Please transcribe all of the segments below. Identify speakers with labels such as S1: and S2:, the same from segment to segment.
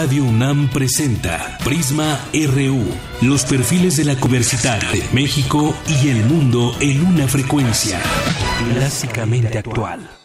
S1: Radio UNAM presenta Prisma RU, los perfiles de la Universidad de México y el mundo en una frecuencia clásicamente actual.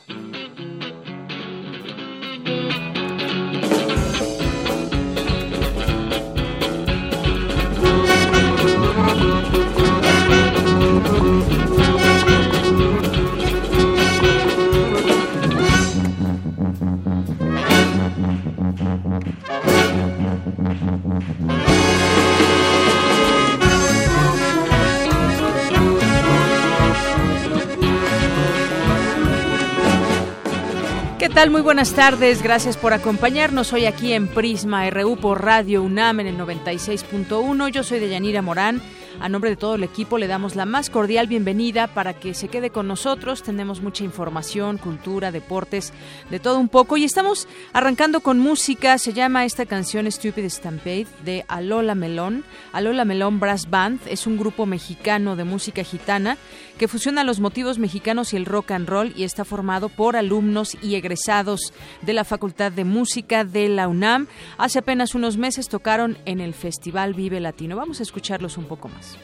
S2: Tal? Muy buenas tardes. Gracias por acompañarnos hoy aquí en Prisma RU por Radio UNAM en el 96.1. Yo soy Deyanira Morán. A nombre de todo el equipo le damos la más cordial bienvenida para que se quede con nosotros. Tenemos mucha información, cultura, deportes, de todo un poco. Y estamos arrancando con música. Se llama esta canción Stupid Stampede de Alola Melón. Alola Melón Brass Band es un grupo mexicano de música gitana que fusiona los motivos mexicanos y el rock and roll y está formado por alumnos y egresados de la Facultad de Música de la UNAM. Hace apenas unos meses tocaron en el Festival Vive Latino. Vamos a escucharlos un poco más.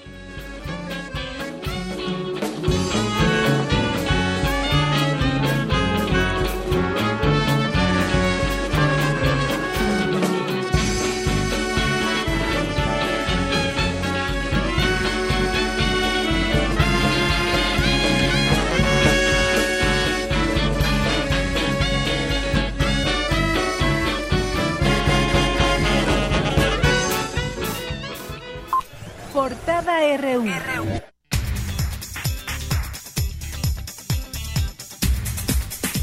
S2: Portada RU.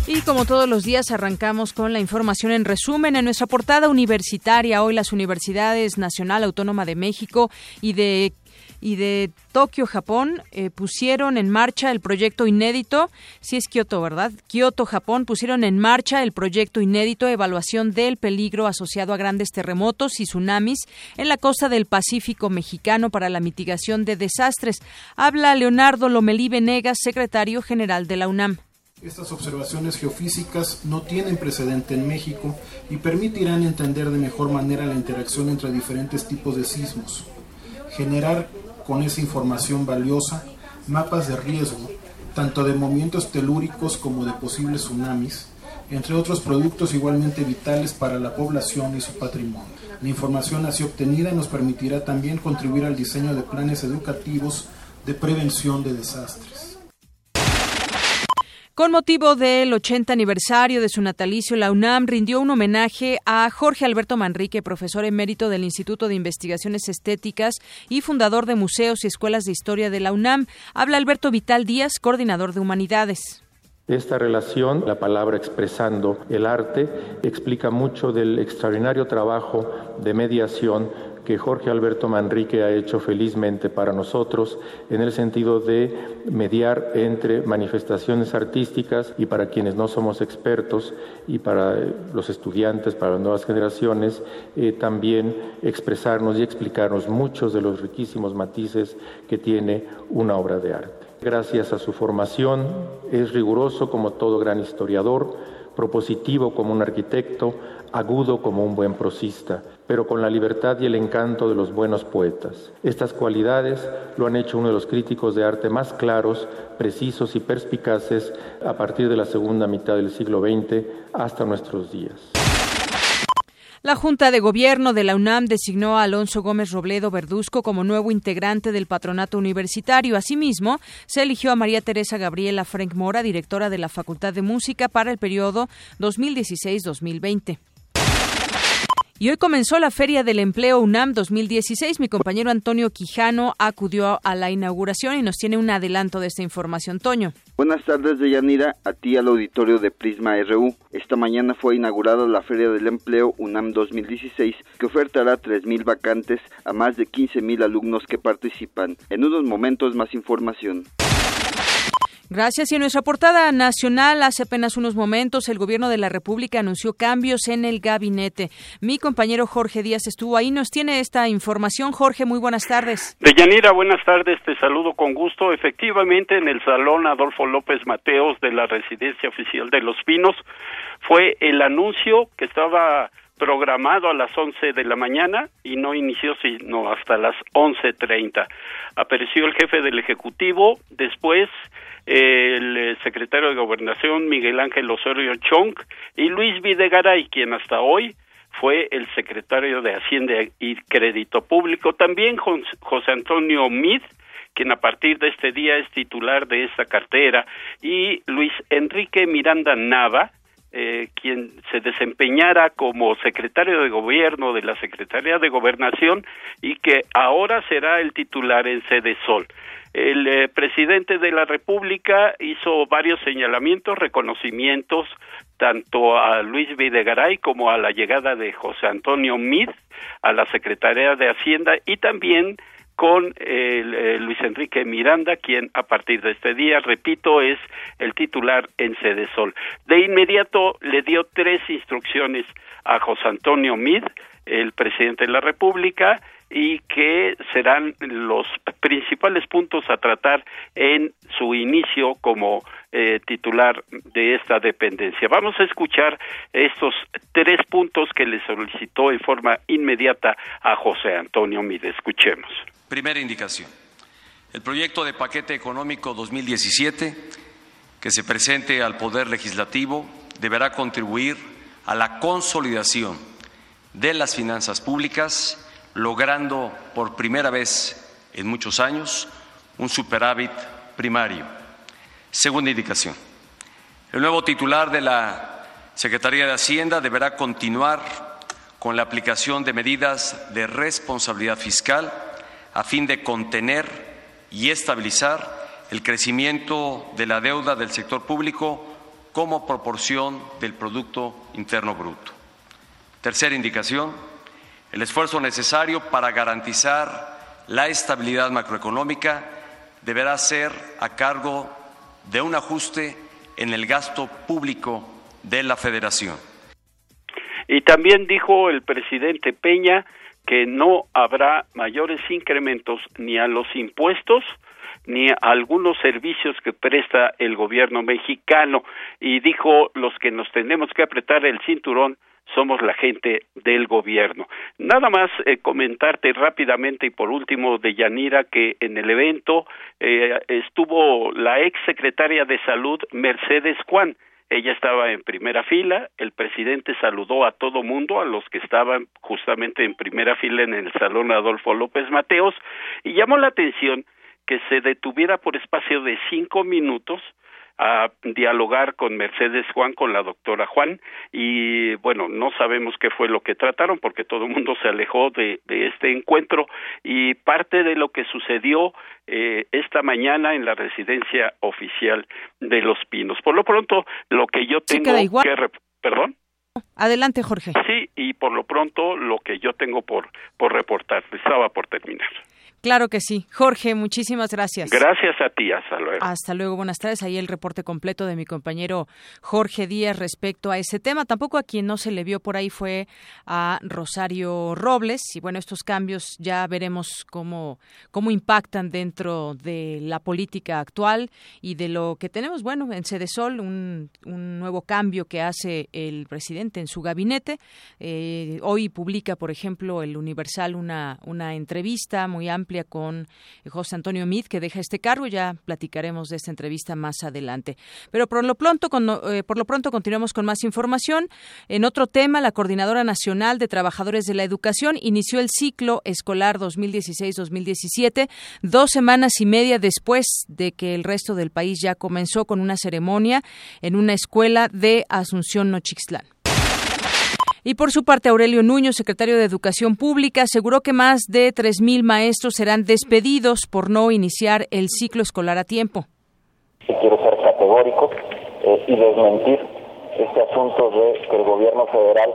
S2: Y como todos los días arrancamos con la información en resumen en nuestra portada universitaria. Hoy las universidades Nacional Autónoma de México y de y de Tokio, Japón, eh, pusieron en marcha el proyecto inédito, si es Kioto, ¿verdad? Kioto, Japón, pusieron en marcha el proyecto inédito evaluación del peligro asociado a grandes terremotos y tsunamis en la costa del Pacífico mexicano para la mitigación de desastres. Habla Leonardo Lomelí Venegas, secretario general de la UNAM.
S3: Estas observaciones geofísicas no tienen precedente en México y permitirán entender de mejor manera la interacción entre diferentes tipos de sismos, generar con esa información valiosa mapas de riesgo, tanto de movimientos telúricos como de posibles tsunamis, entre otros productos igualmente vitales para la población y su patrimonio. La información así obtenida nos permitirá también contribuir al diseño de planes educativos de prevención de desastres.
S2: Con motivo del 80 aniversario de su natalicio, la UNAM rindió un homenaje a Jorge Alberto Manrique, profesor emérito del Instituto de Investigaciones Estéticas y fundador de museos y escuelas de historia de la UNAM. Habla Alberto Vital Díaz, coordinador de humanidades.
S4: Esta relación, la palabra expresando el arte, explica mucho del extraordinario trabajo de mediación que Jorge Alberto Manrique ha hecho felizmente para nosotros en el sentido de mediar entre manifestaciones artísticas y para quienes no somos expertos y para los estudiantes, para las nuevas generaciones, eh, también expresarnos y explicarnos muchos de los riquísimos matices que tiene una obra de arte. Gracias a su formación es riguroso como todo gran historiador, propositivo como un arquitecto, agudo como un buen prosista, pero con la libertad y el encanto de los buenos poetas. Estas cualidades lo han hecho uno de los críticos de arte más claros, precisos y perspicaces a partir de la segunda mitad del siglo XX hasta nuestros días.
S2: La Junta de Gobierno de la UNAM designó a Alonso Gómez Robledo Verduzco como nuevo integrante del patronato universitario. Asimismo, se eligió a María Teresa Gabriela Frank Mora, directora de la Facultad de Música para el periodo 2016-2020. Y hoy comenzó la Feria del Empleo UNAM 2016. Mi compañero Antonio Quijano acudió a la inauguración y nos tiene un adelanto de esta información. Toño.
S5: Buenas tardes, Deyanira, a ti al auditorio de Prisma RU. Esta mañana fue inaugurada la Feria del Empleo UNAM 2016, que ofertará 3.000 vacantes a más de 15.000 alumnos que participan. En unos momentos más información.
S2: Gracias. Y en nuestra portada nacional, hace apenas unos momentos, el gobierno de la República anunció cambios en el gabinete. Mi compañero Jorge Díaz estuvo ahí, nos tiene esta información. Jorge, muy buenas tardes.
S6: Deyanira, buenas tardes, te saludo con gusto. Efectivamente, en el Salón Adolfo López Mateos de la Residencia Oficial de Los Pinos fue el anuncio que estaba programado a las 11 de la mañana y no inició sino hasta las 11.30. Apareció el jefe del Ejecutivo, después el eh, secretario de Gobernación Miguel Ángel Osorio Chong y Luis Videgaray, quien hasta hoy fue el secretario de Hacienda y Crédito Público. También José Antonio Mid, quien a partir de este día es titular de esta cartera, y Luis Enrique Miranda Nava, eh, quien se desempeñara como secretario de gobierno de la Secretaría de Gobernación y que ahora será el titular en sede Sol. El eh, presidente de la República hizo varios señalamientos, reconocimientos tanto a Luis Videgaray como a la llegada de José Antonio Mid a la Secretaría de Hacienda y también con eh, Luis Enrique Miranda, quien a partir de este día, repito, es el titular en Sede Sol. De inmediato le dio tres instrucciones a José Antonio Mid, el presidente de la República, y que serán los principales puntos a tratar en su inicio como eh, titular de esta dependencia. Vamos a escuchar estos tres puntos que le solicitó en forma inmediata a José Antonio Mide. Escuchemos.
S7: Primera indicación. El proyecto de paquete económico 2017 que se presente al Poder Legislativo deberá contribuir a la consolidación de las finanzas públicas logrando por primera vez en muchos años un superávit primario. Segunda indicación. El nuevo titular de la Secretaría de Hacienda deberá continuar con la aplicación de medidas de responsabilidad fiscal a fin de contener y estabilizar el crecimiento de la deuda del sector público como proporción del Producto Interno Bruto. Tercera indicación el esfuerzo necesario para garantizar la estabilidad macroeconómica deberá ser a cargo de un ajuste en el gasto público de la Federación.
S6: Y también dijo el presidente Peña que no habrá mayores incrementos ni a los impuestos ni a algunos servicios que presta el gobierno mexicano y dijo los que nos tenemos que apretar el cinturón somos la gente del gobierno. Nada más eh, comentarte rápidamente y por último de Yanira que en el evento eh, estuvo la ex secretaria de salud Mercedes Juan. Ella estaba en primera fila, el presidente saludó a todo mundo, a los que estaban justamente en primera fila en el salón Adolfo López Mateos, y llamó la atención que se detuviera por espacio de cinco minutos a dialogar con Mercedes Juan, con la doctora Juan, y bueno, no sabemos qué fue lo que trataron porque todo el mundo se alejó de, este encuentro y parte de lo que sucedió eh, esta mañana en la residencia oficial de Los Pinos. Por lo pronto, lo que yo tengo que... Perdón.
S2: Adelante, Jorge.
S6: Sí, y por lo pronto lo que yo tengo por, por reportar, estaba por terminar.
S2: Claro que sí. Jorge, muchísimas gracias.
S6: Gracias a ti, hasta luego.
S2: Hasta luego, buenas tardes. Ahí el reporte completo de mi compañero Jorge Díaz respecto a ese tema. Tampoco a quien no se le vio por ahí fue a Rosario Robles. Y bueno, estos cambios ya veremos cómo, cómo impactan dentro de la política actual y de lo que tenemos, bueno, en Cedesol, un, un nuevo cambio que hace el presidente en su gabinete. Eh, hoy publica, por ejemplo, el Universal una, una entrevista muy amplia con José Antonio Mid, que deja este cargo. Ya platicaremos de esta entrevista más adelante. Pero por lo pronto, eh, por lo pronto continuamos con más información. En otro tema, la Coordinadora Nacional de Trabajadores de la Educación inició el ciclo escolar 2016-2017, dos semanas y media después de que el resto del país ya comenzó con una ceremonia en una escuela de Asunción Nochixtlán. Y por su parte, Aurelio Nuño, secretario de Educación Pública, aseguró que más de 3.000 maestros serán despedidos por no iniciar el ciclo escolar a tiempo.
S8: Quiero ser categórico eh, y desmentir este asunto de que el gobierno federal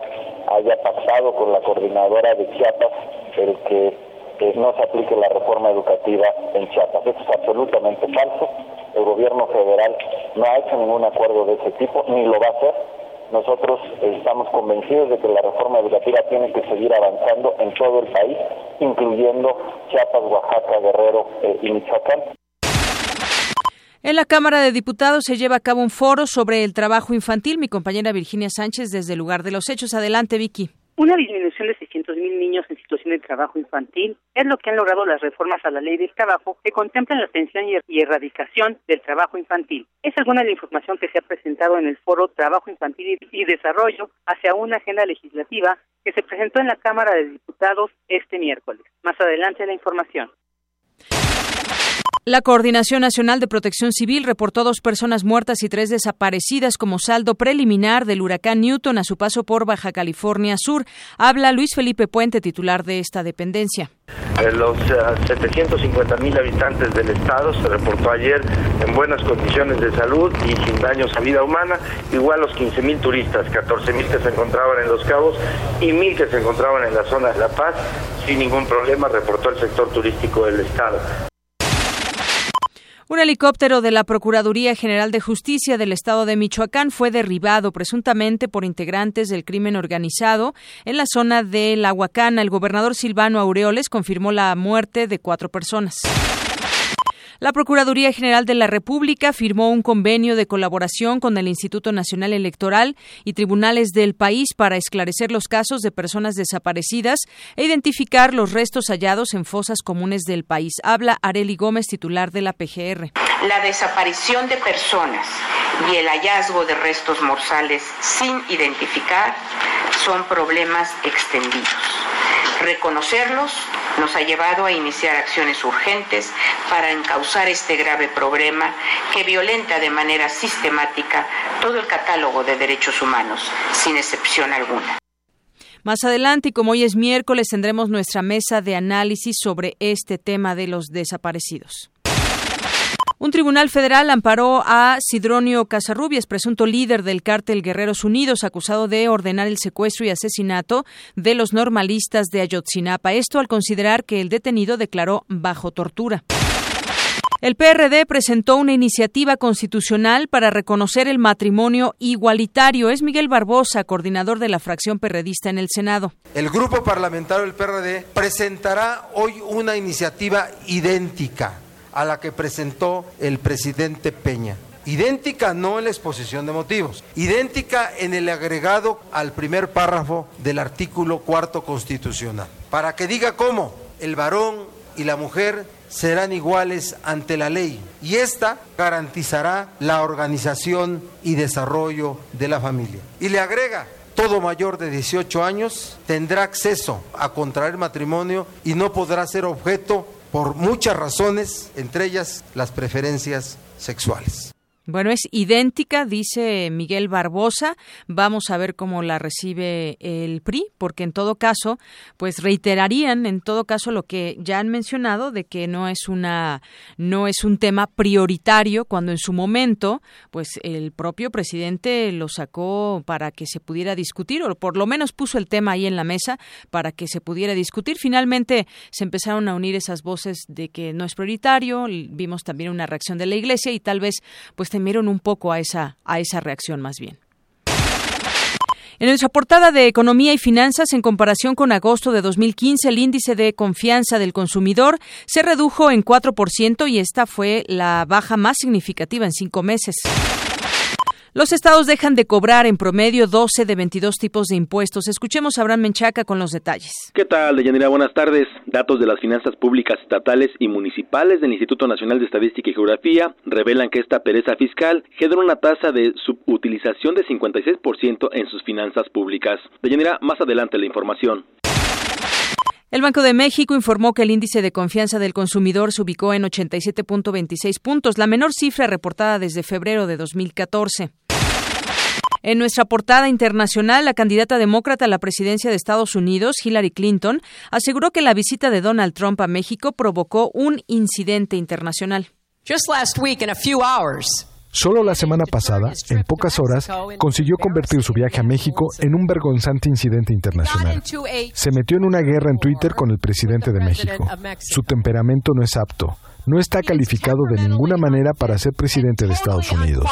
S8: haya pactado con la coordinadora de Chiapas el que no se aplique la reforma educativa en Chiapas. Esto es absolutamente falso. El gobierno federal no ha hecho ningún acuerdo de ese tipo, ni lo va a hacer nosotros estamos convencidos de que la reforma educativa tiene que seguir avanzando en todo el país, incluyendo Chiapas, Oaxaca, Guerrero eh, y Michoacán.
S2: En la Cámara de Diputados se lleva a cabo un foro sobre el trabajo infantil. Mi compañera Virginia Sánchez desde el lugar de los hechos. Adelante, Vicky.
S9: Una disminución de 600 mil niños en situación de trabajo infantil es lo que han logrado las reformas a la ley del trabajo que contemplan la atención y erradicación del trabajo infantil. Es alguna de la información que se ha presentado en el foro Trabajo Infantil y Desarrollo hacia una agenda legislativa que se presentó en la Cámara de Diputados este miércoles. Más adelante la información.
S2: La Coordinación Nacional de Protección Civil reportó dos personas muertas y tres desaparecidas como saldo preliminar del huracán Newton a su paso por Baja California Sur. Habla Luis Felipe Puente, titular de esta dependencia.
S10: De los 750 mil habitantes del estado se reportó ayer en buenas condiciones de salud y sin daños a vida humana, igual los 15 mil turistas, 14 mil que se encontraban en Los Cabos y mil que se encontraban en la zona de La Paz, sin ningún problema reportó el sector turístico del estado.
S2: Un helicóptero de la Procuraduría General de Justicia del Estado de Michoacán fue derribado presuntamente por integrantes del crimen organizado en la zona de La Huacana. El gobernador Silvano Aureoles confirmó la muerte de cuatro personas. La Procuraduría General de la República firmó un convenio de colaboración con el Instituto Nacional Electoral y tribunales del país para esclarecer los casos de personas desaparecidas e identificar los restos hallados en fosas comunes del país. Habla Areli Gómez, titular de la PGR.
S11: La desaparición de personas y el hallazgo de restos mortales sin identificar son problemas extendidos. Reconocerlos nos ha llevado a iniciar acciones urgentes para encauzar este grave problema que violenta de manera sistemática todo el catálogo de derechos humanos, sin excepción alguna.
S2: Más adelante, y como hoy es miércoles, tendremos nuestra mesa de análisis sobre este tema de los desaparecidos. Un tribunal federal amparó a Sidronio Casarrubias, presunto líder del cártel Guerreros Unidos, acusado de ordenar el secuestro y asesinato de los normalistas de Ayotzinapa. Esto al considerar que el detenido declaró bajo tortura. El PRD presentó una iniciativa constitucional para reconocer el matrimonio igualitario. Es Miguel Barbosa, coordinador de la fracción perredista en el Senado.
S12: El grupo parlamentario del PRD presentará hoy una iniciativa idéntica a la que presentó el presidente Peña. Idéntica no en la exposición de motivos, idéntica en el agregado al primer párrafo del artículo cuarto constitucional, para que diga cómo el varón y la mujer serán iguales ante la ley y esta garantizará la organización y desarrollo de la familia. Y le agrega, todo mayor de 18 años tendrá acceso a contraer matrimonio y no podrá ser objeto por muchas razones, entre ellas las preferencias sexuales.
S2: Bueno, es idéntica, dice Miguel Barbosa. Vamos a ver cómo la recibe el PRI, porque en todo caso, pues reiterarían en todo caso lo que ya han mencionado de que no es una no es un tema prioritario cuando en su momento, pues el propio presidente lo sacó para que se pudiera discutir o por lo menos puso el tema ahí en la mesa para que se pudiera discutir. Finalmente se empezaron a unir esas voces de que no es prioritario, vimos también una reacción de la Iglesia y tal vez pues temieron un poco a esa, a esa reacción más bien. En nuestra portada de Economía y Finanzas, en comparación con agosto de 2015, el índice de confianza del consumidor se redujo en 4% y esta fue la baja más significativa en cinco meses. Los estados dejan de cobrar en promedio 12 de 22 tipos de impuestos. Escuchemos a Abraham Menchaca con los detalles.
S13: ¿Qué tal, Deyanira? Buenas tardes. Datos de las finanzas públicas estatales y municipales del Instituto Nacional de Estadística y Geografía revelan que esta pereza fiscal genera una tasa de subutilización de 56% en sus finanzas públicas. Deyanira, más adelante la información.
S2: El Banco de México informó que el índice de confianza del consumidor se ubicó en 87.26 puntos, la menor cifra reportada desde febrero de 2014. En nuestra portada internacional, la candidata demócrata a la presidencia de Estados Unidos, Hillary Clinton, aseguró que la visita de Donald Trump a México provocó un incidente internacional.
S14: Solo la semana pasada, en pocas horas, consiguió convertir su viaje a México en un vergonzante incidente internacional. Se metió en una guerra en Twitter con el presidente de México. Su temperamento no es apto no está calificado de ninguna manera para ser presidente de Estados Unidos.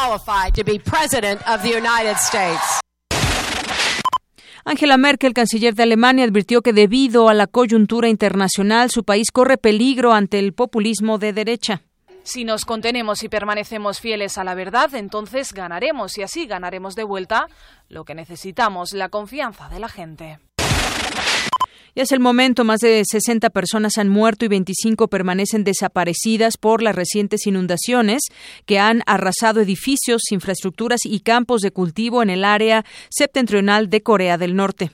S2: Angela Merkel, canciller de Alemania, advirtió que debido a la coyuntura internacional su país corre peligro ante el populismo de derecha.
S15: Si nos contenemos y permanecemos fieles a la verdad, entonces ganaremos y así ganaremos de vuelta lo que necesitamos, la confianza de la gente.
S2: Ya es el momento, más de 60 personas han muerto y 25 permanecen desaparecidas por las recientes inundaciones que han arrasado edificios, infraestructuras y campos de cultivo en el área septentrional de Corea del Norte.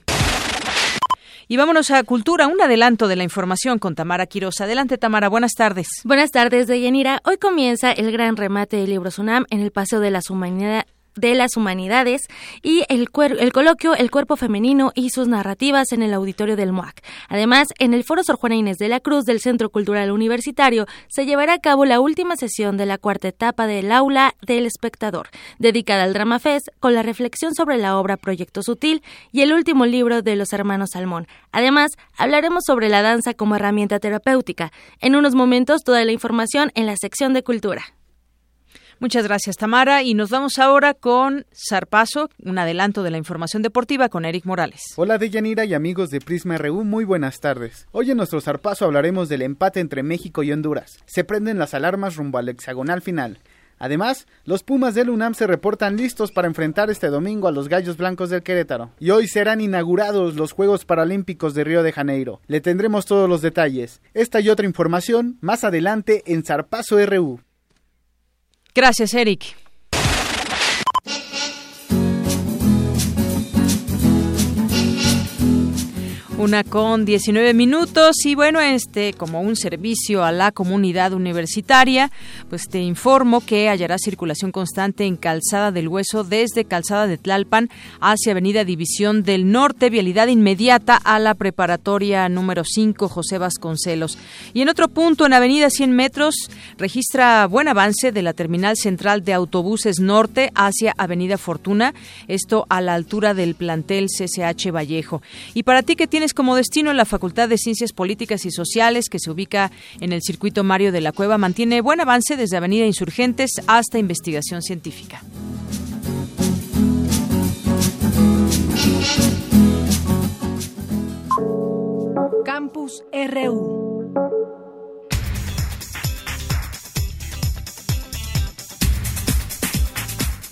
S2: Y vámonos a Cultura, un adelanto de la información con Tamara Quiroz. Adelante, Tamara, buenas tardes.
S16: Buenas tardes, Deyanira. Hoy comienza el gran remate del libro Sunam en el Paseo de las Humanidades de las Humanidades y el, el coloquio El cuerpo femenino y sus narrativas en el auditorio del MOAC. Además, en el Foro Sor Juana Inés de la Cruz del Centro Cultural Universitario se llevará a cabo la última sesión de la cuarta etapa del Aula del Espectador, dedicada al Drama Fest, con la reflexión sobre la obra Proyecto Sutil y el último libro de los hermanos Salmón. Además, hablaremos sobre la danza como herramienta terapéutica. En unos momentos, toda la información en la sección de Cultura.
S2: Muchas gracias, Tamara. Y nos vamos ahora con Zarpazo, un adelanto de la información deportiva con Eric Morales.
S17: Hola, Deyanira y amigos de Prisma RU, muy buenas tardes. Hoy en nuestro Zarpazo hablaremos del empate entre México y Honduras. Se prenden las alarmas rumbo al hexagonal final. Además, los Pumas del UNAM se reportan listos para enfrentar este domingo a los Gallos Blancos del Querétaro. Y hoy serán inaugurados los Juegos Paralímpicos de Río de Janeiro. Le tendremos todos los detalles. Esta y otra información más adelante en Zarpazo RU.
S2: Gracias, Eric. Una con 19 minutos y bueno, este como un servicio a la comunidad universitaria, pues te informo que hallará circulación constante en Calzada del Hueso desde Calzada de Tlalpan hacia Avenida División del Norte, vialidad inmediata a la preparatoria número 5 José Vasconcelos. Y en otro punto, en Avenida 100 metros, registra buen avance de la terminal central de autobuses norte hacia Avenida Fortuna, esto a la altura del plantel CCH Vallejo. Y para ti que tienes como destino la Facultad de Ciencias Políticas y Sociales, que se ubica en el circuito Mario de la Cueva, mantiene buen avance desde Avenida Insurgentes hasta investigación científica.
S15: Campus RU.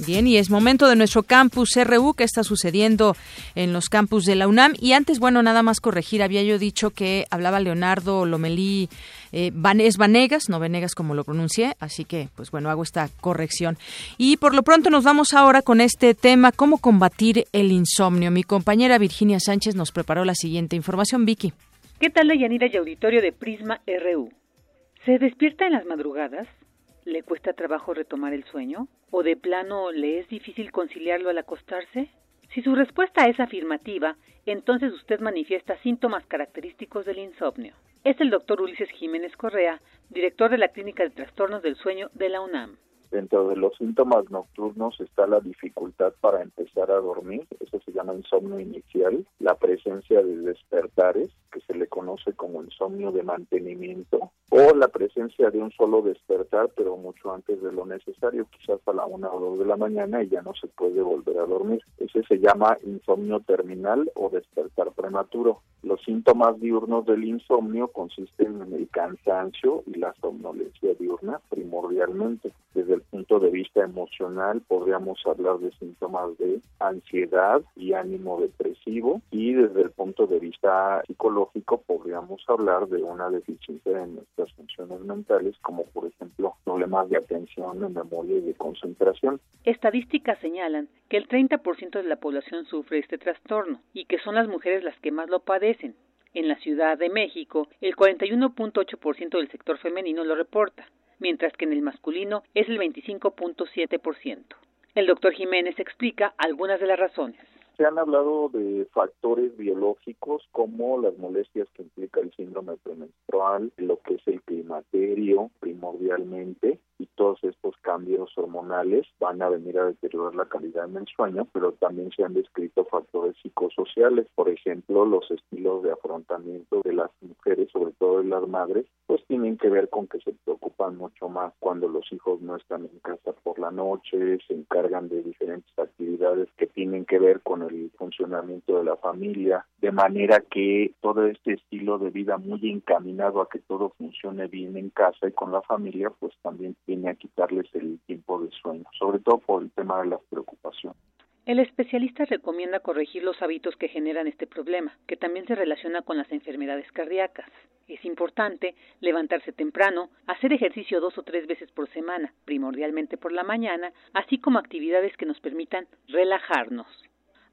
S2: Bien, y es momento de nuestro campus RU que está sucediendo en los campus de la UNAM. Y antes, bueno, nada más corregir, había yo dicho que hablaba Leonardo Lomelí, eh, es Vanegas, no Venegas como lo pronuncié, así que, pues bueno, hago esta corrección. Y por lo pronto nos vamos ahora con este tema, cómo combatir el insomnio. Mi compañera Virginia Sánchez nos preparó la siguiente información, Vicky.
S18: ¿Qué tal, Yanira y auditorio de Prisma RU? ¿Se despierta en las madrugadas? ¿Le cuesta trabajo retomar el sueño? ¿O de plano le es difícil conciliarlo al acostarse? Si su respuesta es afirmativa, entonces usted manifiesta síntomas característicos del insomnio. Es el doctor Ulises Jiménez Correa, director de la Clínica de Trastornos del Sueño de la UNAM.
S19: Dentro de los síntomas nocturnos está la dificultad para empezar a dormir, eso se llama insomnio inicial, la presencia de despertares, que se le conoce como insomnio de mantenimiento, o la presencia de un solo despertar, pero mucho antes de lo necesario, quizás a la una o dos de la mañana y ya no se puede volver a dormir. Ese se llama insomnio terminal o despertar prematuro. Los síntomas diurnos del insomnio consisten en el cansancio y la somnolencia diurna primordialmente. Desde el punto de vista emocional podríamos hablar de síntomas de ansiedad y ánimo depresivo y desde el punto de vista psicológico podríamos hablar de una deficiencia en funciones mentales como por ejemplo problemas de atención, de memoria y de concentración.
S18: Estadísticas señalan que el 30% de la población sufre este trastorno y que son las mujeres las que más lo padecen. En la Ciudad de México, el 41.8% del sector femenino lo reporta, mientras que en el masculino es el 25.7%. El doctor Jiménez explica algunas de las razones.
S19: Se han hablado de factores biológicos como las molestias que implica el síndrome premenstrual, lo que es el climaterio primordialmente, y todos estos cambios hormonales van a venir a deteriorar la calidad del sueño, pero también se han descrito factores psicosociales, por ejemplo, los estilos de afrontamiento de las mujeres, sobre todo de las madres, pues tienen que ver con que se preocupan mucho más cuando los hijos no están en casa por la noche, se encargan de diferentes actividades que tienen que ver con el funcionamiento de la familia, de manera que todo este estilo de vida muy encaminado a que todo funcione bien en casa y con la familia, pues también viene a quitarles el tiempo de sueño, sobre todo por el tema de las preocupaciones.
S18: El especialista recomienda corregir los hábitos que generan este problema, que también se relaciona con las enfermedades cardíacas. Es importante levantarse temprano, hacer ejercicio dos o tres veces por semana, primordialmente por la mañana, así como actividades que nos permitan relajarnos.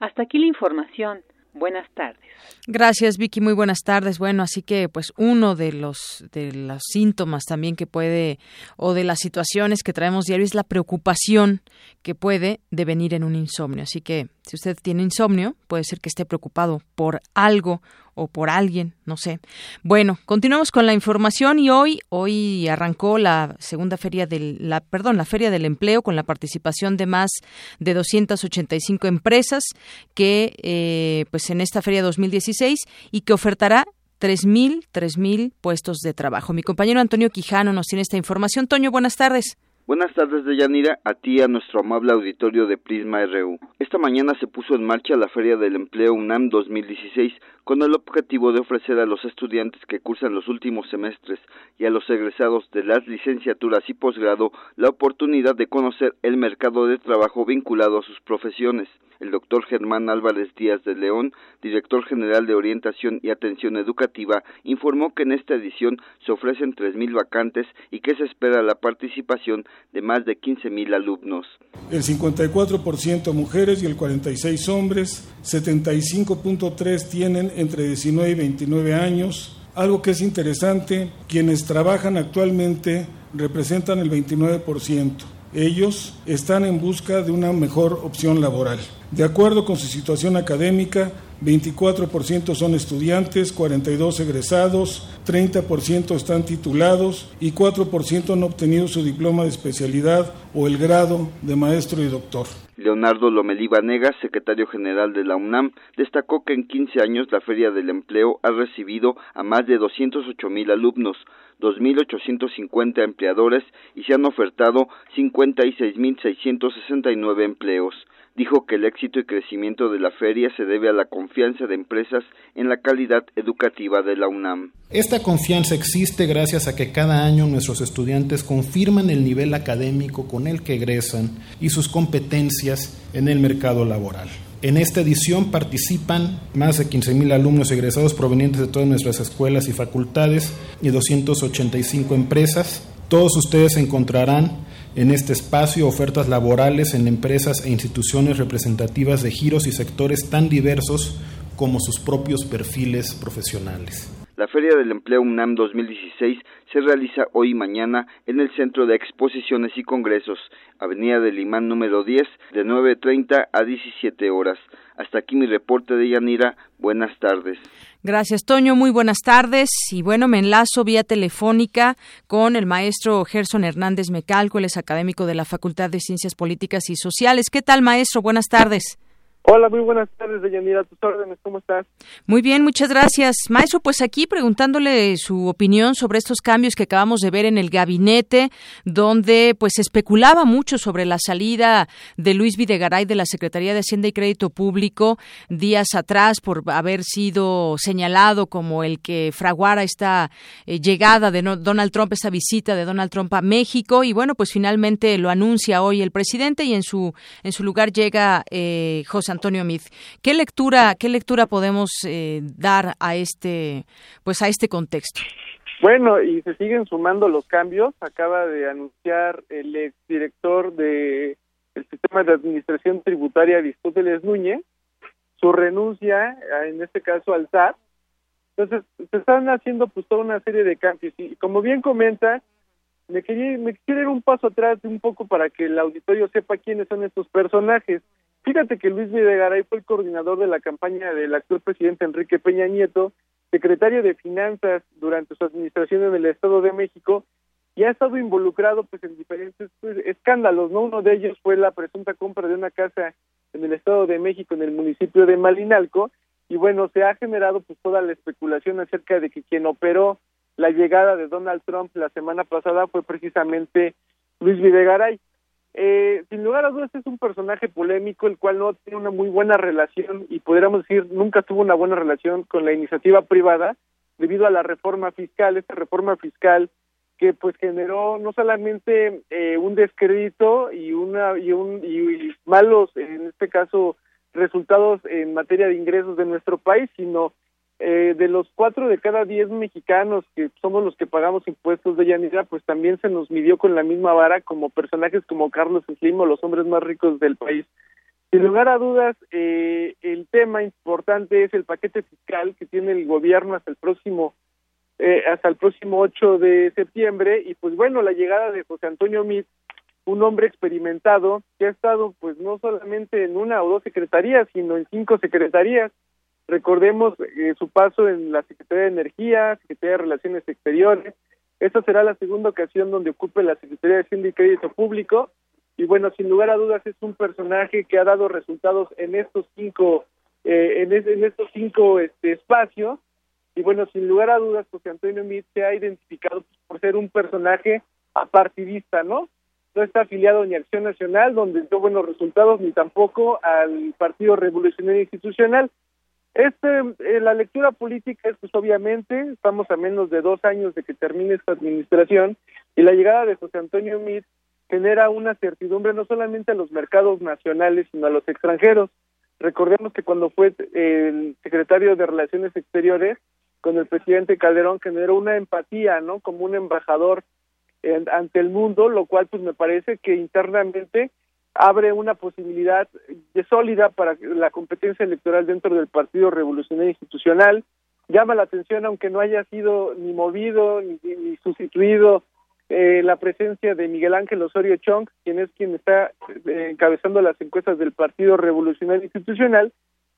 S18: Hasta aquí la información. Buenas tardes.
S2: Gracias, Vicky. Muy buenas tardes. Bueno, así que pues uno de los de los síntomas también que puede o de las situaciones que traemos diario es la preocupación que puede devenir en un insomnio. Así que si usted tiene insomnio, puede ser que esté preocupado por algo o por alguien, no sé. Bueno, continuamos con la información y hoy hoy arrancó la segunda feria del la perdón, la Feria del Empleo con la participación de más de 285 empresas que eh, pues en esta feria 2016 y que ofertará 3.000 3.000 puestos de trabajo. Mi compañero Antonio Quijano nos tiene esta información. Toño, buenas tardes.
S5: Buenas tardes, Deyanira, a ti y a nuestro amable auditorio de Prisma RU. Esta mañana se puso en marcha la Feria del Empleo UNAM 2016 con el objetivo de ofrecer a los estudiantes que cursan los últimos semestres y a los egresados de las licenciaturas y posgrado la oportunidad de conocer el mercado de trabajo vinculado a sus profesiones. El doctor Germán Álvarez Díaz de León, director general de Orientación y Atención Educativa, informó que en esta edición se ofrecen 3.000 vacantes y que se espera la participación de más de 15.000 alumnos.
S20: El 54% mujeres y el 46 hombres, 75.3 tienen entre 19 y 29 años. Algo que es interesante, quienes trabajan actualmente representan el 29%. Ellos están en busca de una mejor opción laboral. De acuerdo con su situación académica, 24% son estudiantes, 42 egresados, 30% están titulados y 4% han obtenido su diploma de especialidad o el grado de maestro y doctor.
S5: Leonardo Lomelí Vanegas, secretario general de la UNAM, destacó que en 15 años la Feria del Empleo ha recibido a más de 208 mil alumnos, 2.850 empleadores y se han ofertado 56.669 empleos dijo que el éxito y crecimiento de la feria se debe a la confianza de empresas en la calidad educativa de la UNAM.
S3: Esta confianza existe gracias a que cada año nuestros estudiantes confirman el nivel académico con el que egresan y sus competencias en el mercado laboral. En esta edición participan más de 15.000 alumnos egresados provenientes de todas nuestras escuelas y facultades y 285 empresas. Todos ustedes encontrarán en este espacio ofertas laborales en empresas e instituciones representativas de giros y sectores tan diversos como sus propios perfiles profesionales.
S5: La Feria del Empleo UNAM 2016 se realiza hoy y mañana en el Centro de Exposiciones y Congresos, Avenida del Imán número 10, de 9.30 a 17 horas. Hasta aquí mi reporte de Yanira. Buenas tardes.
S2: Gracias, Toño. Muy buenas tardes. Y bueno, me enlazo vía telefónica con el maestro Gerson Hernández Mecalco, él es académico de la Facultad de Ciencias Políticas y Sociales. ¿Qué tal, maestro? Buenas tardes.
S21: Hola, muy buenas tardes, Deyanira, tus órdenes, ¿cómo estás?
S2: Muy bien, muchas gracias. Maestro, pues aquí preguntándole su opinión sobre estos cambios que acabamos de ver en el gabinete, donde pues especulaba mucho sobre la salida de Luis Videgaray de la Secretaría de Hacienda y Crédito Público días atrás por haber sido señalado como el que fraguara esta eh, llegada de Donald Trump, esta visita de Donald Trump a México y bueno, pues finalmente lo anuncia hoy el presidente y en su en su lugar llega eh, José Antonio Mid. ¿Qué lectura, qué lectura podemos eh, dar a este, pues a este contexto?
S21: Bueno, y se siguen sumando los cambios. Acaba de anunciar el exdirector de el sistema de administración tributaria Aristóteles Núñez su renuncia, en este caso al SAT. Entonces, se están haciendo pues toda una serie de cambios. Y como bien comenta, me quería, me quisiera ir un paso atrás un poco para que el auditorio sepa quiénes son estos personajes. Fíjate que Luis Videgaray fue el coordinador de la campaña del actual presidente Enrique Peña Nieto, secretario de Finanzas durante su administración en el Estado de México y ha estado involucrado pues en diferentes pues, escándalos, ¿no? Uno de ellos fue la presunta compra de una casa en el Estado de México en el municipio de Malinalco y bueno, se ha generado pues toda la especulación acerca de que quien operó la llegada de Donald Trump la semana pasada fue precisamente Luis Videgaray. Eh, sin lugar a dudas es un personaje polémico, el cual no tiene una muy buena relación y podríamos decir nunca tuvo una buena relación con la iniciativa privada debido a la reforma fiscal, esta reforma fiscal que pues generó no solamente eh, un descrédito y una y un y malos en este caso resultados en materia de ingresos de nuestro país sino eh, de los cuatro de cada diez mexicanos que somos los que pagamos impuestos de Yanira, pues también se nos midió con la misma vara como personajes como Carlos Slim o los hombres más ricos del país. Sin lugar a dudas, eh, el tema importante es el paquete fiscal que tiene el gobierno hasta el próximo eh, hasta el próximo 8 de septiembre y pues bueno, la llegada de José Antonio Mit, un hombre experimentado que ha estado pues no solamente en una o dos secretarías, sino en cinco secretarías Recordemos eh, su paso en la Secretaría de Energía, Secretaría de Relaciones Exteriores. Esta será la segunda ocasión donde ocupe la Secretaría de Hacienda y Crédito Público. Y bueno, sin lugar a dudas es un personaje que ha dado resultados en estos cinco, eh, en, estos cinco este, espacios. Y bueno, sin lugar a dudas, José Antonio Mit se ha identificado por ser un personaje apartidista, ¿no? No está afiliado ni a Acción Nacional, donde dio buenos resultados, ni tampoco al Partido Revolucionario Institucional. Este, eh, la lectura política es, pues obviamente, estamos a menos de dos años de que termine esta administración y la llegada de José Antonio Mit genera una certidumbre no solamente a los mercados nacionales, sino a los extranjeros. Recordemos que cuando fue el secretario de Relaciones Exteriores con el presidente Calderón generó una empatía, ¿no? Como un embajador ante el mundo, lo cual pues me parece que internamente abre una posibilidad de sólida para la competencia electoral dentro del Partido Revolucionario Institucional. Llama la atención, aunque no haya sido ni movido ni, sustituido eh, la presencia de Miguel Ángel Osorio Chong, quien es quien está eh, encabezando las encuestas del Partido Revolucionario Institucional.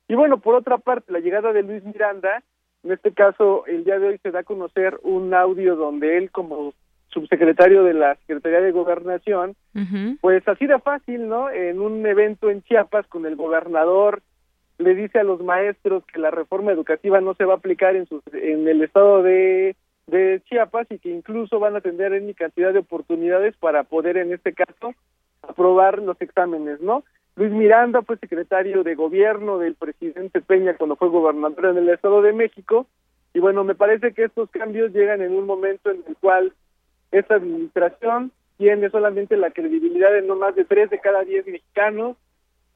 S21: Y bueno, por otra parte, la llegada de Luis Miranda, en este caso, el día de hoy se da a conocer un audio donde él, como subsecretario de la Secretaría de Gobernación, pues así de fácil, ¿no? En un evento en Chiapas con el gobernador le dice a los maestros que la reforma educativa no se va a aplicar en, sus, en el estado de, de Chiapas y que incluso van a tener en cantidad de oportunidades para poder, en este caso, aprobar los exámenes, ¿no? Luis Miranda fue secretario de gobierno del presidente Peña cuando fue gobernador en el Estado de México y bueno, me parece que estos cambios llegan en un momento en el cual esta administración tiene solamente la credibilidad de no más de tres de cada diez mexicanos,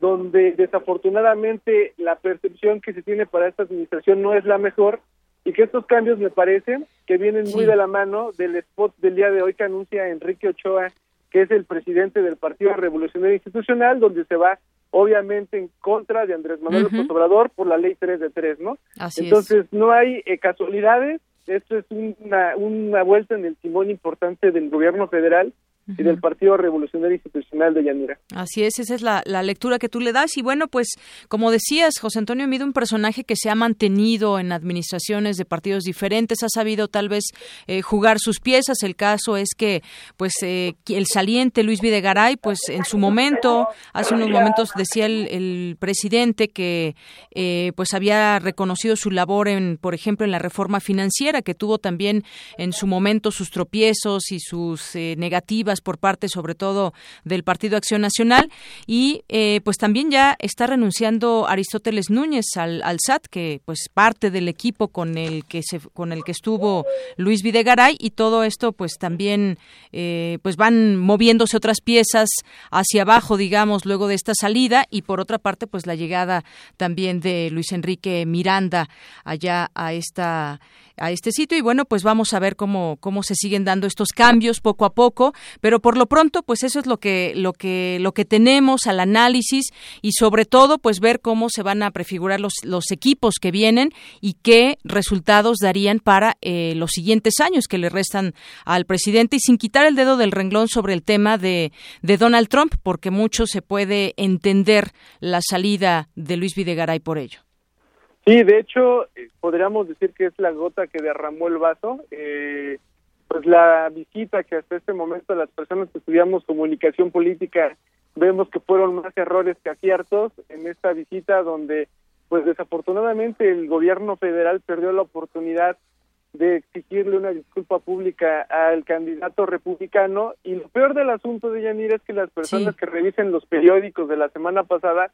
S21: donde desafortunadamente la percepción que se tiene para esta administración no es la mejor y que estos cambios me parecen que vienen muy de la mano del spot del día de hoy que anuncia Enrique Ochoa, que es el presidente del Partido Revolucionario Institucional, donde se va obviamente en contra de Andrés Manuel López Obrador por la ley 3 de 3, ¿no? Entonces no hay eh, casualidades, esto es una, una vuelta en el timón importante del gobierno federal y del Partido Revolucionario Institucional de Yanira.
S2: Así es, esa es la, lectura que tú le das. Y bueno, pues como decías, José Antonio Mide, un personaje que se ha mantenido en administraciones de partidos diferentes, ha sabido tal vez eh, jugar sus piezas. El caso es que pues eh, el saliente Luis Videgaray, pues en su momento, hace unos momentos decía el, presidente que eh, pues había reconocido su labor en, por ejemplo, en la reforma financiera, que tuvo también en su momento sus tropiezos y sus negativas por parte sobre todo del Partido Acción Nacional. Y eh, pues también ya está renunciando Aristóteles Núñez al, SAT que pues parte del equipo con el que con el que estuvo Luis Videgaray. Y todo esto pues también eh, pues van moviéndose otras piezas hacia abajo digamos luego de esta salida. Y por otra parte pues la llegada también de Luis Enrique Miranda allá a esta a este sitio y bueno pues vamos a ver cómo cómo se siguen dando estos cambios poco a poco pero por lo pronto pues eso es lo que lo que lo que tenemos al análisis y sobre todo pues ver cómo se van a prefigurar los, los equipos que vienen y qué resultados darían para eh, los siguientes años que le restan al presidente y sin quitar el dedo del renglón sobre el tema de, de Donald Trump porque mucho se puede entender la salida de Luis Videgaray por ello.
S21: Sí, de hecho, eh, podríamos decir que es la gota que derramó el vaso. Eh, pues la visita que hasta este momento las personas que estudiamos comunicación política vemos que fueron más errores que aciertos en esta visita donde pues desafortunadamente el gobierno federal perdió la oportunidad de exigirle una disculpa pública al candidato republicano y lo peor del asunto de Yanira es que las personas que revisen los periódicos de la semana pasada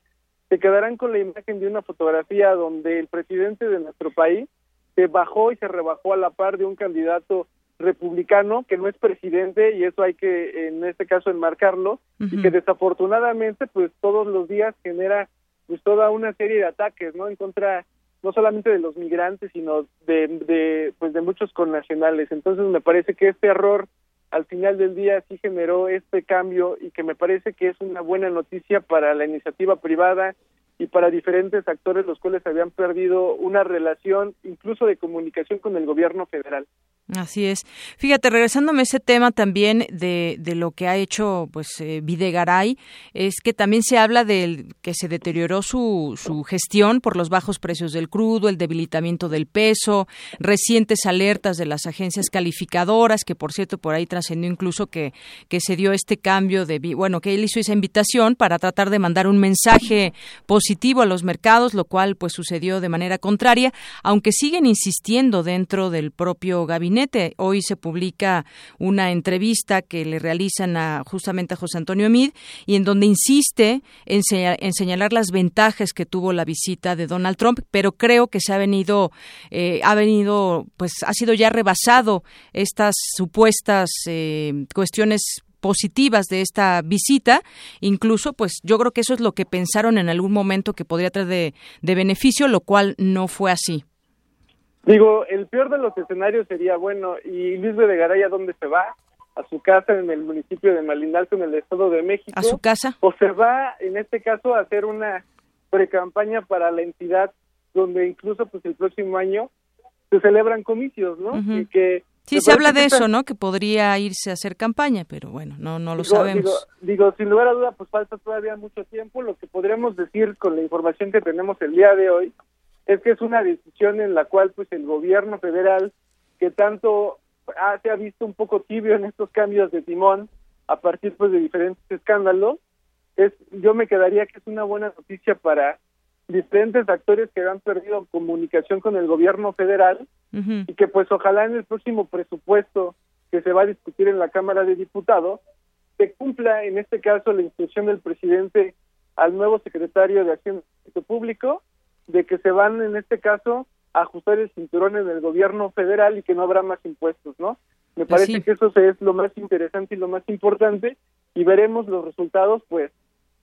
S21: se quedarán con la imagen de una fotografía donde el presidente de nuestro país se bajó y se rebajó a la par de un candidato republicano que no es presidente y eso hay que en este caso enmarcarlo y que desafortunadamente pues todos los días genera pues toda una serie de ataques no en contra no solamente de los migrantes sino de, de pues de muchos connacionales. Entonces me parece que este error al final del día sí generó este cambio y que me parece que es una buena noticia para la iniciativa privada y para diferentes actores los cuales habían perdido una relación incluso de comunicación con el gobierno federal.
S2: Así es. Fíjate, regresándome a ese tema también de, de lo que ha hecho pues eh, Videgaray, es que también se habla de que se deterioró su, su gestión por los bajos precios del crudo, el debilitamiento del peso, recientes alertas de las agencias calificadoras, que por cierto por ahí trascendió incluso que, que se dio este cambio de, bueno, que él hizo esa invitación para tratar de mandar un mensaje positivo a los mercados, lo cual pues sucedió de manera contraria, aunque siguen insistiendo dentro del propio gabinete Hoy se publica una entrevista que le realizan a, justamente a José Antonio Mid y en donde insiste en, señalar las ventajas que tuvo la visita de Donald Trump, pero creo que se ha venido, eh, ha venido, pues ha sido ya rebasado estas supuestas eh, cuestiones positivas de esta visita. Incluso, pues yo creo que eso es lo que pensaron en algún momento que podría traer de beneficio, lo cual no fue así.
S21: Digo, el peor de los escenarios sería, bueno, ¿y Luis Videgaray a dónde se va? ¿A su casa en el municipio de Malinalco, en el Estado de México?
S2: ¿A su casa?
S21: ¿O se va, en este caso, a hacer una precampaña para la entidad donde incluso pues el próximo año se celebran comicios, ¿no? Y que
S2: Sí, se habla de eso, ¿no? Que podría irse a hacer campaña, pero bueno, no no lo sabemos.
S21: Digo, sin lugar a duda, pues falta todavía mucho tiempo. Lo que podríamos decir con la información que tenemos el día de hoy es que es una decisión en la cual pues el gobierno federal que tanto se ha visto un poco tibio en estos cambios de timón a partir pues de diferentes escándalos es yo me quedaría que es una buena noticia para diferentes actores que han perdido comunicación con el gobierno federal y que pues ojalá en el próximo presupuesto que se va a discutir en la Cámara de Diputados se cumpla en este caso la instrucción del presidente al nuevo secretario de Acción Público de que se van en este caso a ajustar el cinturón en el gobierno federal y que no habrá más impuestos, ¿no? Me parece que eso es lo más interesante y lo más importante y veremos los resultados pues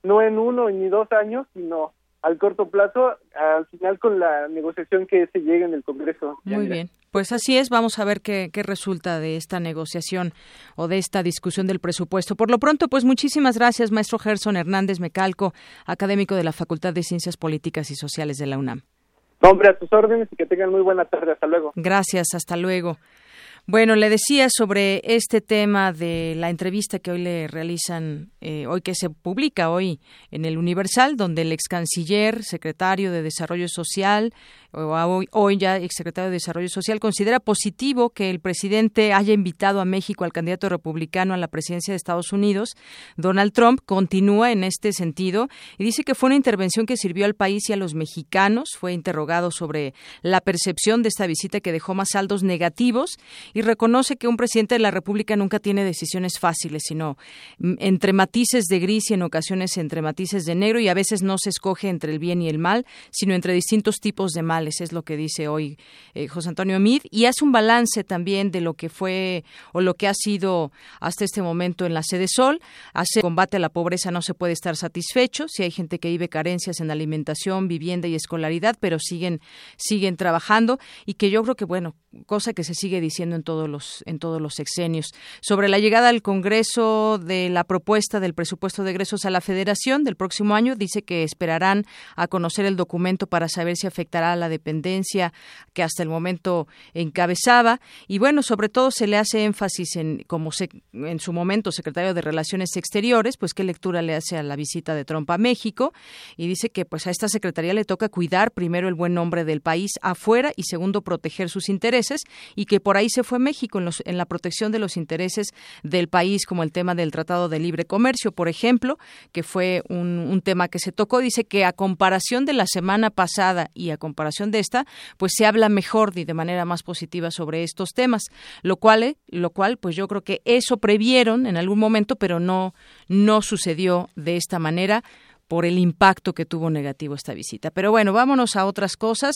S21: no en uno ni dos años, sino al corto plazo, al final con la negociación que se llegue en el Congreso.
S2: Muy bien. Pues así es, vamos a ver qué, qué, resulta de esta negociación o de esta discusión del presupuesto. Por lo pronto, pues muchísimas gracias, maestro Gerson Hernández Mecalco, académico de la Facultad de Ciencias Políticas y Sociales de la UNAM.
S21: Hombre, a tus órdenes y que tengan muy buena tarde. Hasta luego.
S2: Gracias, hasta luego. Bueno, le decía sobre este tema de la entrevista que hoy le realizan, eh, hoy que se publica hoy en el Universal, donde el ex canciller, secretario de Desarrollo Social, hoy, ya exsecretario de Desarrollo Social, considera positivo que el presidente haya invitado a México al candidato republicano a la presidencia de Estados Unidos. Donald Trump continúa en este sentido y dice que fue una intervención que sirvió al país y a los mexicanos. Fue interrogado sobre la percepción de esta visita que dejó más saldos negativos y reconoce que un presidente de la República nunca tiene decisiones fáciles, sino mm, entre matices de gris y en ocasiones entre matices de negro y a veces no se escoge entre el bien y el mal, sino entre distintos tipos de mal es lo que dice hoy eh, José Antonio Mid, y hace un balance también de lo que fue o lo que ha sido hasta este momento en la sede Sol. Hace combate a la pobreza no se puede estar satisfecho, si hay gente que vive carencias en alimentación, vivienda y escolaridad, pero siguen siguen trabajando y que yo creo que bueno, cosa que se sigue diciendo en todos los en todos los sexenios. Sobre la llegada al Congreso de la propuesta del presupuesto de egresos a la Federación del próximo año, dice que esperarán a conocer el documento para saber si afectará a la dependencia que hasta el momento encabezaba. Y bueno, sobre todo se le hace énfasis en, como en su momento secretario de Relaciones Exteriores, pues qué lectura le hace a la visita de Trump a México. Y dice que pues a esta secretaría le toca cuidar primero el buen nombre del país afuera y segundo proteger sus intereses y que por ahí se fue México en, los, en la protección de los intereses del país, como el tema del Tratado de Libre Comercio, por ejemplo, que fue un, un tema que se tocó. Dice que a comparación de la semana pasada y a comparación de esta, pues se habla mejor y de manera más positiva sobre estos temas, lo cual, eh, lo cual, pues yo creo que eso previeron en algún momento, pero no, no sucedió de esta manera por el impacto que tuvo negativo esta visita. Pero bueno, vámonos a otras cosas.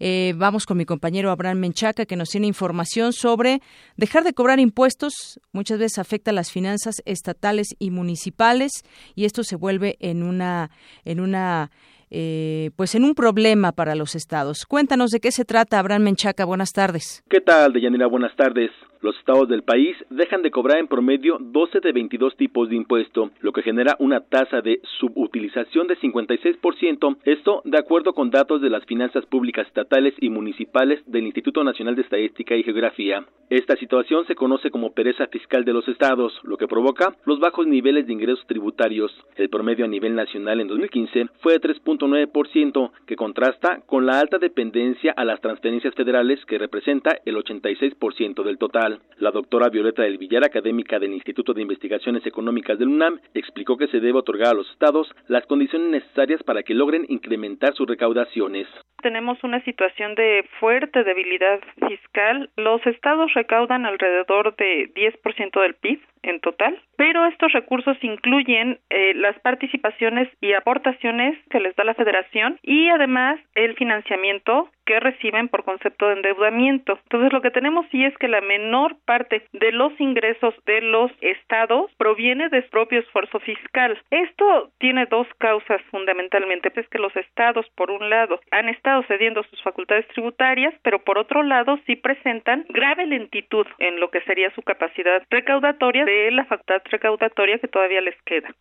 S2: Eh, vamos con mi compañero Abraham Menchaca, que nos tiene información sobre dejar de cobrar impuestos. Muchas veces afecta a las finanzas estatales y municipales y esto se vuelve en una en una eh, pues en un problema para los estados. Cuéntanos de qué se trata, Abraham Menchaca. Buenas tardes.
S13: ¿Qué tal, Deyanira? Buenas tardes. Los estados del país dejan de cobrar en promedio 12 de 22 tipos de impuesto, lo que genera una tasa de subutilización de 56%, esto de acuerdo con datos de las finanzas públicas estatales y municipales del Instituto Nacional de Estadística y Geografía. Esta situación se conoce como pereza fiscal de los estados, lo que provoca los bajos niveles de ingresos tributarios. El promedio a nivel nacional en 2015 fue de 3.9%, que contrasta con la alta dependencia a las transferencias federales que representa el 86% del total. La doctora Violeta del Villar, académica del Instituto de Investigaciones Económicas del UNAM, explicó que se debe otorgar a los estados las condiciones necesarias para que logren incrementar sus recaudaciones.
S22: Tenemos una situación de fuerte debilidad fiscal. Los estados recaudan alrededor de 10% del PIB en total, pero estos recursos incluyen eh, las participaciones y aportaciones que les da la federación y además el financiamiento que reciben por concepto de endeudamiento. Entonces, lo que tenemos sí es que la menor parte de los ingresos de los estados proviene de su propio esfuerzo fiscal. Esto tiene dos causas fundamentalmente, es que los estados, por un lado, han estado cediendo sus facultades tributarias, pero por otro lado sí presentan grave lentitud en lo que sería su capacidad recaudatoria de la facultad recaudatoria que todavía les queda.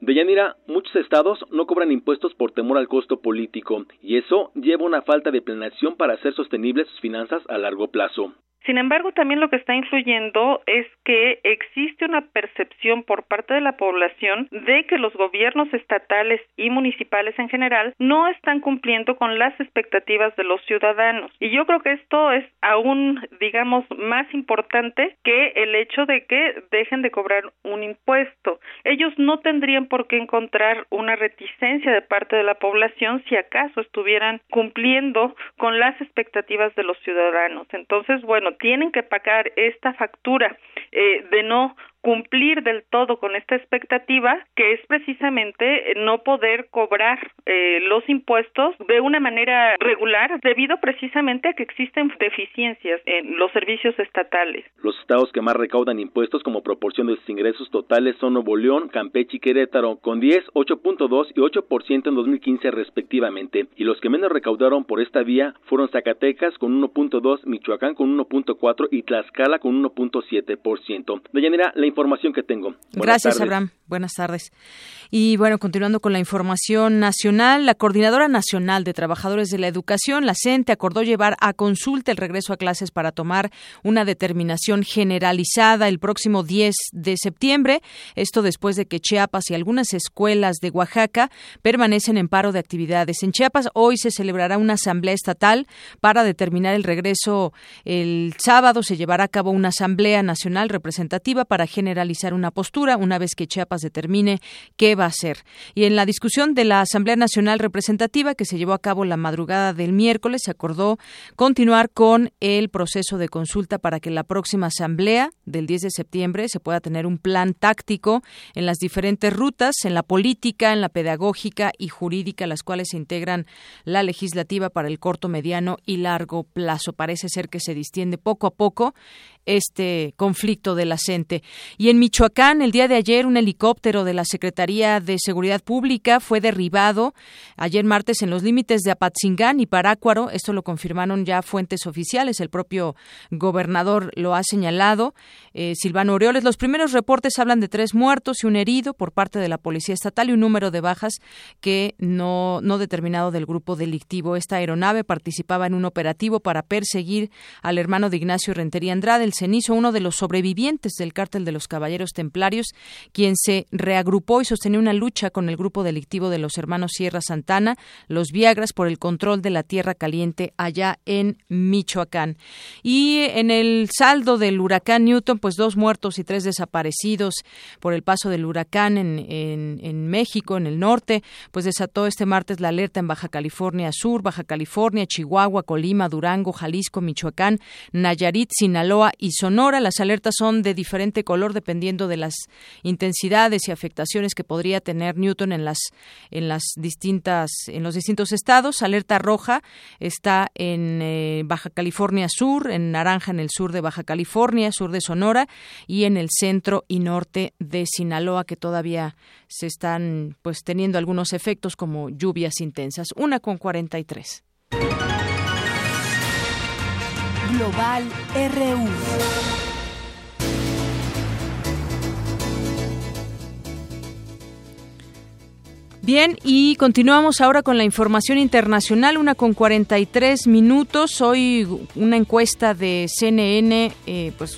S13: Deyanira, muchos estados no cobran impuestos por temor al costo político y eso lleva a una falta de planeación para hacer sostenibles sus finanzas a largo plazo.
S22: Sin embargo, también lo que está influyendo es que existe una percepción por parte de la población de que los gobiernos estatales y municipales en general no están cumpliendo con las expectativas de los ciudadanos. Y yo creo que esto es aún, digamos, más importante que el hecho de que dejen de cobrar un impuesto. Ellos no tendrían por qué encontrar una reticencia de parte de la población si acaso estuvieran cumpliendo con las expectativas de los ciudadanos. Entonces, bueno, tienen que pagar esta factura eh, de no cumplir del todo con esta expectativa, que es precisamente no poder cobrar eh, los impuestos de una manera regular, debido precisamente a que existen deficiencias en los servicios estatales.
S13: Los estados que más recaudan impuestos como proporción de sus ingresos totales son Nuevo León, Campeche y Querétaro, con 10, 8.2 y 8% en 2015 respectivamente, y los que menos recaudaron por esta vía fueron Zacatecas con 1.2, Michoacán con 1.4 y Tlaxcala con 1.7%. Deyanira, la información que tengo.
S2: Gracias, Abraham. Buenas tardes. Y bueno, continuando con la información nacional, la Coordinadora Nacional de Trabajadores de la Educación, la CENTE, acordó llevar a consulta el regreso a clases para tomar una determinación generalizada el próximo 10 de septiembre. Esto después de que Chiapas y algunas escuelas de Oaxaca permanecen en paro de actividades. En Chiapas hoy se celebrará una asamblea estatal para determinar el regreso. El sábado se llevará a cabo una asamblea nacional representativa para generalizar una postura una vez que Chiapas determine qué va a ser. Y en la discusión de la Asamblea Nacional Representativa que se llevó a cabo la madrugada del miércoles, se acordó continuar con el proceso de consulta para que la próxima Asamblea del 10 de septiembre se pueda tener un plan táctico en las diferentes rutas, en la política, en la pedagógica y jurídica, las cuales se integran la legislativa para el corto, mediano y largo plazo. Parece ser que se distiende poco a poco este conflicto de la CENTE. Y en Michoacán, el día de ayer, un helicóptero de la Secretaría de Seguridad Pública fue derribado ayer martes en los límites de Apatzingán y Parácuaro. Esto lo confirmaron ya fuentes oficiales. El propio gobernador lo ha señalado. Eh, Silvano Orioles. Los primeros reportes hablan de tres muertos y un herido por parte de la Policía Estatal y un número de bajas que no, no determinado del grupo delictivo. Esta aeronave participaba en un operativo para perseguir al hermano de Ignacio Rentería Andrade, el cenizo, uno de los sobrevivientes del cártel de los Caballeros Templarios, quien se reagrupó y sostenía una lucha con el grupo delictivo de los hermanos Sierra Santana, los Viagras, por el control de la tierra caliente allá en Michoacán. Y en el saldo del huracán Newton, pues dos muertos y tres desaparecidos por el paso del huracán en, en, en México, en el norte, pues desató este martes la alerta en Baja California Sur, Baja California, Chihuahua, Colima, Durango, Jalisco, Michoacán, Nayarit, Sinaloa y y Sonora. Las alertas son de diferente color dependiendo de las intensidades y afectaciones que podría tener Newton en las en las distintas en los distintos estados. Alerta roja está en eh, Baja California Sur, en naranja en el sur de Baja California, sur de Sonora y en el centro y norte de Sinaloa que todavía se están pues teniendo algunos efectos como lluvias intensas. Una con 43.
S23: Global RU.
S2: Bien, y continuamos ahora con la información internacional, una con 43 minutos. Hoy una encuesta de CNN, eh, pues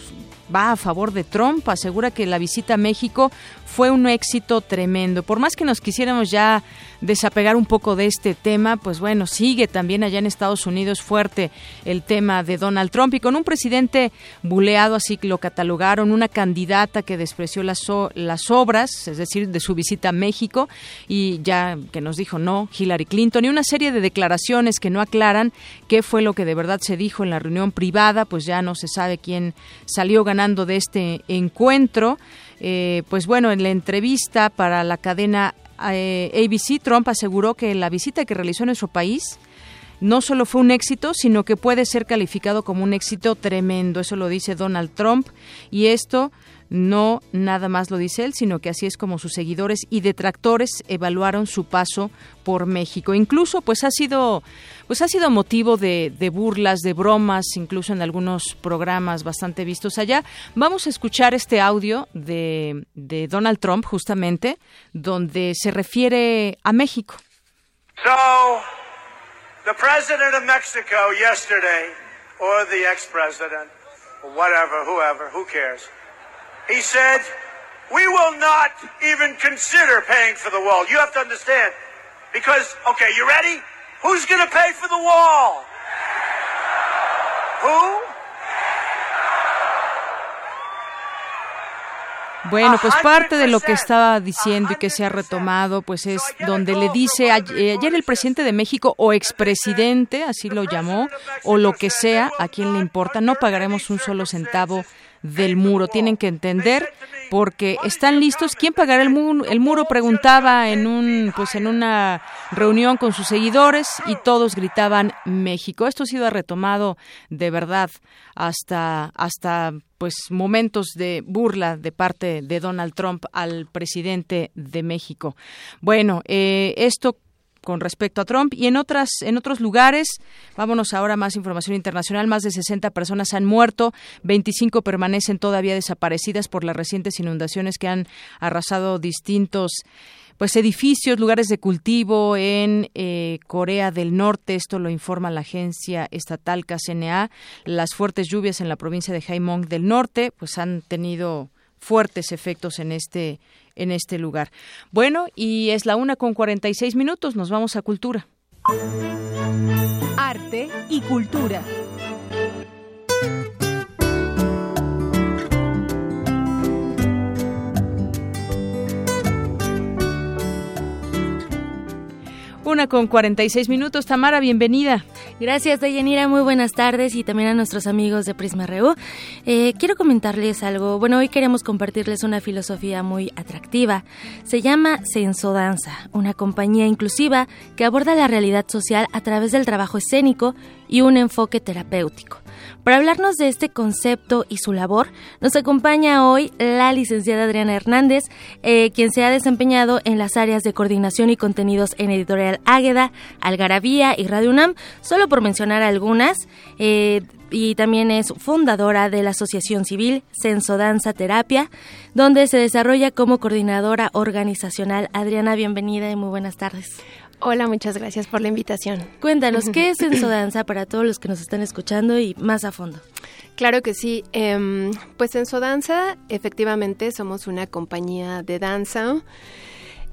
S2: va a favor de Trump, asegura que la visita a México fue un éxito tremendo. Por más que nos quisiéramos ya desapegar un poco de este tema, pues bueno, sigue también allá en Estados Unidos fuerte el tema de Donald Trump y con un presidente buleado, así lo catalogaron, una candidata que despreció las, las obras, es decir, de su visita a México y ya que nos dijo no, Hillary Clinton y una serie de declaraciones que no aclaran qué fue lo que de verdad se dijo en la reunión privada, pues ya no se sabe quién salió ganando de este encuentro. Eh, pues bueno, en la entrevista para la cadena eh, ABC, Trump aseguró que la visita que realizó en nuestro país no solo fue un éxito, sino que puede ser calificado como un éxito tremendo. Eso lo dice Donald Trump y esto no nada más lo dice él, sino que así es como sus seguidores y detractores evaluaron su paso por México. Incluso, pues ha sido, pues ha sido motivo de, burlas, de bromas, incluso en algunos programas bastante vistos allá. Vamos a escuchar este audio de, de Donald Trump, justamente, donde se refiere a México.
S24: So, the president of Mexico yesterday, or the ex-president, whatever, whoever, who cares? He said, we will not even consider paying for the wall. You have to understand. Because, okay, you ready? Who's going to pay for the wall? Who?
S2: Bueno, pues parte de lo que estaba diciendo y que se ha retomado, pues es donde le dice eh, ayer el presidente de México o expresidente, así lo llamó, o lo que sea, a quien le importa, no pagaremos un solo centavo del muro. Tienen que entender porque están listos. ¿Quién pagará el muro? El muro preguntaba en un pues en una reunión con sus seguidores y todos gritaban México. Esto ha sido retomado de verdad hasta hasta pues momentos de burla de parte de Donald Trump al presidente de México. Bueno, eh, esto con respecto a Trump y en otras en otros lugares vámonos ahora a más información internacional más de 60 personas han muerto 25 permanecen todavía desaparecidas por las recientes inundaciones que han arrasado distintos pues edificios, lugares de cultivo en eh, Corea del Norte. Esto lo informa la agencia estatal KCNA. Las fuertes lluvias en la provincia de Haemong del Norte, pues han tenido fuertes efectos en este en este lugar. Bueno, y es la una con 46 minutos, nos vamos a cultura.
S23: Arte y cultura.
S2: Una con 46 minutos. Tamara, bienvenida.
S16: Gracias, Deyanira. Muy buenas tardes y también a nuestros amigos de Prisma Reu. Eh, quiero comentarles algo. Bueno, hoy queremos compartirles una filosofía muy atractiva. Se llama Sensodanza, una compañía inclusiva que aborda la realidad social a través del trabajo escénico y un enfoque terapéutico. Para hablarnos de este concepto y su labor, nos acompaña hoy la licenciada Adriana Hernández, eh, quien se ha desempeñado en las áreas de coordinación y contenidos en Editorial Águeda, Algarabía y Radio UNAM, solo por mencionar algunas. Eh, y también es fundadora de la Asociación Civil Censo Danza Terapia, donde se desarrolla como coordinadora organizacional. Adriana, bienvenida y muy buenas tardes.
S25: Hola, muchas gracias por la invitación.
S16: Cuéntanos, ¿qué es Ensodanza para todos los que nos están escuchando y más a fondo?
S25: Claro que sí. Eh, pues Ensodanza, efectivamente, somos una compañía de danza.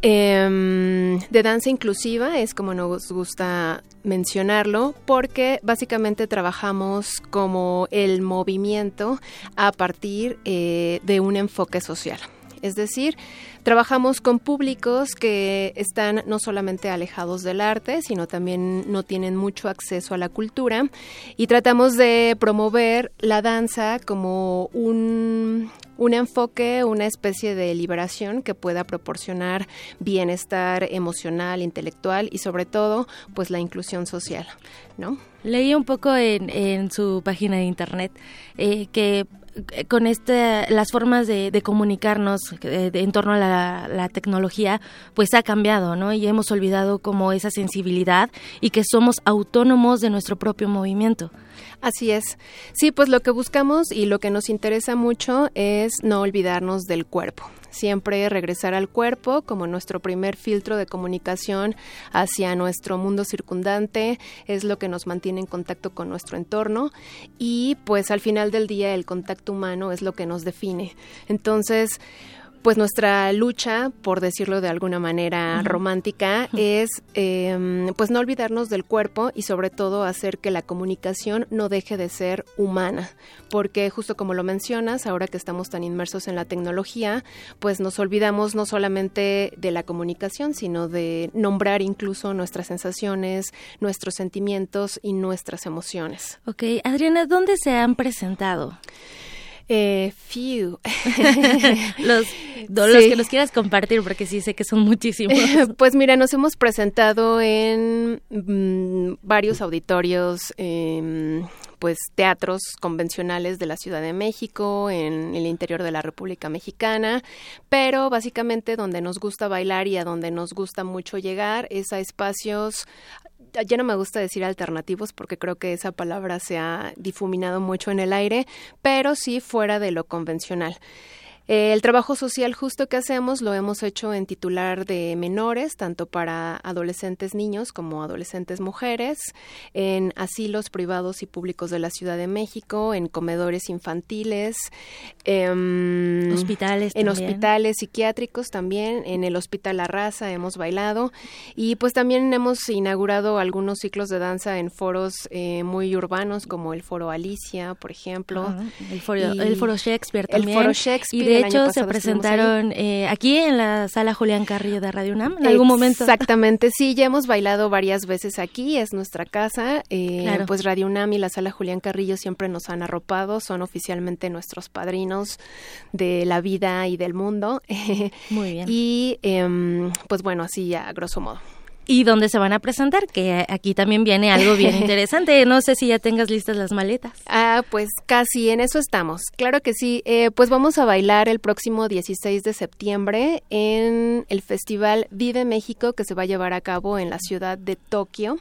S25: Eh, de danza inclusiva, es como nos gusta mencionarlo, porque básicamente trabajamos como el movimiento a partir eh, de un enfoque social. es decir, trabajamos con públicos que están no solamente alejados del arte, sino también no tienen mucho acceso a la cultura y tratamos de promover la danza como un, un enfoque, una especie de liberación que pueda proporcionar bienestar emocional, intelectual y sobre todo pues la inclusión social, ¿no?
S16: Leí un poco en, su página de internet eh, que con este, las formas de, comunicarnos eh, en torno a la, tecnología, pues ha cambiado, ¿no? Y hemos olvidado como esa sensibilidad y que somos autónomos de nuestro propio movimiento.
S25: Así es. Sí, pues lo que buscamos y lo que nos interesa mucho es no olvidarnos del cuerpo siempre regresar al cuerpo como nuestro primer filtro de comunicación hacia nuestro mundo circundante, es lo que nos mantiene en contacto con nuestro entorno y pues al final del día el contacto humano es lo que nos define. Entonces, pues nuestra lucha, por decirlo de alguna manera romántica, es em, pues no olvidarnos del cuerpo y sobre todo hacer que la comunicación no deje de ser humana, porque justo como lo mencionas, ahora que estamos tan inmersos en la tecnología, pues nos olvidamos no solamente de la comunicación, sino de nombrar incluso nuestras sensaciones, nuestros sentimientos y nuestras emociones.
S16: Ok, Adriana, ¿dónde se han presentado?
S25: Eh, few.
S16: los, los que los quieras compartir, porque sí sé que son muchísimos.
S25: pues mira, nos hemos presentado en mm, varios auditorios, em, pues teatros convencionales de la Ciudad de México, en el interior de la República Mexicana, pero básicamente donde nos gusta bailar y a donde nos gusta mucho llegar es a espacios ya no me gusta decir alternativos porque creo que esa palabra se ha difuminado mucho en el aire, pero sí fuera de lo convencional. Eh, el trabajo social justo que hacemos lo hemos hecho en titular de menores, tanto para adolescentes niños como adolescentes mujeres, en asilos privados y públicos de la Ciudad de México, en comedores infantiles,
S16: em, hospitales
S25: en hospitales psiquiátricos también, en el Hospital La Raza hemos bailado y pues también hemos inaugurado algunos ciclos de danza en foros eh, muy urbanos como el Foro Alicia, por ejemplo.
S16: el, foro, el foro Shakespeare también.
S25: El Foro Shakespeare
S16: de hecho se presentaron eh, aquí en la sala Julián Carrillo de Radio UNAM en algún momento.
S25: Exactamente, sí, ya hemos bailado varias veces aquí, es nuestra casa. Eh, Pues Radio UNAM y la sala Julián Carrillo siempre nos han arropado, son oficialmente nuestros padrinos de la vida y del mundo.
S16: Muy bien.
S25: y em, pues bueno, así a grosso modo
S16: y dónde se van a presentar, que aquí también viene algo bien interesante. No sé si ya tengas listas las maletas.
S25: Ah, pues casi en eso estamos. Claro que sí. Eh, pues vamos a bailar el próximo 16 de septiembre en el Festival Vive México que se va a llevar a cabo en la ciudad de Tokio.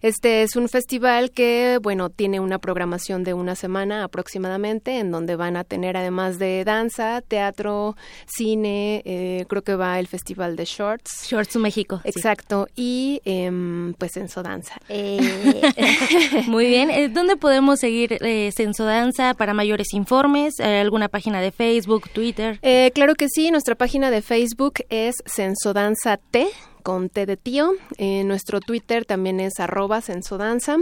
S25: Este es un festival que, bueno, tiene una programación de una semana aproximadamente, en donde van a tener además de danza, teatro, cine, eh, creo que va el Festival de Shorts.
S16: Shorts México.
S25: Exacto y em, pues Sensodanza.
S16: Eh. Muy bien, eh, ¿dónde podemos seguir eh, Sensodanza para mayores informes? Eh, ¿Alguna página de Facebook, Twitter?
S25: claro que sí, nuestra página de Facebook es Sensodanza T con T de tío. nuestro Twitter también es arroba sensodanza.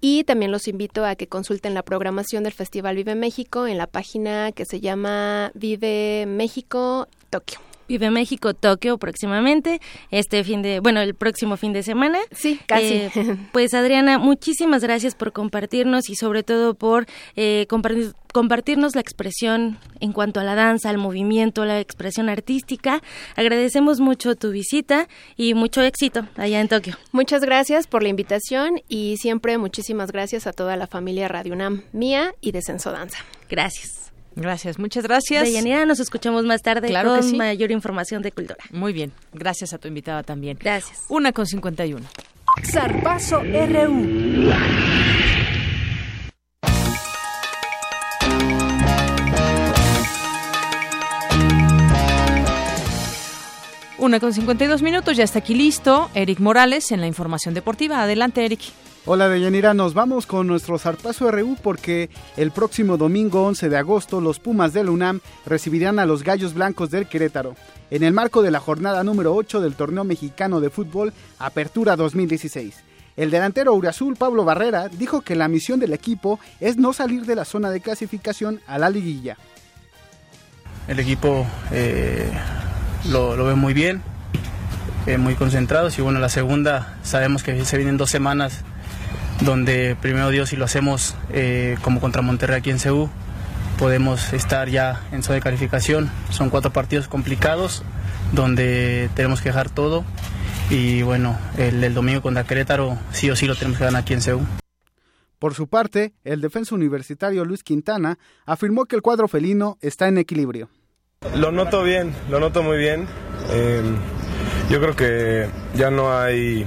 S25: Y también los invito a que consulten la programación del Festival Vive México en la página que se llama Vive México Tokio.
S16: Vive México, Tokio próximamente, este fin de, bueno, el próximo fin de semana.
S25: Sí, casi. Eh,
S16: pues Adriana, muchísimas gracias por compartirnos y sobre todo por eh, compartirnos la expresión en cuanto a la danza, al movimiento, la expresión artística. Agradecemos mucho tu visita y mucho éxito allá en Tokio.
S25: Muchas gracias por la invitación y siempre muchísimas gracias a toda la familia Radio UNAM mía y de Senso Danza.
S16: Gracias.
S2: Gracias, muchas gracias.
S16: Deyanira, nos escuchamos más tarde claro con mayor información de cultura.
S2: Muy bien, gracias a tu invitada también.
S16: Gracias.
S2: Una con 51.
S23: Zarpazo RU.
S2: Una con 52 minutos, ya está aquí listo Eric Morales en la información deportiva. Adelante, Eric.
S17: Hola Deyanira, nos vamos con nuestro zarpazo RU porque el próximo domingo 11 de agosto los Pumas del UNAM recibirán a los Gallos Blancos del Querétaro en el marco de la jornada número 8 del torneo mexicano de fútbol Apertura 2016. El delantero Urazul Pablo Barrera dijo que la misión del equipo es no salir de la zona de clasificación a la liguilla.
S26: el equipo eh, lo, lo, ve muy bien, eh, muy concentrados y bueno, la segunda sabemos que se vienen dos semanas donde primero Dios si lo hacemos eh, como contra Monterrey aquí en Ceú, podemos estar ya en zona de calificación. Son cuatro partidos complicados donde tenemos que dejar todo y bueno, el, el domingo contra Querétaro sí o sí lo tenemos que ganar aquí en Ceú.
S17: Por su parte, el defensa universitario Luis Quintana afirmó que el cuadro felino está en equilibrio.
S27: Lo noto bien, lo noto muy bien. Eh, yo creo que ya no hay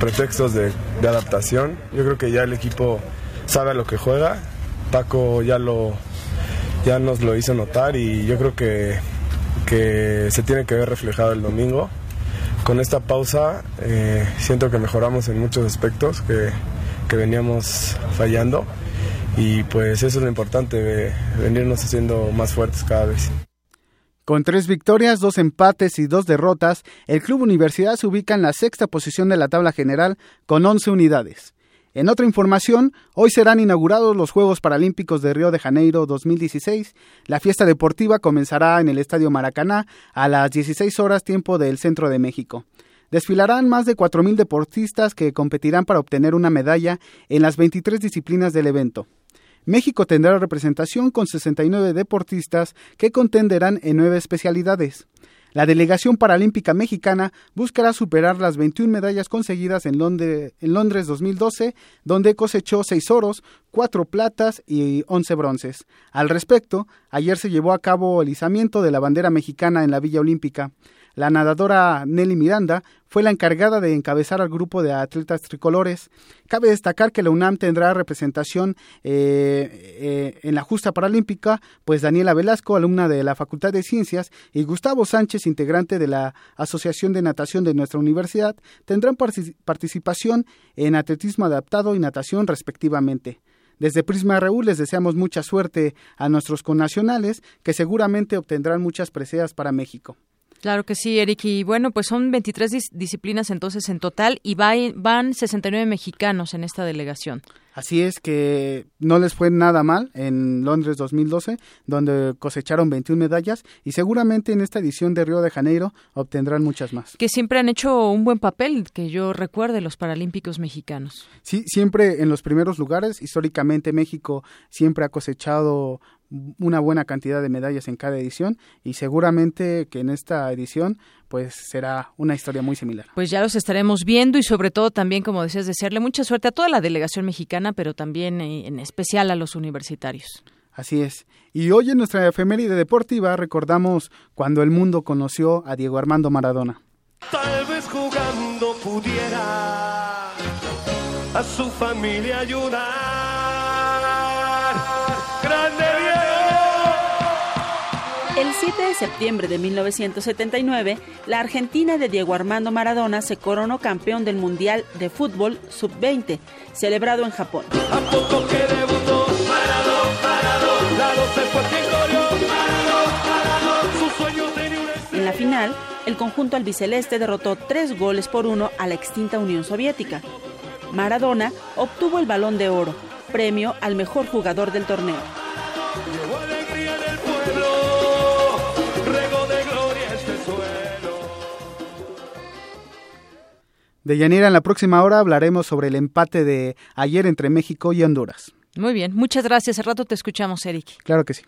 S27: pretextos de, adaptación. Yo creo que ya el equipo sabe a lo que juega. Paco ya lo ya nos lo hizo notar y yo creo que, que se tiene que ver reflejado el domingo. Con esta pausa eh, siento que mejoramos en muchos aspectos que, que veníamos fallando y pues eso es lo importante, venirnos haciendo más fuertes cada vez.
S17: Con tres victorias, dos empates y dos derrotas, el Club Universidad se ubica en la sexta posición de la tabla general con 11 unidades. En otra información, hoy serán inaugurados los Juegos Paralímpicos de Río de Janeiro 2016. La fiesta deportiva comenzará en el Estadio Maracaná a las 16 horas tiempo del centro de México. Desfilarán más de 4.000 deportistas que competirán para obtener una medalla en las 23 disciplinas del evento. México tendrá representación con 69 deportistas que contenderán en nueve especialidades. La delegación paralímpica mexicana buscará superar las 21 medallas conseguidas en Londres, en Londres 2012, donde cosechó 6 oros, 4 platas y 11 bronces. Al respecto, ayer se llevó a cabo el izamiento de la bandera mexicana en la Villa Olímpica. La nadadora Nelly Miranda fue la encargada de encabezar al grupo de atletas tricolores. Cabe destacar que la UNAM tendrá representación eh, eh, en la justa paralímpica, pues Daniela Velasco, alumna de la Facultad de Ciencias, y Gustavo Sánchez, integrante de la Asociación de Natación de nuestra universidad, tendrán participación en atletismo adaptado y natación respectivamente. Desde Prisma RU les deseamos mucha suerte a nuestros connacionales que seguramente obtendrán muchas preseas para México.
S2: Claro que sí, Eric. Y bueno, pues son 23 dis disciplinas entonces en total y va, van 69 mexicanos en esta delegación.
S17: Así es que no les fue nada mal en Londres 2012, donde cosecharon 21 medallas y seguramente en esta edición de Río de Janeiro obtendrán muchas más.
S2: Que siempre han hecho un buen papel, que yo recuerde, los paralímpicos mexicanos.
S17: Sí, siempre en los primeros lugares. Históricamente México siempre ha cosechado una buena cantidad de medallas en cada edición y seguramente que en esta edición pues será una historia muy similar.
S2: Pues ya los estaremos viendo y sobre todo también, como decías, desearle mucha suerte a toda la delegación mexicana, pero también eh, en especial a los universitarios.
S17: Así es. Y hoy en nuestra efeméride deportiva recordamos cuando el mundo conoció a Diego Armando Maradona.
S28: Tal vez jugando pudiera a su familia ayudar.
S29: 7 de septiembre de 1979, la Argentina de Diego Armando Maradona se coronó campeón del Mundial de Fútbol Sub-20, celebrado en Japón. En la final, el conjunto albiceleste derrotó tres goles por uno a la extinta Unión Soviética. Maradona obtuvo el Balón de Oro, premio al mejor jugador del torneo.
S17: De Yanira, en la próxima hora hablaremos sobre el empate de ayer entre México y Honduras.
S2: Muy bien, muchas gracias. Al rato te escuchamos, Eric.
S17: Claro que sí.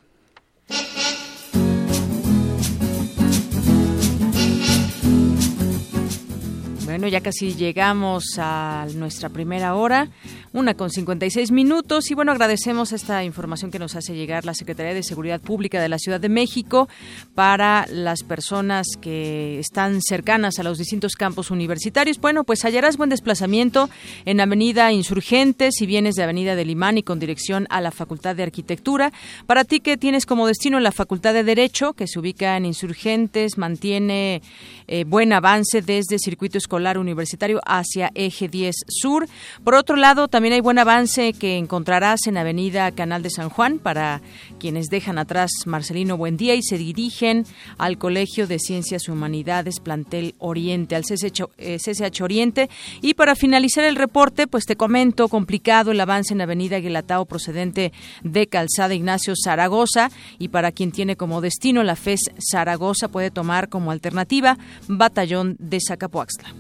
S2: Bueno, ya casi llegamos a nuestra primera hora, una con 56 minutos. Y bueno, agradecemos esta información que nos hace llegar la Secretaría de Seguridad Pública de la Ciudad de México para las personas que están cercanas a los distintos campos universitarios. Bueno, pues hallarás buen desplazamiento en Avenida Insurgentes y vienes de Avenida del Imán y con dirección a la Facultad de Arquitectura. Para ti que tienes como destino la Facultad de Derecho, que se ubica en Insurgentes, mantiene eh, buen avance desde circuito escolar universitario hacia Eje 10 Sur. Por otro lado, también también hay buen avance que encontrarás en Avenida Canal de San Juan para quienes dejan atrás Marcelino Buendía y se dirigen al Colegio de Ciencias y Humanidades Plantel Oriente, al CSH, eh, Oriente. Y para finalizar el reporte, pues te comento complicado el avance en Avenida Guelatao procedente de Calzada Ignacio Zaragoza y para quien tiene como destino la FES Zaragoza puede tomar como alternativa Batallón de Zacapuaxtla.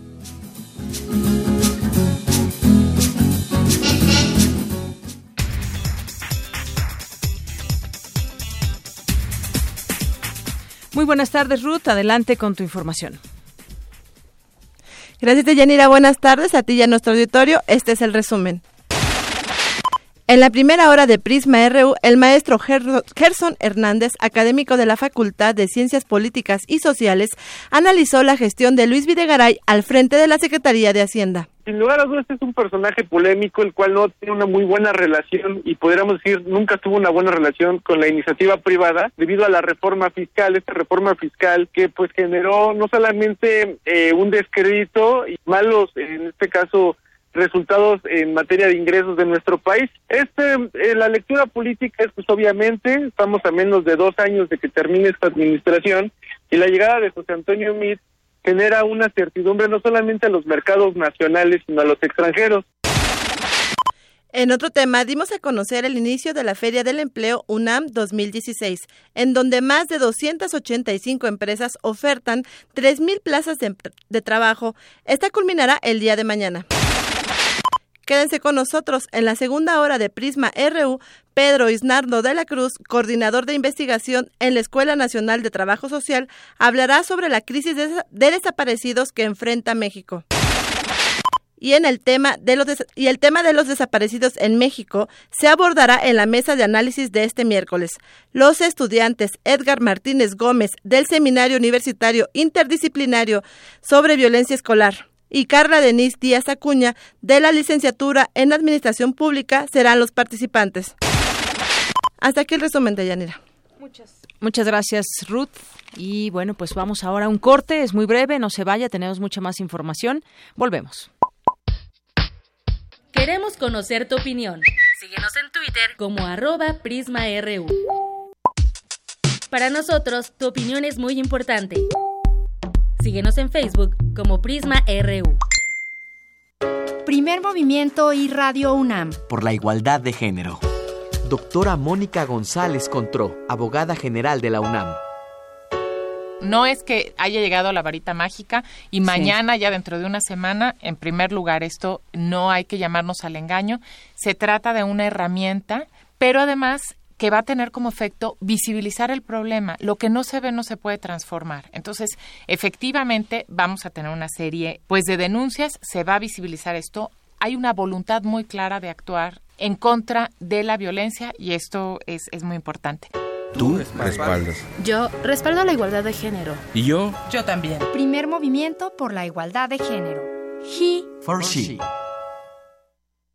S2: Muy buenas tardes, Ruth. Adelante con tu información.
S30: Gracias, Yanira. Buenas tardes a ti y a nuestro auditorio. Este es el resumen. En la primera hora de Prisma RU, el maestro Gerson Hernández, académico de la Facultad de Ciencias Políticas y Sociales, analizó la gestión de Luis Videgaray al frente de la Secretaría de Hacienda.
S21: Sin lugar a dudas es un personaje polémico, el cual no tiene una muy buena relación y podríamos decir nunca tuvo una buena relación con la iniciativa privada debido a la reforma fiscal, esta reforma fiscal que pues generó no solamente eh, un descrédito y malos, en este caso resultados en materia de ingresos de nuestro país. Este, eh, la lectura política es pues obviamente, estamos a menos de dos años de que termine esta administración y la llegada de José Antonio Meade genera una certidumbre no solamente a los mercados nacionales, sino a los extranjeros.
S30: En otro tema, dimos a conocer el inicio de la Feria del Empleo UNAM 2016, en donde más de 285 empresas ofertan 3.000 plazas de trabajo. Esta culminará el día de mañana. Quédense con nosotros en la segunda hora de Prisma RU. Pedro Isnardo de la Cruz, coordinador de investigación en la Escuela Nacional de Trabajo Social, hablará sobre la crisis de, desaparecidos que enfrenta México. Y, en el tema de los y el tema de los desaparecidos en México se abordará en la mesa de análisis de este miércoles. Los estudiantes Edgar Martínez Gómez del Seminario Universitario Interdisciplinario sobre Violencia Escolar, y Carla Denise Díaz Acuña de la licenciatura en Administración Pública serán los participantes. Hasta aquí el resumen de Yanira.
S2: Muchas. Muchas gracias, Ruth. Y bueno, pues vamos ahora a un corte, es muy breve, no se vaya, tenemos mucha más información. Volvemos.
S31: Queremos conocer tu opinión. Síguenos en Twitter como arroba PrismaRU. Para nosotros, tu opinión es muy importante. Síguenos en Facebook como Prisma RU.
S23: Primer movimiento y Radio UNAM.
S32: Por la igualdad de género. Doctora Mónica González Contró, abogada general de la UNAM.
S33: No es que haya llegado la varita mágica y mañana, ya dentro de una semana, en primer lugar, esto no hay que llamarnos al engaño. Se trata de una herramienta, pero además que va a tener como efecto visibilizar el problema. Lo que no se ve no se puede transformar. Entonces, efectivamente, vamos a tener una serie pues de denuncias, se va a visibilizar esto. Hay una voluntad muy clara de actuar en contra de la violencia y esto es, es muy importante.
S32: Tú respaldas.
S31: Yo respaldo la igualdad de género.
S32: ¿Y yo?
S33: Yo también.
S23: Primer movimiento por la igualdad de género. He
S32: for she.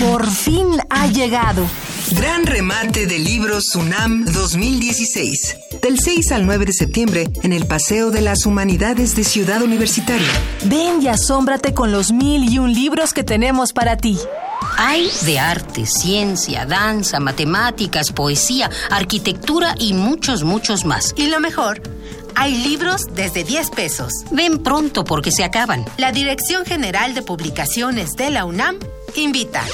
S23: Por fin ha llegado.
S34: Gran remate de libros Sunam 2016. Del 6 al 9 de septiembre en el Paseo de las Humanidades de Ciudad Universitaria.
S23: Ven y asómbrate con los mil y un libros que tenemos para ti.
S35: Hay de arte, ciencia, danza, matemáticas, poesía, arquitectura y muchos, muchos más.
S34: Y lo mejor, hay libros desde 10 pesos.
S35: Ven pronto porque se acaban.
S34: La Dirección General de Publicaciones de la UNAM
S35: invita.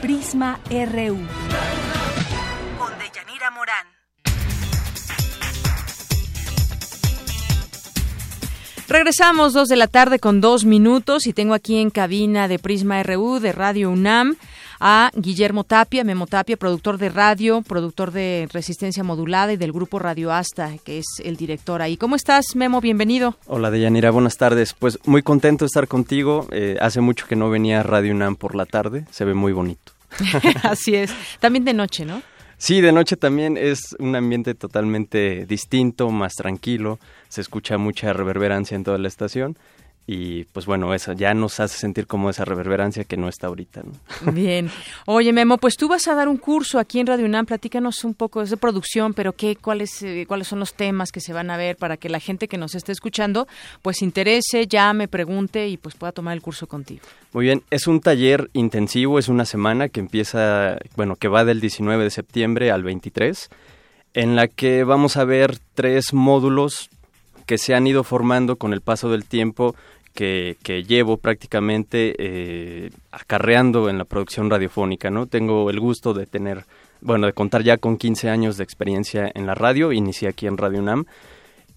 S29: Prisma RU.
S23: Con Deyanira Morán.
S2: Regresamos dos de la tarde con dos minutos y tengo aquí en cabina de Prisma RU de Radio UNAM a Guillermo Tapia, Memo Tapia, productor de radio, productor de Resistencia Modulada y del grupo Radio Asta, que es el director ahí. ¿Cómo estás, Memo? Bienvenido.
S36: Hola, Deyanira, buenas tardes. Pues muy contento de estar contigo. Eh, hace mucho que no venía a Radio UNAM por la tarde, se ve muy bonito.
S2: Así es. También de noche, ¿no?
S36: Sí, de noche también es un ambiente totalmente distinto, más tranquilo, se escucha mucha reverberancia en toda la estación y pues bueno, eso ya nos hace sentir como esa reverberancia que no está ahorita. ¿no?
S2: Bien. Oye, Memo, pues tú vas a dar un curso aquí en Radio UNAM, platícanos un poco, es de producción, pero qué, cuáles, eh, cuáles son los temas que se van a ver para que la gente que nos esté escuchando pues interese, llame, pregunte y pues pueda tomar el curso contigo.
S36: Muy bien, es un taller intensivo, es una semana que empieza, bueno, que va del 19 de septiembre al 23, en la que vamos a ver tres módulos que se han ido formando con el paso del tiempo que, llevo prácticamente eh, acarreando en la producción radiofónica, ¿no? Tengo el gusto de tener, bueno, de contar ya con 15 años de experiencia en la radio, inicié aquí en Radio UNAM,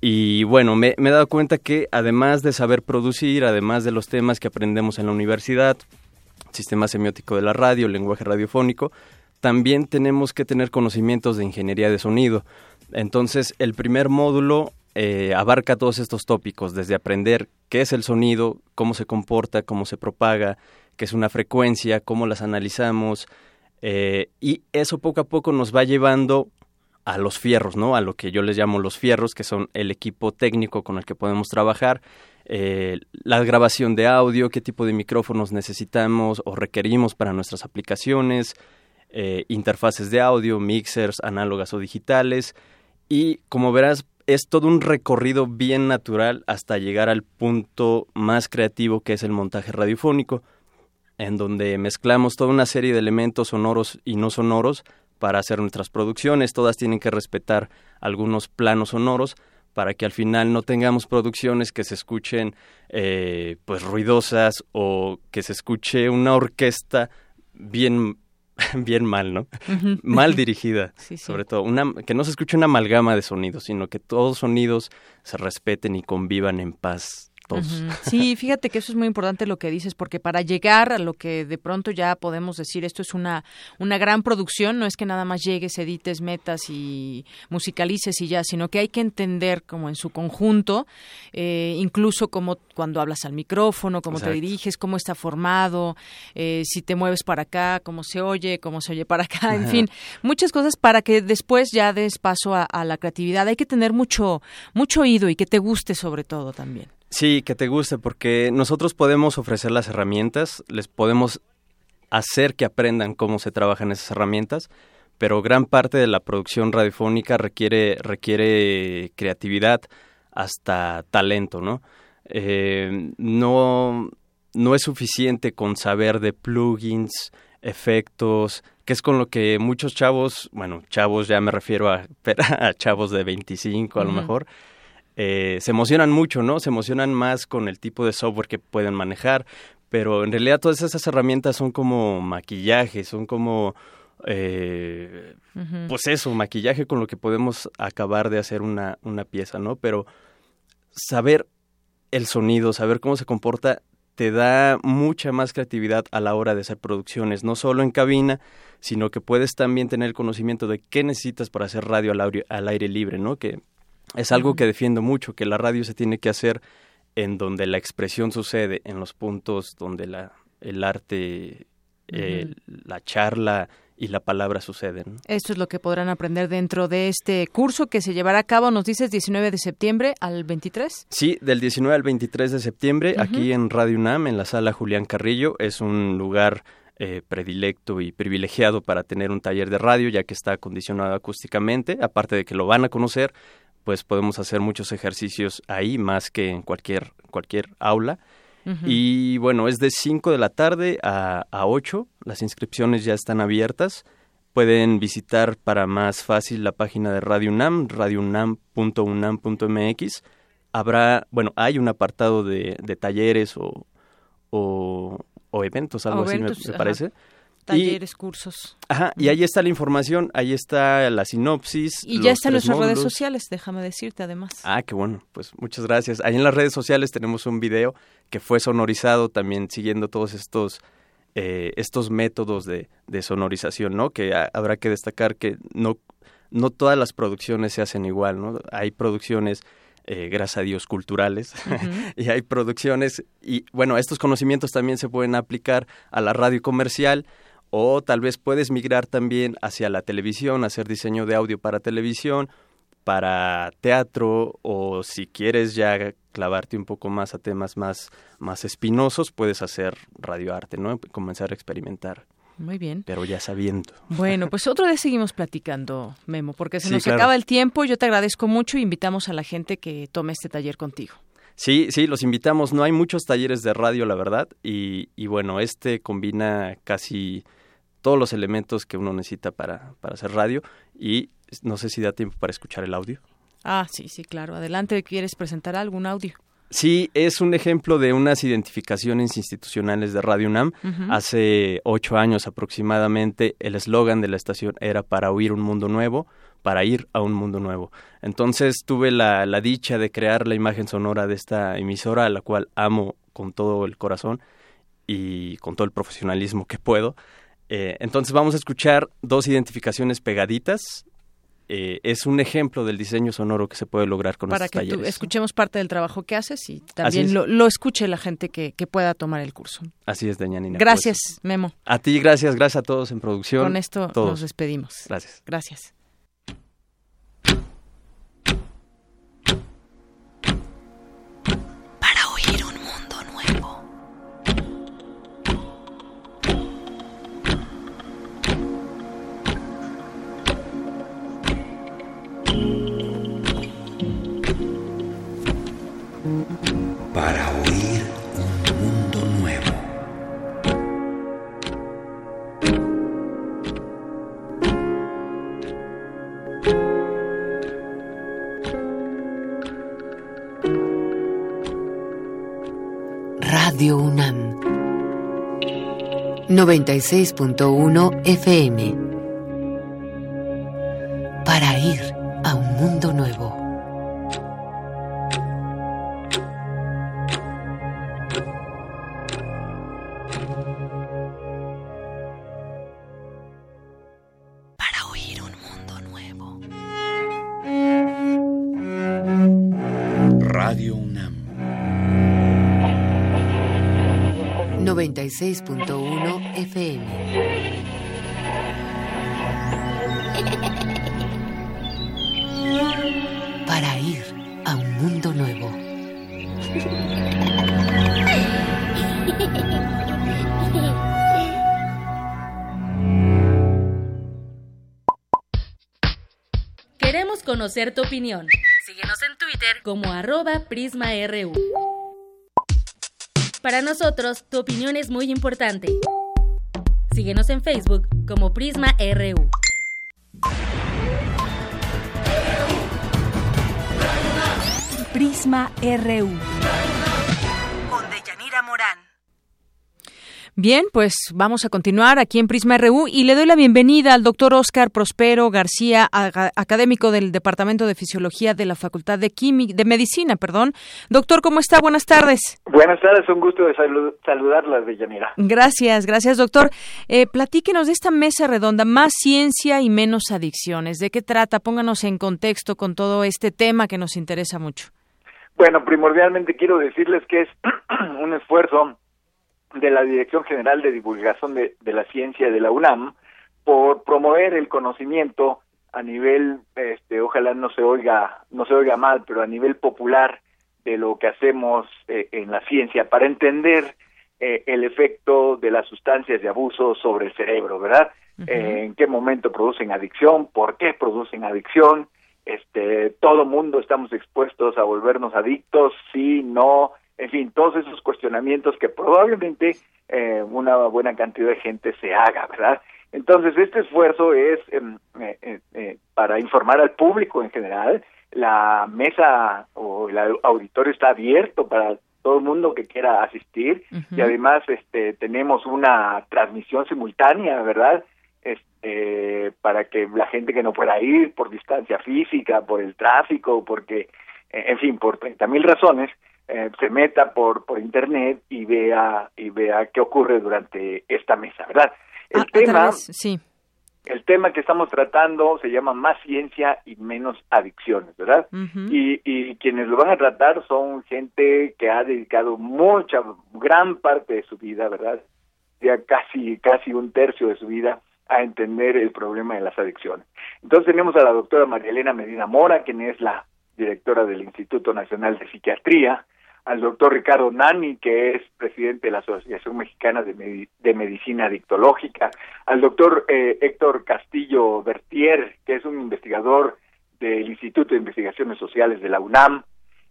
S36: y bueno, me, me he dado cuenta que además de saber producir, además de los temas que aprendemos en la universidad, sistema semiótico de la radio, lenguaje radiofónico, también tenemos que tener conocimientos de ingeniería de sonido. Entonces, el primer módulo eh, abarca todos estos tópicos, desde aprender qué es el sonido, cómo se comporta, cómo se propaga, qué es una frecuencia, cómo las analizamos, eh, y eso poco a poco nos va llevando a los fierros, ¿no? A lo que yo les llamo los fierros, que son el equipo técnico con el que podemos trabajar, eh, la grabación de audio, qué tipo de micrófonos necesitamos o requerimos para nuestras aplicaciones, interfaces de audio, mixers, análogas o digitales. Y como verás, es todo un recorrido bien natural hasta llegar al punto más creativo que es el montaje radiofónico, en donde mezclamos toda una serie de elementos sonoros y no sonoros para hacer nuestras producciones. Todas tienen que respetar algunos planos sonoros para que al final no tengamos producciones que se escuchen eh, pues ruidosas o que se escuche una orquesta bien bien mal, ¿no? Mal dirigida,
S2: Sí, sí.
S36: sobre todo. Una, que no se escuche una amalgama de sonidos, sino que todos los sonidos se respeten y convivan en paz todos.
S2: Sí, fíjate que eso es muy importante lo que dices, porque para llegar a lo que de pronto ya podemos decir, esto es una, una gran producción, no es que nada más llegues, edites, metas y musicalices y ya, sino que hay que entender como en su conjunto, eh, incluso como cuando hablas al micrófono, cómo te diriges, cómo está formado, eh, si te mueves para acá, cómo se oye, cómo se oye para acá, en
S36: Ajá.
S2: fin, muchas cosas para que después ya des paso a, a la creatividad. Hay que tener mucho, mucho oído y que te guste sobre todo también.
S36: Sí, que te guste, porque nosotros podemos ofrecer las herramientas, les podemos hacer que aprendan cómo se trabajan esas herramientas, pero gran parte de la producción radiofónica requiere, requiere creatividad hasta talento, ¿no? Eh, no, no es suficiente con saber de plugins, efectos, que es con lo que muchos chavos, bueno, chavos ya me refiero a, a chavos de 25 a lo mejor, eh, se emocionan mucho, ¿no? Se emocionan más con el tipo de software que pueden manejar, pero en realidad todas esas herramientas son como maquillaje, son como, eh, pues eso, maquillaje con lo que podemos acabar de hacer una, una pieza, ¿no? Pero saber el sonido, saber cómo se comporta, te da mucha más creatividad a la hora de hacer producciones, no solo en cabina, sino que puedes también tener conocimiento de qué necesitas para hacer radio al aire, al aire libre, ¿no? Que es algo que defiendo mucho, que la radio se tiene que hacer en donde la expresión sucede, en los puntos donde la, el arte, eh, la charla y la palabra suceden. ¿no?
S2: Esto es lo que podrán aprender dentro de este curso que se llevará a cabo, nos dices, 19 de septiembre al 23.
S36: Sí, del 19 al 23 de septiembre, aquí en Radio UNAM, en la sala Julián Carrillo, es un lugar eh, predilecto y privilegiado para tener un taller de radio, ya que está acondicionado acústicamente, aparte de que lo van a conocer, pues podemos hacer muchos ejercicios ahí, más que en cualquier, cualquier aula. Y bueno, es de 5 de la tarde a, a 8, las inscripciones ya están abiertas. Pueden visitar para más fácil la página de Radio UNAM, radiounam.unam.mx. habrá, bueno, hay un apartado de, de talleres o, o, eventos, algo así me, parece.
S2: Talleres, cursos.
S36: Ajá, y ahí está la información, ahí está la sinopsis.
S2: Y ya está en nuestras redes sociales, déjame decirte además.
S36: Ah, qué bueno, pues muchas gracias. Ahí en las redes sociales tenemos un video que fue sonorizado también siguiendo todos estos eh, estos métodos de, de, sonorización, ¿no? Que habrá que destacar que no, no todas las producciones se hacen igual, ¿no? Hay producciones eh, gracias a Dios, culturales. y hay producciones, y bueno, estos conocimientos también se pueden aplicar a la radio comercial o tal vez puedes migrar también hacia la televisión, hacer diseño de audio para televisión, para teatro o si quieres ya clavarte un poco más a temas más, más espinosos, puedes hacer radioarte, ¿no? Comenzar a experimentar.
S2: Muy bien.
S36: Pero ya sabiendo.
S2: Bueno, pues otro día seguimos platicando, Memo, porque se nos acaba el tiempo. Yo te agradezco mucho y invitamos a la gente que tome este taller contigo.
S36: Sí, sí, los invitamos. No hay muchos talleres de radio, la verdad. Y, y bueno, este combina casi todos los elementos que uno necesita para, para hacer radio. Y no sé si da tiempo para escuchar el audio.
S2: Ah, sí, sí, claro. Adelante, ¿quieres presentar algún audio?
S36: Sí, es un ejemplo de unas identificaciones institucionales de Radio UNAM. Hace ocho años aproximadamente el eslogan de la estación era para oír un mundo nuevo, para ir a un mundo nuevo. Entonces tuve la, la dicha de crear la imagen sonora de esta emisora, a la cual amo con todo el corazón y con todo el profesionalismo que puedo. Eh, entonces vamos a escuchar dos identificaciones pegaditas eh, es un ejemplo del diseño sonoro que se puede lograr con
S2: Para
S36: que
S2: escuchemos parte del trabajo que haces y también lo, escuche la gente que, pueda tomar el curso.
S36: Así es, Dañanina.
S2: Gracias, Memo.
S36: A ti, gracias, gracias a todos en producción.
S2: Con esto nos despedimos.
S36: Gracias.
S2: Gracias.
S34: 96.1 FM
S31: conocer tu opinión. Síguenos en Twitter como arroba PrismaRU. Para nosotros, tu opinión es muy importante. Síguenos en Facebook como Prisma RU.
S23: Prisma RU.
S2: Bien, pues vamos a continuar aquí en Prisma RU y le doy la bienvenida al doctor Oscar Prospero García, académico del Departamento de Fisiología de la Facultad de Química, de Medicina, perdón. Doctor, ¿cómo está? Buenas tardes.
S37: Buenas tardes, un gusto de salud, saludarlas, Deyanira.
S2: Gracias, gracias, doctor. Eh, platíquenos de esta mesa redonda, más ciencia y menos adicciones. ¿De qué trata? Pónganos en contexto con todo este tema que nos interesa mucho.
S37: Bueno, primordialmente quiero decirles que es un esfuerzo de la Dirección General de Divulgación de, la Ciencia de la UNAM por promover el conocimiento a nivel, este, ojalá no se oiga, no se oiga mal, pero a nivel popular de lo que hacemos eh, en la ciencia para entender eh, el efecto de las sustancias de abuso sobre el cerebro, ¿verdad? Eh, en qué momento producen adicción, por qué producen adicción, este, todo mundo estamos expuestos a volvernos adictos, sí, no, en fin, todos esos cuestionamientos que probablemente eh, una buena cantidad de gente se haga, ¿verdad? Entonces, este esfuerzo es em, eh, eh, para informar al público en general. La mesa o el auditorio está abierto para todo el mundo que quiera asistir y además este tenemos una transmisión simultánea, ¿verdad? Este para que la gente que no pueda ir por distancia física, por el tráfico, porque en fin, por 30 mil razones, eh, se meta por por internet y vea y vea qué ocurre durante esta mesa, ¿verdad? El
S2: Ah,
S37: tema
S2: sí.
S37: el tema que estamos tratando se llama más ciencia y menos adicciones, ¿verdad? y, y quienes lo van a tratar son gente que ha dedicado mucha, gran parte de su vida, ¿verdad? Ya casi, casi un tercio de su vida a entender el problema de las adicciones. Entonces tenemos a la doctora María Elena Medina Mora, quien es la directora del Instituto Nacional de Psiquiatría, al doctor Ricardo Nani, que es presidente de la Asociación Mexicana de, Medi- de Medicina Adictológica, al doctor eh, Héctor Castillo Bertier, que es un investigador del Instituto de Investigaciones Sociales de la UNAM,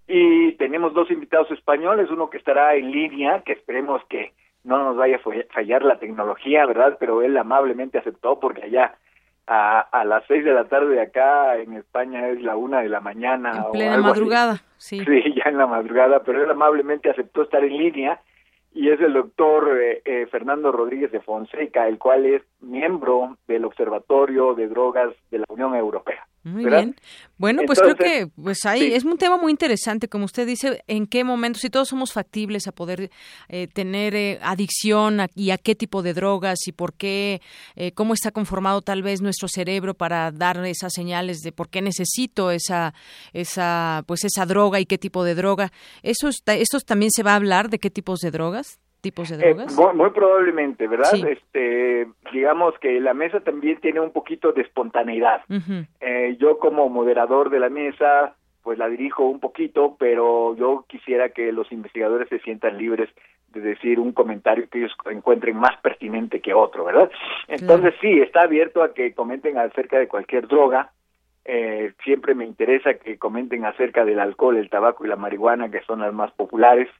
S37: y tenemos dos invitados españoles, uno que estará en línea, que esperemos que no nos vaya a falla- fallar la tecnología, ¿verdad? Pero él amablemente aceptó porque allá a, a las seis de la tarde acá en España es la una de la mañana. o
S2: Plena
S37: algo así.
S2: madrugada, sí.
S37: Sí, ya en la madrugada, pero él amablemente aceptó estar en línea y es el doctor eh, eh, Fernando Rodríguez de Fonseca, el cual es miembro del Observatorio de Drogas de la Unión Europea.
S2: Muy
S37: ¿verdad?
S2: bien. Bueno, pues creo que pues ahí
S37: sí.
S2: es un tema muy interesante, como usted dice, en qué momento, si todos somos factibles a poder eh, tener eh, adicción a- y a qué tipo de drogas y por qué, eh, cómo está conformado tal vez nuestro cerebro para dar esas señales de por qué necesito esa, esa, pues esa droga y qué tipo de droga. Eso está, eso también se va a hablar de qué tipos de drogas, tipos de
S37: Eh,
S2: drogas.
S37: muy, muy probablemente, ¿verdad?
S2: Sí.
S37: Este, digamos que la mesa también tiene un poquito de espontaneidad. Eh, yo como moderador de la mesa, pues la dirijo un poquito, pero yo quisiera que los investigadores se sientan libres de decir un comentario que ellos encuentren más pertinente que otro, ¿verdad? Entonces sí, está abierto a que comenten acerca de cualquier droga. Eh, siempre me interesa que comenten acerca del alcohol, el tabaco y la marihuana, que son las más populares,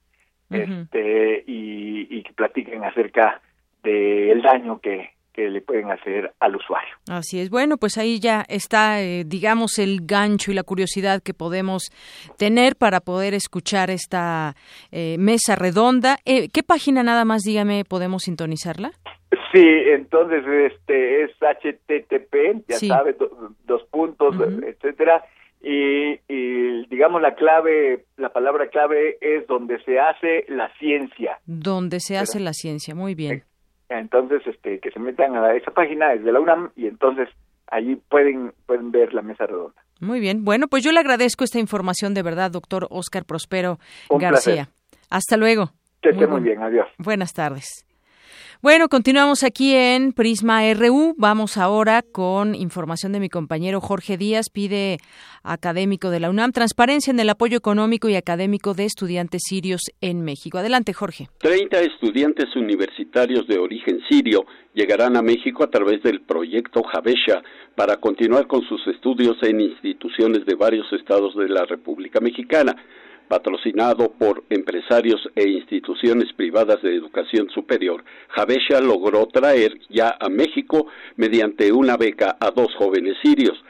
S37: este, y, y que platiquen acerca del daño que, que le pueden hacer al usuario.
S2: Así es. Bueno, pues ahí ya está, eh, digamos, el gancho y la curiosidad que podemos tener para poder escuchar esta eh, mesa redonda. Eh, ¿Qué página nada más, dígame, podemos sintonizarla?
S37: Sí, entonces este es HTTP, ya
S2: Sí.
S37: sabe, do- dos puntos, etcétera, y, y digamos la clave, la palabra clave es donde se hace la ciencia.
S2: Donde se hace la ciencia. Muy bien.
S37: Entonces, este, que se metan a esa página es de la UNAM y entonces allí pueden pueden ver la mesa redonda.
S2: Muy bien. Bueno, pues yo le agradezco esta información de verdad, doctor Oscar Prospero
S37: Un
S2: García.
S37: placer.
S2: Hasta luego.
S37: Que esté muy bien, adiós.
S2: Buenas tardes. Bueno, continuamos aquí en Prisma RU. Vamos ahora con información de mi compañero Jorge Díaz, pide académico de la UNAM transparencia en el apoyo económico y académico de estudiantes sirios en México. Adelante, Jorge.
S6: 30 estudiantes universitarios de origen sirio llegarán a México a través del proyecto Javesha para continuar con sus estudios en instituciones de varios estados de la República Mexicana. Patrocinado por empresarios e instituciones privadas de educación superior, Javesha logró traer ya a México mediante una beca a dos jóvenes sirios.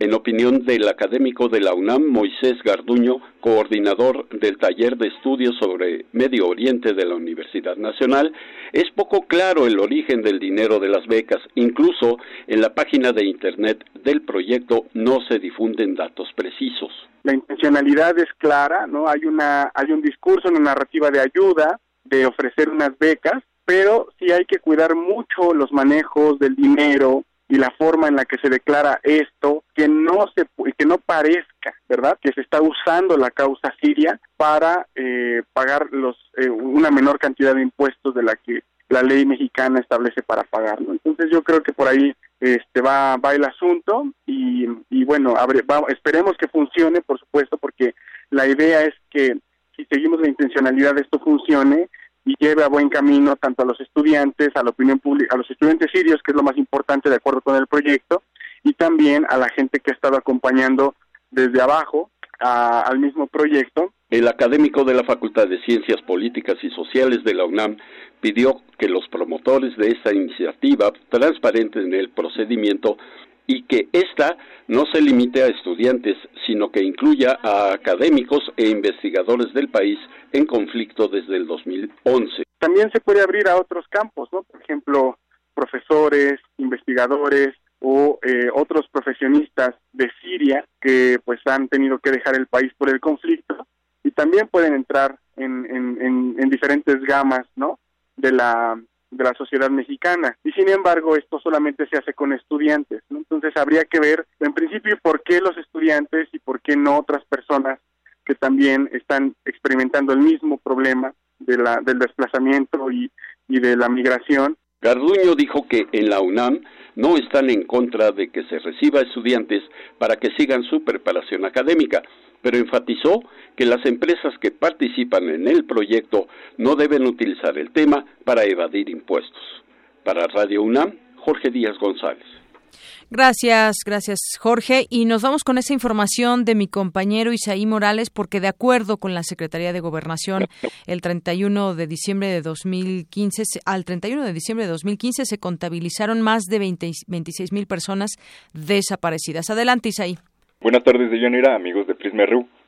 S6: En opinión del académico de la UNAM, Moisés Garduño, coordinador del taller de estudios sobre Medio Oriente de la Universidad Nacional, es poco claro el origen del dinero de las becas. Incluso en la página de Internet del proyecto no se difunden datos precisos.
S38: La intencionalidad es clara, ¿no? Hay una hay un discurso, una narrativa de ayuda, de ofrecer unas becas, pero sí hay que cuidar mucho los manejos del dinero y la forma en la que se declara esto, que no se que no parezca, ¿verdad? Que se está usando la causa siria para eh, pagar los eh, una menor cantidad de impuestos de la que la ley mexicana establece para pagarlo. Entonces yo creo que por ahí este va va el asunto y, y bueno abre- va- esperemos que funcione por supuesto porque la idea es que si seguimos la intencionalidad esto funcione y lleve a buen camino tanto a los estudiantes a la opinión pública a los estudiantes sirios que es lo más importante de acuerdo con el proyecto y también a la gente que ha estado acompañando desde abajo a- al mismo proyecto.
S6: El académico de la Facultad de Ciencias Políticas y Sociales de la UNAM pidió que los promotores de esta iniciativa transparenten el procedimiento y que ésta no se limite a estudiantes, sino que incluya a académicos e investigadores del país en conflicto desde el 2011.
S38: También se puede abrir a otros campos, ¿no? Por ejemplo, profesores, investigadores o eh, otros profesionistas de Siria que pues han tenido que dejar el país por el conflicto y también pueden entrar en, en, en diferentes gamas, ¿no? De la de la sociedad mexicana. Y sin embargo esto solamente se hace con estudiantes entonces habría que ver en principio por qué los estudiantes y por qué no otras personas que también están experimentando el mismo problema de la, del desplazamiento y, y de la migración.
S6: Garduño dijo que en la UNAM no están en contra de que se reciba estudiantes para que sigan su preparación académica, pero enfatizó que las empresas que participan en el proyecto no deben utilizar el tema para evadir impuestos. Para Radio UNAM, Jorge Díaz González.
S2: Gracias, gracias Jorge. Y nos vamos con esa información de mi compañero Isaí Morales, porque de acuerdo con la Secretaría de Gobernación, el 31 de diciembre de 2015, al 31 de diciembre de 2015 se contabilizaron más de 26 mil personas desaparecidas. Adelante, Isaí.
S39: Buenas tardes, Deyanira, amigos de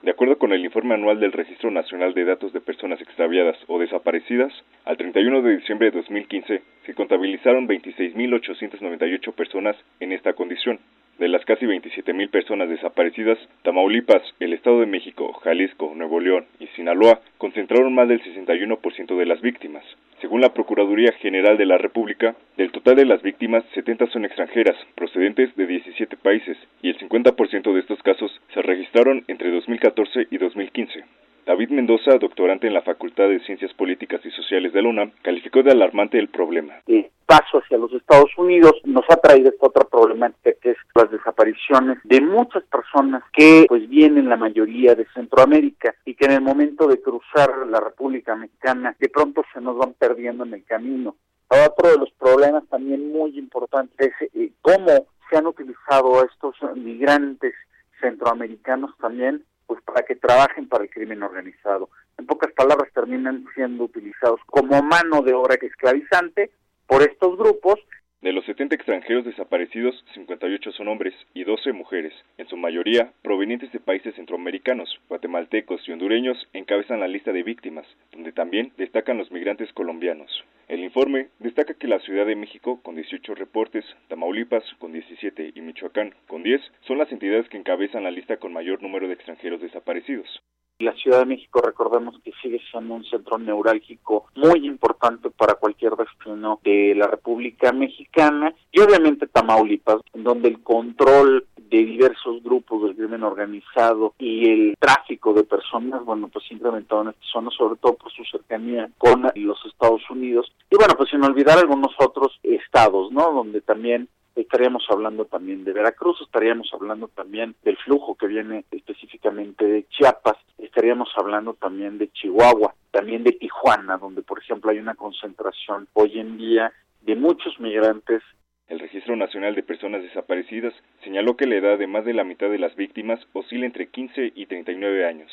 S39: De acuerdo con el informe anual del Registro Nacional de Datos de Personas Extraviadas o Desaparecidas, al 31 de diciembre de 2015 se contabilizaron 26.898 personas en esta condición. De las casi 27.000 personas desaparecidas, Tamaulipas, el Estado de México, Jalisco, Nuevo León y Sinaloa concentraron más del 61% de las víctimas. Según la Procuraduría General de la República, del total de las víctimas, 70 son extranjeras, procedentes de 17 países, y el 50% de estos casos se registraron entre 2014 y 2015. David Mendoza, doctorante en la Facultad de Ciencias Políticas y Sociales de la UNAM, calificó de alarmante el problema.
S19: El paso hacia los Estados Unidos nos ha traído esta otra problemática que es las desapariciones de muchas personas que pues vienen la mayoría de Centroamérica y que en el momento de cruzar la República Mexicana de pronto se nos van perdiendo en el camino. Otro de los problemas también muy importantes es eh, cómo se han utilizado a estos migrantes centroamericanos también pues para que trabajen para el crimen organizado. En pocas palabras terminan siendo utilizados como mano de obra esclavizante por estos grupos
S39: de los 70 extranjeros desaparecidos, 58 son hombres y 12 mujeres, en su mayoría provenientes de países centroamericanos, guatemaltecos y hondureños encabezan la lista de víctimas, donde también destacan los migrantes colombianos. El informe destaca que la Ciudad de México, con 18 reportes, Tamaulipas, con 17 y Michoacán, con 10, son las entidades que encabezan la lista con mayor número de extranjeros desaparecidos.
S19: La Ciudad de México, recordemos que sigue siendo un centro neurálgico muy importante para cualquier destino de la República Mexicana y obviamente Tamaulipas, donde el control de diversos grupos del crimen organizado y el tráfico de personas, bueno, pues incrementado en esta zona, sobre todo por su cercanía con los Estados Unidos. Y bueno, pues sin olvidar algunos otros estados, ¿no? Donde también estaríamos hablando también de Veracruz, estaríamos hablando también del flujo que viene específicamente de Chiapas, estaríamos hablando también de Chihuahua, también de Tijuana, donde por ejemplo hay una concentración hoy en día de muchos migrantes.
S39: El Registro Nacional de Personas Desaparecidas señaló que la edad de más de la mitad de las víctimas oscila entre 15 y 39 años.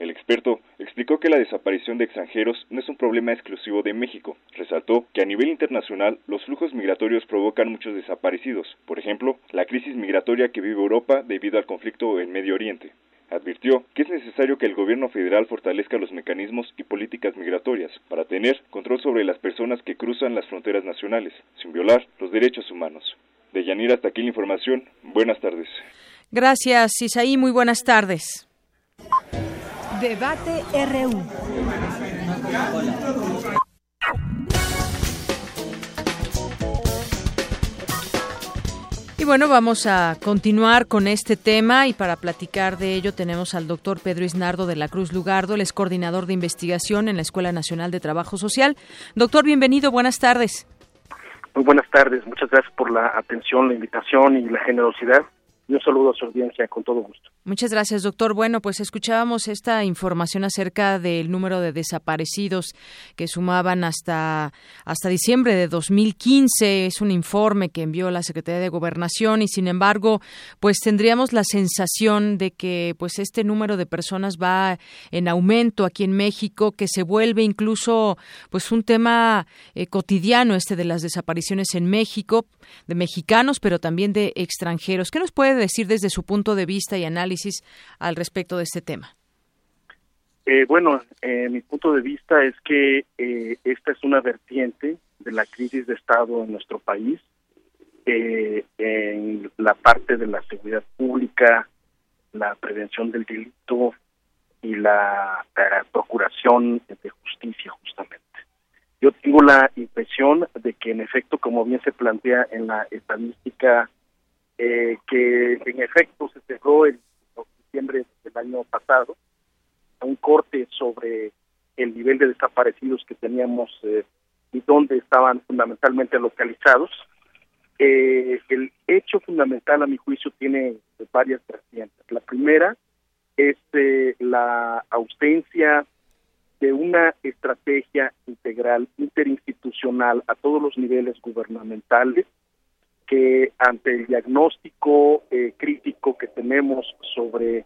S39: El experto explicó que la desaparición de extranjeros no es un problema exclusivo de México. Resaltó que a nivel internacional los flujos migratorios provocan muchos desaparecidos, por ejemplo, la crisis migratoria que vive Europa debido al conflicto en Medio Oriente. Advirtió que es necesario que el gobierno federal fortalezca los mecanismos y políticas migratorias para tener control sobre las personas que cruzan las fronteras nacionales, sin violar los derechos humanos. De Yanira hasta aquí la información. Buenas tardes.
S2: Gracias, Isaí. Muy buenas tardes.
S40: Debate RU.
S2: Bueno, vamos a continuar con este tema y para platicar de ello tenemos al doctor Pedro Isnardo de la Cruz Lugardo, el es coordinador de investigación en la Escuela Nacional de Trabajo Social. Doctor, bienvenido, buenas tardes.
S41: Muy buenas tardes, muchas gracias por la atención, la invitación y la generosidad y un saludo a su audiencia con todo gusto.
S2: Muchas gracias, doctor. Bueno, pues escuchábamos esta información acerca del número de desaparecidos que sumaban hasta, hasta diciembre de 2015. Es un informe que envió la Secretaría de Gobernación y, sin embargo, pues tendríamos la sensación de que pues este número de personas va en aumento aquí en México, que se vuelve incluso pues un tema eh, cotidiano este de las desapariciones en México, de mexicanos, pero también de extranjeros. ¿Qué nos puede decir desde su punto de vista y análisis al respecto de este tema?
S41: Eh, bueno, eh, mi punto de vista es que eh, esta es una vertiente de la crisis de Estado en nuestro país, en la parte de la seguridad pública, la prevención del delito y la procuración de justicia, justamente. Yo tengo la impresión de que, en efecto, como bien se plantea en la estadística eh, que en efecto se cerró en diciembre del año pasado, un corte sobre el nivel de desaparecidos que teníamos eh, y dónde estaban fundamentalmente localizados. Eh, el hecho fundamental, a mi juicio, tiene varias vertientes. La primera es la ausencia de una estrategia integral interinstitucional a todos los niveles gubernamentales que ante el diagnóstico eh, crítico que tenemos sobre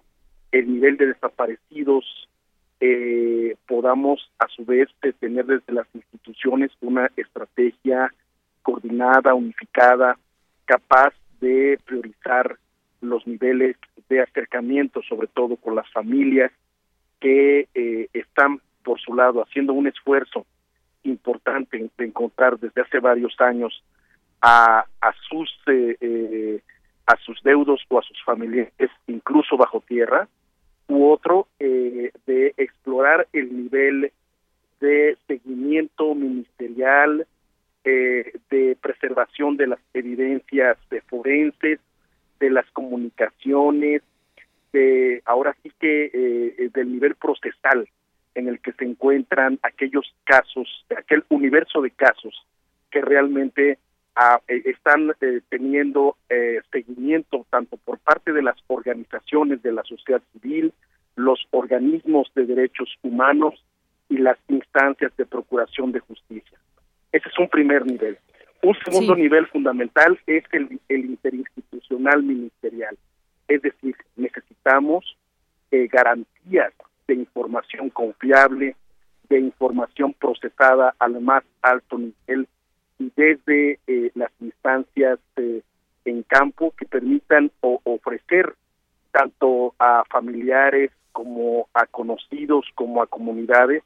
S41: el nivel de desaparecidos, eh, podamos a su vez tener desde las instituciones una estrategia coordinada, unificada, capaz de priorizar los niveles de acercamiento, sobre todo con las familias que eh, están por su lado haciendo un esfuerzo importante de encontrar desde hace varios años a, a sus eh, eh, a sus deudos o a sus familiares incluso bajo tierra u otro eh, de explorar el nivel de seguimiento ministerial de preservación de las evidencias de forenses de las comunicaciones de ahora sí que del nivel procesal en el que se encuentran aquellos casos aquel universo de casos que realmente eh, están eh, teniendo eh, seguimiento tanto por parte de las organizaciones de la sociedad civil, los organismos de derechos humanos y las instancias de procuración de justicia. Ese es un primer nivel. Un segundo nivel fundamental es el, el, interinstitucional ministerial. Es decir, necesitamos garantías de información confiable, de información procesada al más alto nivel y desde eh, las instancias eh, en campo que permitan ofrecer tanto a familiares como a conocidos como a comunidades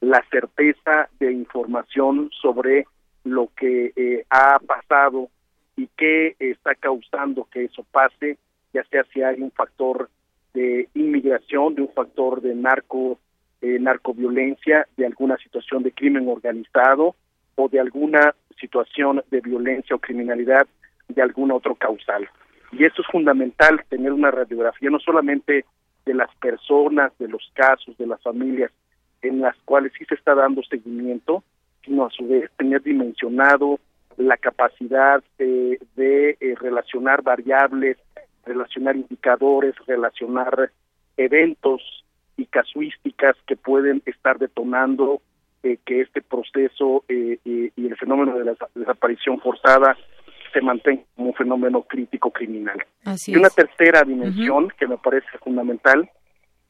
S41: la certeza de información sobre lo que eh, ha pasado y qué está causando que eso pase, ya sea si hay un factor de inmigración, de un factor de narco, narcoviolencia, de alguna situación de crimen organizado o de alguna situación de violencia o criminalidad de algún otro causal. Y eso es fundamental, tener una radiografía no solamente de las personas, de los casos, de las familias en las cuales sí se está dando seguimiento, sino a su vez tener dimensionado la capacidad de, eh, relacionar variables, relacionar indicadores, relacionar eventos y casuísticas que pueden estar detonando eh, que este proceso eh, y, el fenómeno de la desaparición forzada se mantenga como un fenómeno crítico criminal. y una tercera dimensión que me parece fundamental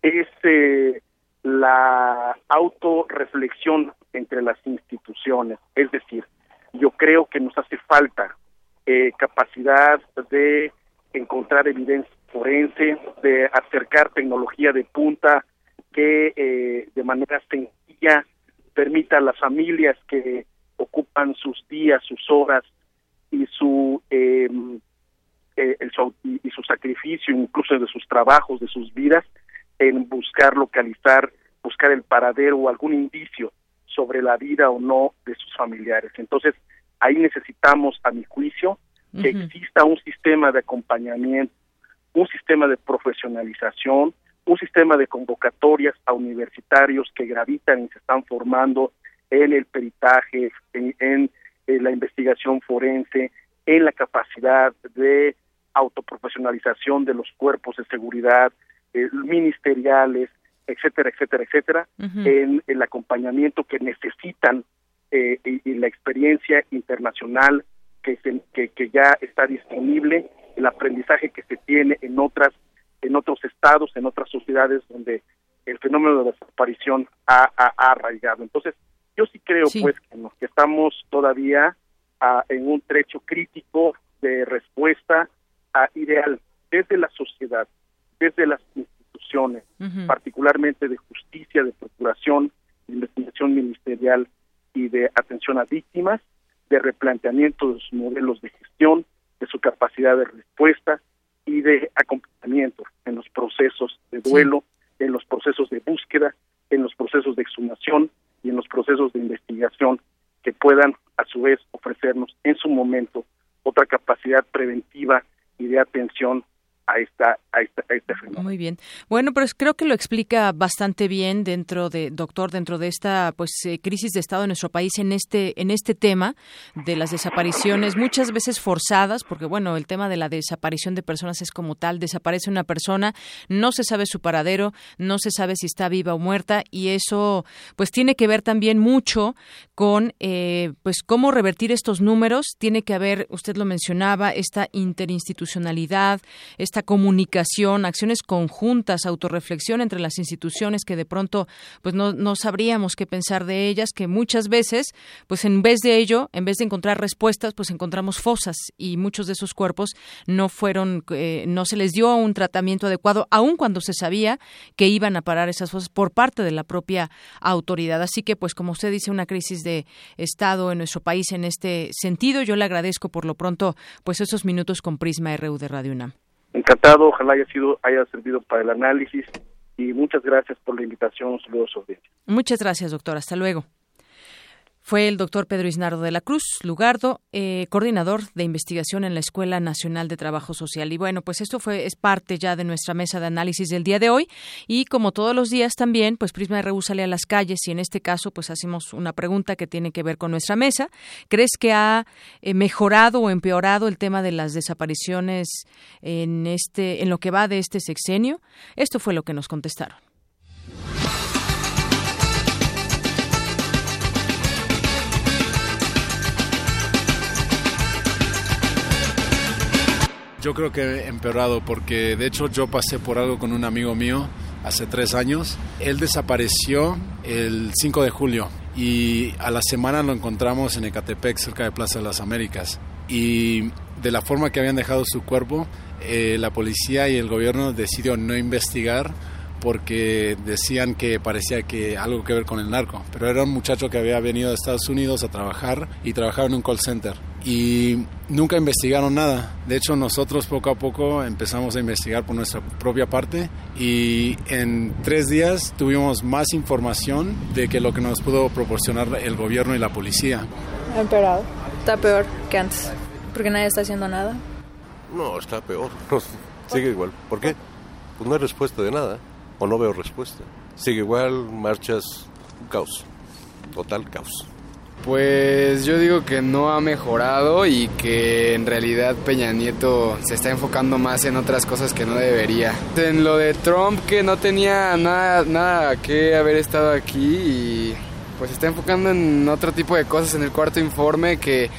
S41: es eh, la autorreflexión entre las instituciones. Es decir, yo creo que nos hace falta capacidad de encontrar evidencia forense, de acercar tecnología de punta que de manera sencilla permita a las familias que ocupan sus días, sus horas y su, em, eh, y su sacrificio, incluso de sus trabajos, de sus vidas, en buscar localizar, buscar el paradero o algún indicio sobre la vida o no de sus familiares. Entonces, ahí necesitamos, a mi juicio, que exista un sistema de acompañamiento, un sistema de profesionalización, un sistema de convocatorias a universitarios que gravitan y se están formando en el peritaje, en, la investigación forense, en la capacidad de autoprofesionalización de los cuerpos de seguridad eh, ministeriales, etcétera, etcétera, etcétera, en el acompañamiento que necesitan eh, y, la experiencia internacional que, que, que ya está disponible, el aprendizaje que se tiene en otras en otros estados, en otras sociedades donde el fenómeno de desaparición ha, arraigado. Entonces, yo sí creo pues que, estamos todavía ah, en un trecho crítico de respuesta a ideal desde la sociedad, desde las instituciones, particularmente de justicia, de procuración, de investigación ministerial y de atención a víctimas, de replanteamiento de sus modelos de gestión, de su capacidad de respuesta y de acompañamiento en los procesos de duelo, en los procesos de búsqueda, en los procesos de exhumación y en los procesos de investigación que puedan a su vez ofrecernos en su momento otra capacidad preventiva y de atención a esta,
S2: Muy bien. Bueno, pues creo que lo explica bastante bien dentro de, doctor, dentro de esta pues eh, crisis de Estado en nuestro país en este, en este tema de las desapariciones, muchas veces forzadas, porque bueno, el tema de la desaparición de personas es como tal, desaparece una persona, no se sabe su paradero, no se sabe si está viva o muerta, y eso pues tiene que ver también mucho con eh, pues cómo revertir estos números, tiene que haber, usted lo mencionaba, esta interinstitucionalidad, esta comunicación, acciones conjuntas, autorreflexión entre las instituciones que de pronto pues no, no sabríamos qué pensar de ellas, que muchas veces pues en vez de ello, en vez de encontrar respuestas, pues encontramos fosas y muchos de esos cuerpos no fueron, eh, no se les dio un tratamiento adecuado, aun cuando se sabía que iban a parar esas fosas por parte de la propia autoridad. Así que pues como usted dice, una crisis de Estado en nuestro país en este sentido. Yo le agradezco por lo pronto pues esos minutos con Prisma RU de Radio UNAM.
S41: Encantado, ojalá haya sido, haya servido para el análisis y muchas gracias por la invitación. Saludos
S2: Muchas gracias, doctor. Hasta luego. Fue el doctor Pedro Isnardo de la Cruz Lugardo, eh, coordinador de investigación en la Escuela Nacional de Trabajo Social. Y bueno, pues esto fue es parte ya de nuestra mesa de análisis del día de hoy. Y como todos los días también, pues Prisma RU sale a las calles y en este caso, pues hacemos una pregunta que tiene que ver con nuestra mesa. ¿Crees que ha eh, mejorado o empeorado el tema de las desapariciones en este, en lo que va de este sexenio? Esto fue lo que nos contestaron.
S42: Yo creo que empeorado porque de hecho yo pasé por algo con un amigo mío hace tres años. Él desapareció el 5 de julio y a la semana lo encontramos en Ecatepec, cerca de Plaza de las Américas. Y de la forma que habían dejado su cuerpo, eh, la policía y el gobierno decidió no investigar porque decían que parecía que algo que ver con el narco, pero era un muchacho que había venido de Estados Unidos a trabajar y trabajaba en un call center y nunca investigaron nada. De hecho, nosotros poco a poco empezamos a investigar por nuestra propia parte y en tres días tuvimos más información de que lo que nos pudo proporcionar el gobierno y la policía.
S43: Ha empeorado. Está peor que antes, porque nadie está haciendo nada.
S44: No, está peor. Sigue igual. ¿Por qué? Pues no hay respuesta de nada, o no veo respuesta. Sigue igual, marchas, caos. Total caos.
S45: Pues yo digo que no ha mejorado y que en realidad Peña Nieto se está enfocando más en otras cosas que no debería. En lo de Trump que no tenía nada, nada que haber estado aquí y pues se está enfocando en otro tipo de cosas en el cuarto informe que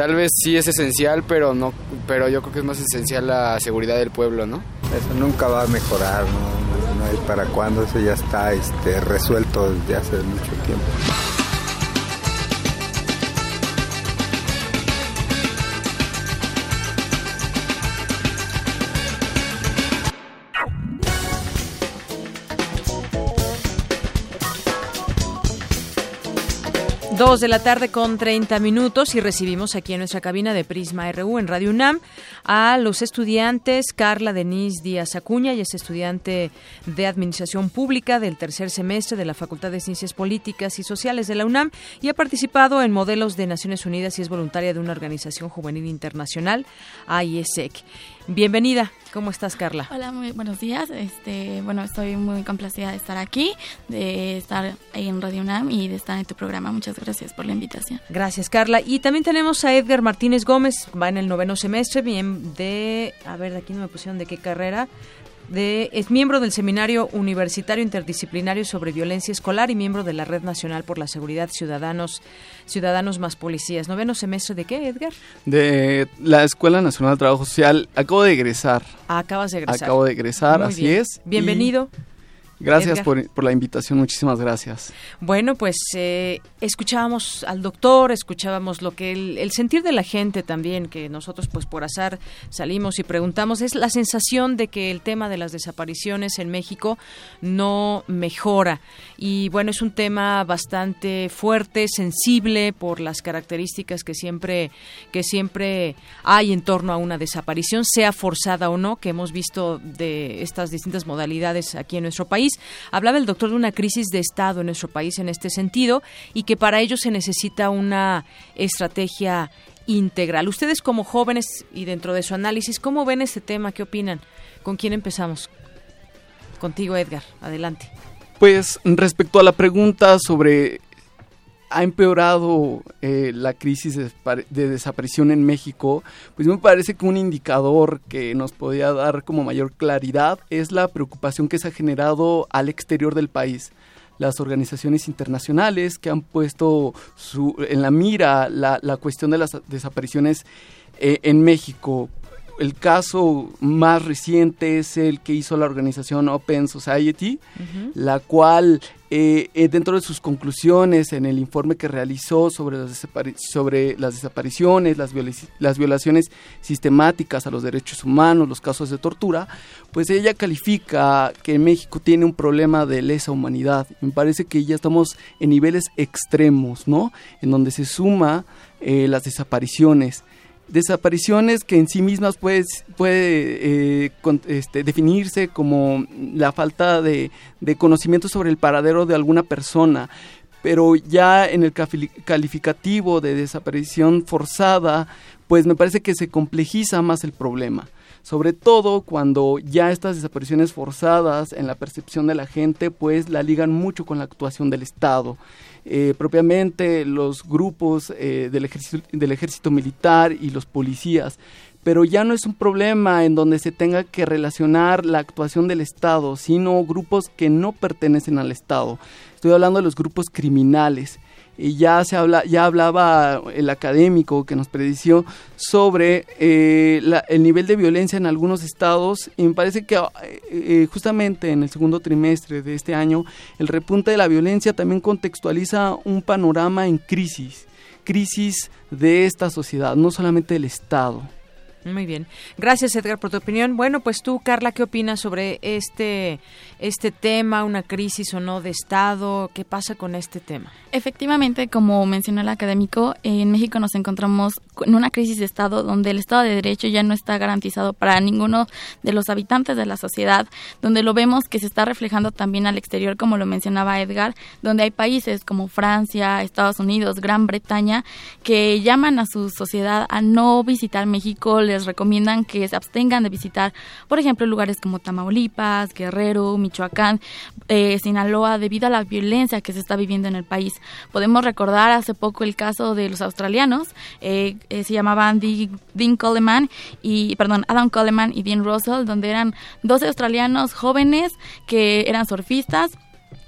S45: tal vez sí es esencial, pero no, pero yo creo que es más esencial la seguridad del pueblo, ¿no?
S46: Eso nunca va a mejorar, no, no hay para cuándo, eso ya está este, resuelto desde hace mucho tiempo.
S2: Dos de la tarde con 30 minutos y recibimos aquí en nuestra cabina de Prisma RU en Radio UNAM a los estudiantes Carla Denise Díaz Acuña, y es estudiante de Administración Pública del tercer semestre de la Facultad de Ciencias Políticas y Sociales de la UNAM y ha participado en modelos de Naciones Unidas y es voluntaria de una organización juvenil internacional, IESEC. Bienvenida. ¿Cómo estás, Carla?
S47: Hola, muy buenos días. Este, bueno, estoy muy complacida de estar aquí, de estar ahí en Radio UNAM y de estar en tu programa. Muchas gracias por la invitación.
S2: Gracias, Carla. Y también tenemos a Edgar Martínez Gómez, va en el noveno semestre, bien de, a ver, de aquí no me pusieron de qué carrera es miembro del Seminario Universitario Interdisciplinario sobre Violencia Escolar y miembro de la Red Nacional por la Seguridad Ciudadanos, Ciudadanos más Policías. ¿Noveno semestre de qué, Edgar?
S48: De la Escuela Nacional de Trabajo Social. Acabo de egresar.
S2: Ah, acabas de egresar.
S48: Acabo de egresar, así es.
S2: Bienvenido.
S48: Gracias por, por, la invitación, muchísimas gracias.
S2: Bueno, pues eh, escuchábamos al doctor, escuchábamos lo que el, sentir de la gente también, que nosotros pues por azar salimos y preguntamos, es la sensación de que el tema de las desapariciones en México no mejora. Y bueno, es un tema bastante fuerte, sensible por las características que siempre, que siempre hay en torno a una desaparición, sea forzada o no, que hemos visto de estas distintas modalidades aquí en nuestro país Hablaba el doctor de una crisis de Estado en nuestro país en este sentido y que para ello se necesita una estrategia integral. Ustedes como jóvenes y dentro de su análisis, ¿cómo ven este tema? ¿Qué opinan? ¿Con quién empezamos? Contigo, Edgar. Adelante.
S48: Pues respecto a la pregunta sobre ha empeorado eh, la crisis de, desaparición en México, pues me parece que un indicador que nos podría dar como mayor claridad es la preocupación que se ha generado al exterior del país. Las organizaciones internacionales que han puesto su, en la mira la, cuestión de las desapariciones eh, en México. El caso más reciente es el que hizo la organización Open Society, la cual eh, eh, dentro de sus conclusiones en el informe que realizó sobre las, sobre las desapariciones, las, las violaciones sistemáticas a los derechos humanos, los casos de tortura, pues ella califica que México tiene un problema de lesa humanidad. Me parece que ya estamos en niveles extremos, ¿no? En donde se suma eh, las desapariciones desapariciones que en sí mismas puede, eh, este, definirse como la falta de, conocimiento sobre el paradero de alguna persona, pero ya en el calificativo de desaparición forzada, pues me parece que se complejiza más el problema. Sobre todo cuando ya estas desapariciones forzadas en la percepción de la gente, pues la ligan mucho con la actuación del Estado. Eh, propiamente los grupos eh, del, ejército, del ejército militar y los policías pero ya no es un problema en donde se tenga que relacionar la actuación del Estado, sino grupos que no pertenecen al Estado. Estoy hablando de los grupos criminales y ya se habla, ya hablaba el académico que nos predició sobre eh, el nivel de violencia en algunos estados y me parece que eh, eh, justamente en el segundo trimestre de este año el repunte de la violencia también contextualiza un panorama en crisis, crisis de esta sociedad, no solamente del Estado.
S2: Muy bien. Gracias, Edgar, por tu opinión. Bueno, pues tú, Carla, ¿qué opinas sobre este, este tema, una crisis o no de Estado? ¿Qué pasa con este tema?
S47: Efectivamente, como mencionó el académico, en México nos encontramos en una crisis de Estado donde el Estado de Derecho ya no está garantizado para ninguno de los habitantes de la sociedad, donde lo vemos que se está reflejando también al exterior, como lo mencionaba Edgar, donde hay países como Francia, Estados Unidos, Gran Bretaña, que llaman a su sociedad a no visitar México, les recomiendan que se abstengan de visitar, por ejemplo, lugares como Tamaulipas, Guerrero, Michoacán, eh, Sinaloa, debido a la violencia que se está viviendo en el país. Podemos recordar hace poco el caso de los australianos, eh, eh, se llamaban Dean Coleman y, perdón, Adam Coleman y Dean Russell, donde eran dos australianos jóvenes que eran surfistas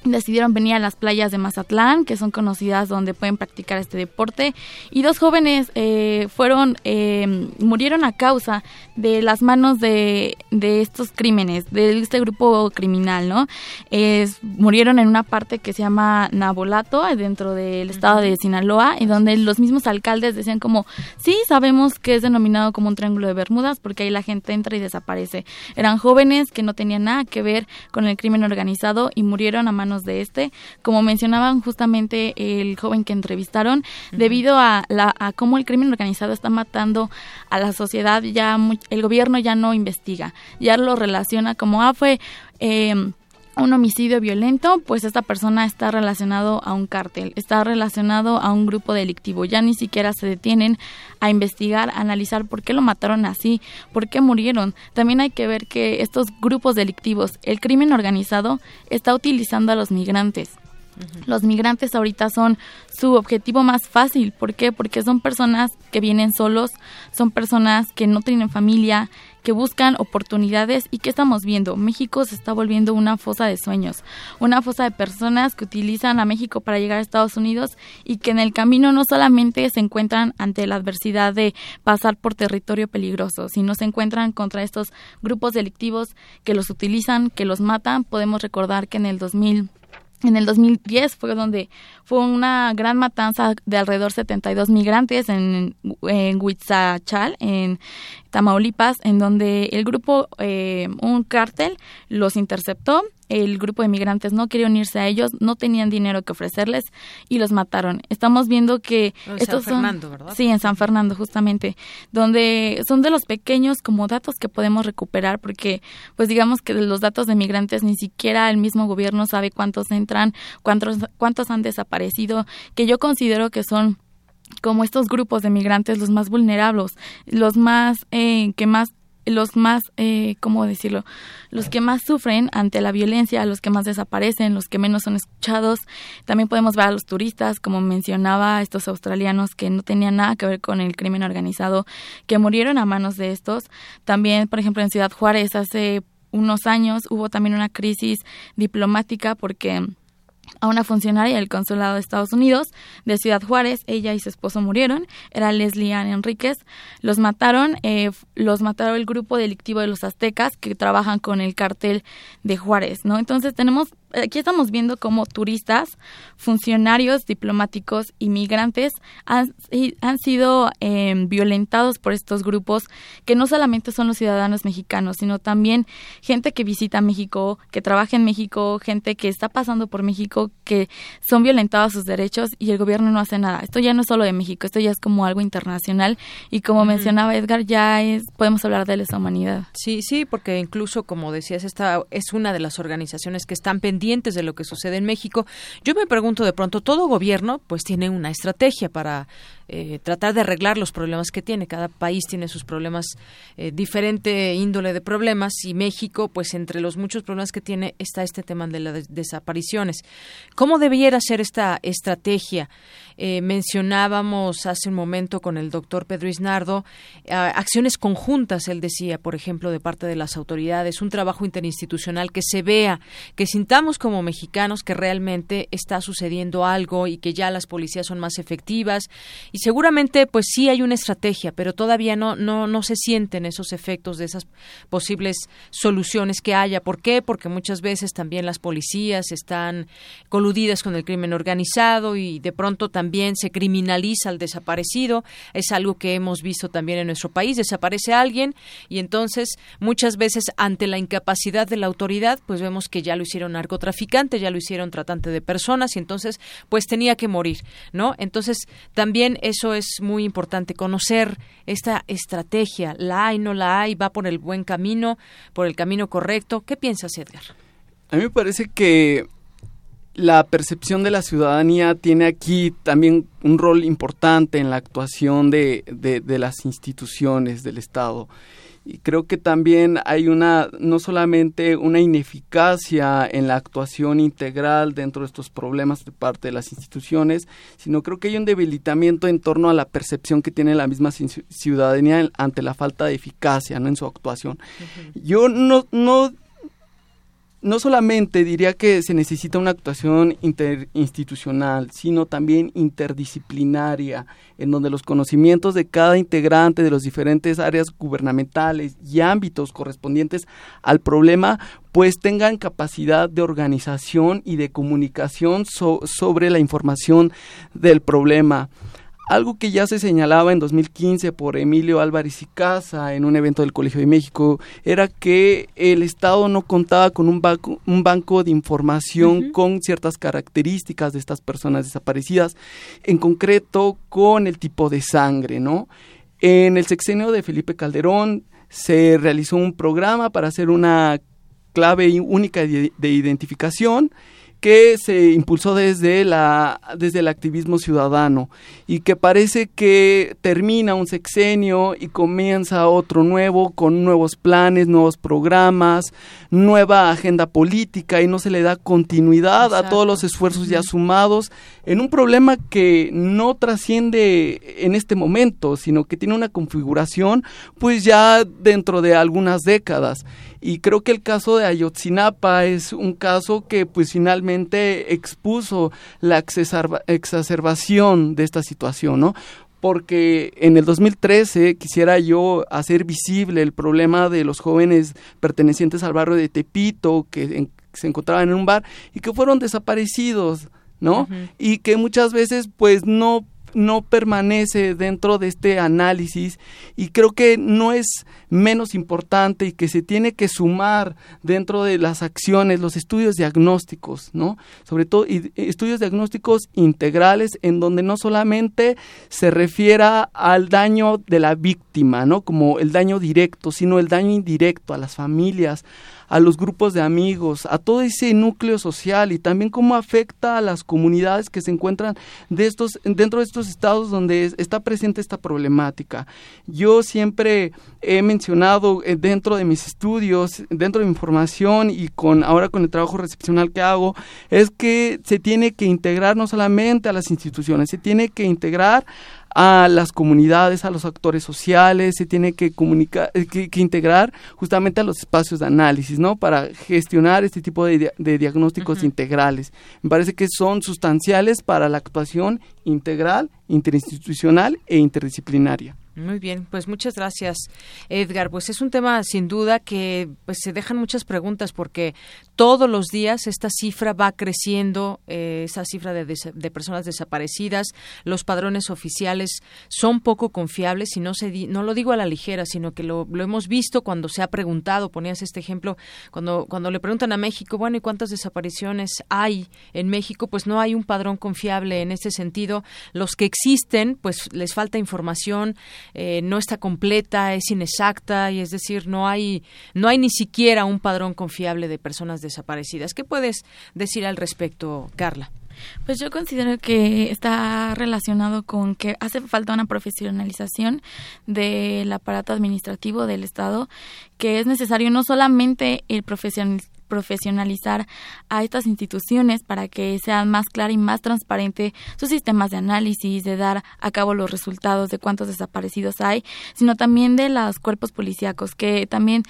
S47: decidieron venir a las playas de Mazatlán, que son conocidas donde pueden practicar este deporte, y dos jóvenes eh, fueron eh, murieron a causa de las manos de, de estos crímenes, de este grupo criminal, ¿no? murieron en una parte que se llama Nabolato, dentro del estado de Sinaloa, y donde los mismos alcaldes decían como, sí, sabemos que es denominado como un triángulo de Bermudas, porque ahí la gente entra y desaparece. Eran jóvenes que no tenían nada que ver con el crimen organizado y murieron a manos de este, como mencionaban justamente el joven que entrevistaron, debido a, la, a cómo el crimen organizado está matando a la sociedad, ya el gobierno ya no investiga, ya lo relaciona como, ah, fue... Eh, un homicidio violento, pues esta persona está relacionado a un cártel, está relacionado a un grupo delictivo. Ya ni siquiera se detienen a investigar, a analizar por qué lo mataron así, por qué murieron. También hay que ver que estos grupos delictivos, el crimen organizado, está utilizando a los migrantes. Los migrantes ahorita son su objetivo más fácil. ¿Por qué? Porque son personas que vienen solos, son personas que no tienen familia, que buscan oportunidades y que estamos viendo. México se está volviendo una fosa de sueños, una fosa de personas que utilizan a México para llegar a Estados Unidos y que en el camino no solamente se encuentran ante la adversidad de pasar por territorio peligroso, sino se encuentran contra estos grupos delictivos que los utilizan, que los matan. Podemos recordar que en el 2000 en el 2010 fue donde fue una gran matanza de alrededor 72 migrantes en, en Huitzachal, en Tamaulipas, en donde el grupo, eh, un cártel, los interceptó. El grupo de migrantes no quería unirse a ellos, no tenían dinero que ofrecerles y los mataron. Estamos viendo que
S2: En
S47: estos
S2: San Fernando, ¿verdad?
S47: Sí, en San Fernando justamente, donde son de los pequeños como datos que podemos recuperar porque pues digamos que de los datos de migrantes ni siquiera el mismo gobierno sabe cuántos entran, cuántos cuántos han desaparecido, que yo considero que son como estos grupos de migrantes los más vulnerables, los más eh, que más los más, eh, ¿cómo decirlo? Los que más sufren ante la violencia, los que más desaparecen, los que menos son escuchados. También podemos ver a los turistas, como mencionaba, estos australianos que no tenían nada que ver con el crimen organizado, que murieron a manos de estos. También, por ejemplo, en Ciudad Juárez hace unos años hubo también una crisis diplomática porque a una funcionaria del consulado de Estados Unidos de Ciudad Juárez. Ella y su esposo murieron. Era Leslie Ann Enríquez. Los mataron, eh, los mataron el grupo delictivo de los aztecas que trabajan con el cartel de Juárez, ¿no? Entonces tenemos aquí estamos viendo cómo turistas, funcionarios diplomáticos, inmigrantes han, han sido eh, violentados por estos grupos que no solamente son los ciudadanos mexicanos, sino también gente que visita México, que trabaja en México, gente que está pasando por México, que son violentados sus derechos y el gobierno no hace nada. Esto ya no es solo de México, esto ya es como algo internacional y como mencionaba Edgar, ya es podemos hablar de lesa humanidad.
S2: Sí, sí, porque incluso como decías, esta es una de las organizaciones que están pendientes de lo que sucede en México. Yo me pregunto de pronto, todo gobierno pues tiene una estrategia para eh, tratar de arreglar los problemas que tiene. Cada país tiene sus problemas, eh, diferente índole de problemas y México, pues entre los muchos problemas que tiene está este tema de las desapariciones. ¿Cómo debiera ser esta estrategia? Eh, mencionábamos hace un momento con el doctor Pedro Isnardo acciones conjuntas, él decía, por ejemplo, de parte de las autoridades, un trabajo interinstitucional que se vea, que sintamos como mexicanos que realmente está sucediendo algo y que ya las policías son más efectivas seguramente pues sí hay una estrategia, pero todavía no no no se sienten esos efectos de esas posibles soluciones que haya. ¿Por qué? Porque muchas veces también las policías están coludidas con el crimen organizado y de pronto también se criminaliza al desaparecido. Es algo que hemos visto también en nuestro país. Desaparece alguien y entonces muchas veces ante la incapacidad de la autoridad pues vemos que ya lo hicieron narcotraficante, ya lo hicieron tratante de personas y entonces pues tenía que morir, ¿no? Entonces también eso es muy importante, conocer esta estrategia, la hay, no la hay, va por el buen camino, por el camino correcto. ¿Qué piensas, Edgar?
S48: A mí me parece que la percepción de la ciudadanía tiene aquí también un rol importante en la actuación de, de, de las instituciones del Estado y creo que también hay una no solamente una ineficacia en la actuación integral dentro de estos problemas de parte de las instituciones, sino creo que hay un debilitamiento en torno a la percepción que tiene la misma ciudadanía ante la falta de eficacia ¿no? en su actuación. Uh -huh. Yo no, no no solamente diría que se necesita una actuación interinstitucional, sino también interdisciplinaria, en donde los conocimientos de cada integrante de las diferentes áreas gubernamentales y ámbitos correspondientes al problema, pues tengan capacidad de organización y de comunicación so sobre la información del problema. Algo que ya se señalaba en 2015 por Emilio Álvarez y Casa en un evento del Colegio de México era que el Estado no contaba con un banco, un banco de información uh -huh. con ciertas características de estas personas desaparecidas, en concreto con el tipo de sangre, ¿no? En el sexenio de Felipe Calderón se realizó un programa para hacer una clave única de identificación que se impulsó desde la desde el activismo ciudadano y que parece que termina un sexenio y comienza otro nuevo con nuevos planes, nuevos programas, nueva agenda política y no se le da continuidad a todos los esfuerzos ya sumados en un problema que no trasciende en este momento, sino que tiene una configuración pues ya dentro de algunas décadas y creo que el caso de Ayotzinapa es un caso que pues finalmente expuso la exacerbación de esta situación, ¿no? porque en el 2013 quisiera yo hacer visible el problema de los jóvenes pertenecientes al barrio de Tepito que se encontraban en un bar y que fueron desaparecidos, ¿no? Y que muchas veces pues no no permanece dentro de este análisis y creo que no es menos importante y que se tiene que sumar dentro de las acciones los estudios diagnósticos, ¿no? Sobre todo estudios diagnósticos integrales en donde no solamente se refiera al daño de la víctima, ¿no? Como el daño directo, sino el daño indirecto a las familias, a los grupos de amigos, a todo ese núcleo social y también cómo afecta a las comunidades que se encuentran de estos, dentro de estos estados donde está presente esta problemática. Yo siempre he mencionado eh, dentro de mis estudios, dentro de mi información y con ahora con el trabajo recepcional que hago, es que se tiene que integrar no solamente a las instituciones, se tiene que integrar a las comunidades, a los actores sociales, se tiene que comunicar, eh, que, integrar justamente a los espacios de análisis, ¿no? Para gestionar este tipo de, diagnósticos integrales. Me parece que son sustanciales para la actuación integral, interinstitucional e interdisciplinaria.
S2: Muy bien, pues muchas gracias, Edgar. Pues es un tema sin duda que pues se dejan muchas preguntas porque todos los días esta cifra va creciendo, eh, esa cifra de, de, personas desaparecidas, los padrones oficiales son poco confiables y no se no lo digo a la ligera, sino que lo, lo, hemos visto cuando se ha preguntado, ponías este ejemplo, cuando cuando le preguntan a México, bueno, ¿y cuántas desapariciones hay en México? Pues no hay un padrón confiable en este sentido. Los que existen, pues les falta información eh, no está completa, es inexacta y es decir, no hay no hay ni siquiera un padrón confiable de personas desaparecidas. ¿Qué puedes decir al respecto, Carla?
S47: Pues yo considero que está relacionado con que hace falta una profesionalización del aparato administrativo del Estado, que es necesario no solamente el profesional profesionalizar a estas instituciones para que sean más clara y más transparente sus sistemas de análisis, de dar a cabo los resultados de cuántos desaparecidos hay, sino también de los cuerpos policíacos, que también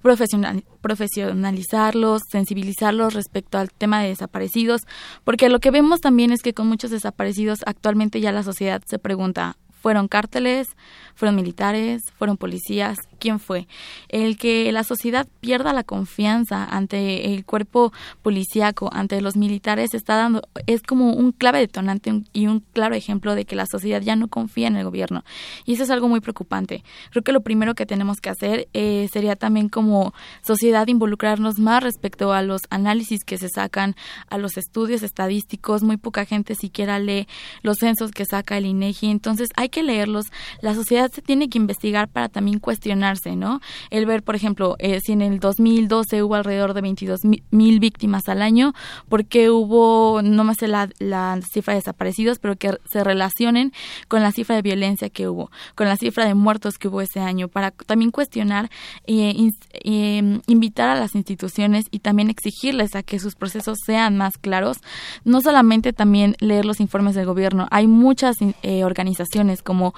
S47: profesionalizarlos, sensibilizarlos respecto al tema de desaparecidos, porque lo que vemos también es que con muchos desaparecidos actualmente ya la sociedad se pregunta, ¿fueron cárteles? ¿Fueron militares? ¿Fueron policías? Quién fue. El que la sociedad pierda la confianza ante el cuerpo policíaco, ante los militares, está dando, es como un clave detonante y un claro ejemplo de que la sociedad ya no confía en el gobierno. Y eso es algo muy preocupante. Creo que lo primero que tenemos que hacer eh, sería también como sociedad involucrarnos más respecto a los análisis que se sacan, a los estudios estadísticos. Muy poca gente siquiera lee los censos que saca el INEGI. E Entonces hay que leerlos. La sociedad se tiene que investigar para también cuestionar ¿no? El ver, por ejemplo, eh, si en el 2012 hubo alrededor de 22 mil víctimas al año, porque hubo, no más la, la cifra de desaparecidos, pero que se relacionen con la cifra de violencia que hubo, con la cifra de muertos que hubo ese año, para también cuestionar e invitar a las instituciones y también exigirles a que sus procesos sean más claros, no solamente también leer los informes del gobierno, hay muchas eh, organizaciones como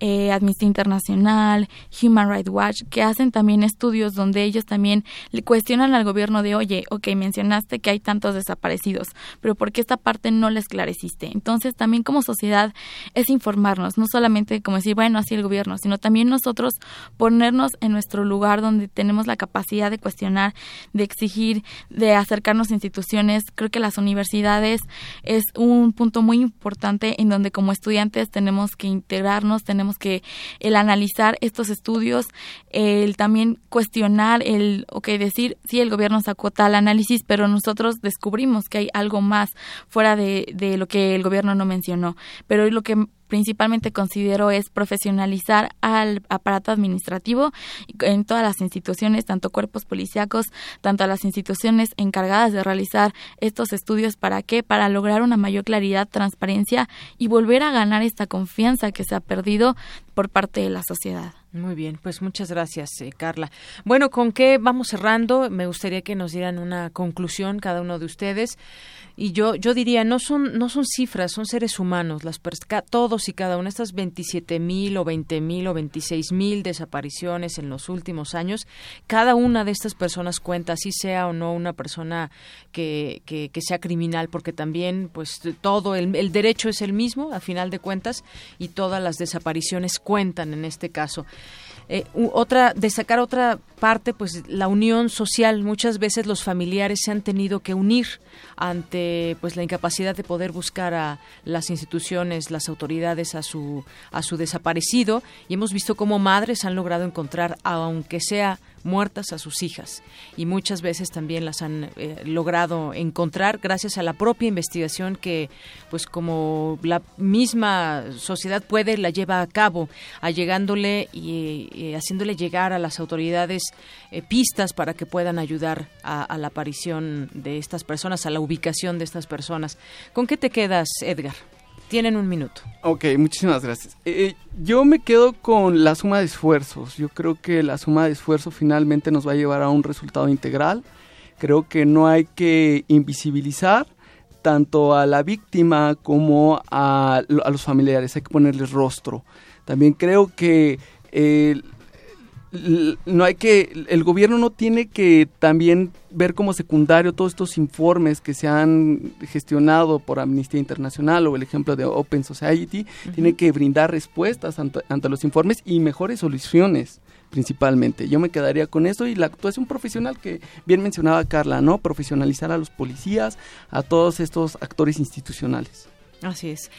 S47: eh, Amnistía Internacional, Human Rights Que hacen también estudios donde ellos también le cuestionan al gobierno de, oye, ok, mencionaste que hay tantos desaparecidos, pero ¿por qué esta parte no la esclareciste? Entonces, también como sociedad es informarnos, no solamente como decir, bueno, así el gobierno, sino también nosotros ponernos en nuestro lugar donde tenemos la capacidad de cuestionar, de exigir, de acercarnos a instituciones. Creo que las universidades es un punto muy importante en donde como estudiantes tenemos que integrarnos, tenemos que el analizar estos estudios, el también cuestionar el, ok, decir, sí, el gobierno sacó tal análisis, pero nosotros descubrimos que hay algo más fuera de, de lo que el gobierno no mencionó. Pero lo que principalmente considero es profesionalizar al aparato administrativo en todas las instituciones, tanto cuerpos policíacos, tanto a las instituciones encargadas de realizar estos estudios. ¿Para qué? Para lograr una mayor claridad, transparencia y volver a ganar esta confianza que se ha perdido por parte de la sociedad.
S2: Muy bien, pues muchas gracias, eh, Carla. Bueno, ¿con qué vamos cerrando? Me gustaría que nos dieran una conclusión cada uno de ustedes y yo yo diría no son no son cifras son seres humanos las todos y cada una de estas 27 mil o 20 mil o 26 mil desapariciones en los últimos años cada una de estas personas cuenta así sea o no una persona que, que, sea criminal porque también pues todo el, el derecho es el mismo a final de cuentas y todas las desapariciones cuentan en este caso eh, otra destacar otra parte pues la unión social. Muchas veces los familiares se han tenido que unir ante pues la incapacidad de poder buscar a las instituciones las autoridades a su a su desaparecido. Y hemos visto cómo madres han logrado encontrar aunque sea muertas a sus hijas. Y muchas veces también las han eh, logrado encontrar gracias a la propia investigación que pues como la misma sociedad puede la lleva a cabo allegándole y, haciéndole llegar a las autoridades eh, pistas para que puedan ayudar a, la aparición de estas personas a la ubicación de estas personas con qué te quedas Edgar tienen un minuto.
S48: Ok, muchísimas gracias. Eh, eh, yo me quedo con la suma de esfuerzos. Yo creo que la suma de esfuerzos finalmente nos va a llevar a un resultado integral. Creo que no hay que invisibilizar tanto a la víctima como a, a los familiares. Hay que ponerles rostro. También creo que eh, no hay que, el gobierno no tiene que también ver como secundario todos estos informes que se han gestionado por Amnistía Internacional o el ejemplo de Open Society, tiene que brindar respuestas ante, ante, los informes y mejores soluciones principalmente. Yo me quedaría con eso y la actuación profesional que bien mencionaba Carla, ¿no? Profesionalizar a los policías, a todos estos actores institucionales.
S2: Así es.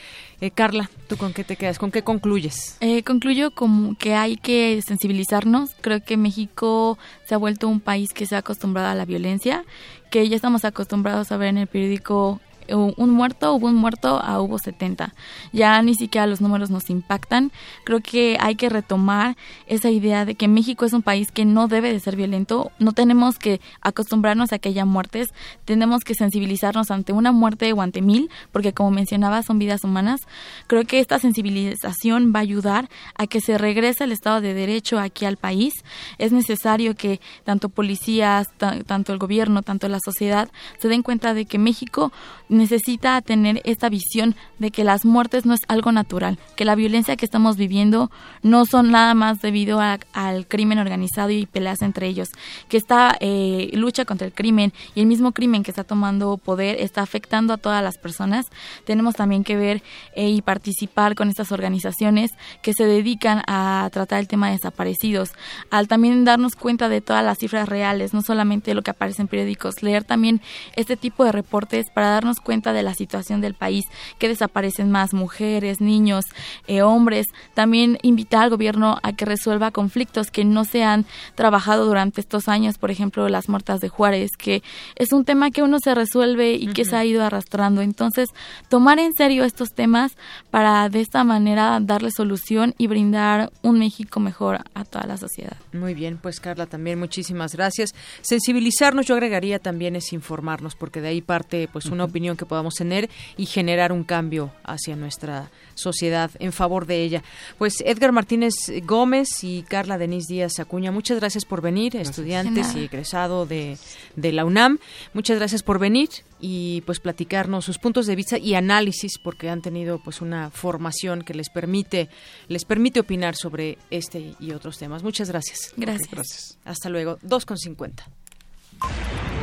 S2: Eh, Carla, ¿tú con qué te quedas? ¿Con qué concluyes?
S47: Eh, concluyo como que hay que sensibilizarnos. Creo que México se ha vuelto un país que se ha acostumbrado a la violencia, que ya estamos acostumbrados a ver en el periódico un muerto, hubo un muerto, a hubo 70. Ya ni siquiera los números nos impactan. Creo que hay que retomar esa idea de que México es un país que no debe de ser violento. No tenemos que acostumbrarnos a que haya muertes. Tenemos que sensibilizarnos ante una muerte o ante mil, porque como mencionaba, son vidas humanas. Creo que esta sensibilización va a ayudar a que se regrese el Estado de Derecho aquí al país. Es necesario que tanto policías, tanto el gobierno, tanto la sociedad se den cuenta de que México necesita tener esta visión de que las muertes no es algo natural, que la violencia que estamos viviendo no son nada más debido al crimen organizado y peleas entre ellos, que esta eh, lucha contra el crimen y el mismo crimen que está tomando poder está afectando a todas las personas. Tenemos también que ver eh, y participar con estas organizaciones que se dedican a tratar el tema de desaparecidos, al también darnos cuenta de todas las cifras reales, no solamente lo que aparece en periódicos, leer también este tipo de reportes para darnos cuenta de la situación del país, que desaparecen más mujeres, niños, eh, hombres. También invitar al gobierno a que resuelva conflictos que no se han trabajado durante estos años, por ejemplo, las muertas de Juárez, que es un tema que uno se resuelve y que se ha ido arrastrando. Entonces, tomar en serio estos temas para de esta manera darle solución y brindar un México mejor a toda la sociedad.
S2: Muy bien, pues Carla, también muchísimas gracias. Sensibilizarnos, yo agregaría también es informarnos, porque de ahí parte pues una opinión que podamos tener y generar un cambio hacia nuestra sociedad en favor de ella. Pues Edgar Martínez Gómez y Carla Denise Díaz Acuña, muchas gracias por venir, estudiantes y egresado de, de la UNAM. Muchas gracias por venir y pues platicarnos sus puntos de vista y análisis porque han tenido pues una formación que les permite les permite opinar sobre este y otros temas. Muchas gracias.
S47: Gracias. gracias.
S2: Hasta luego. 2.50.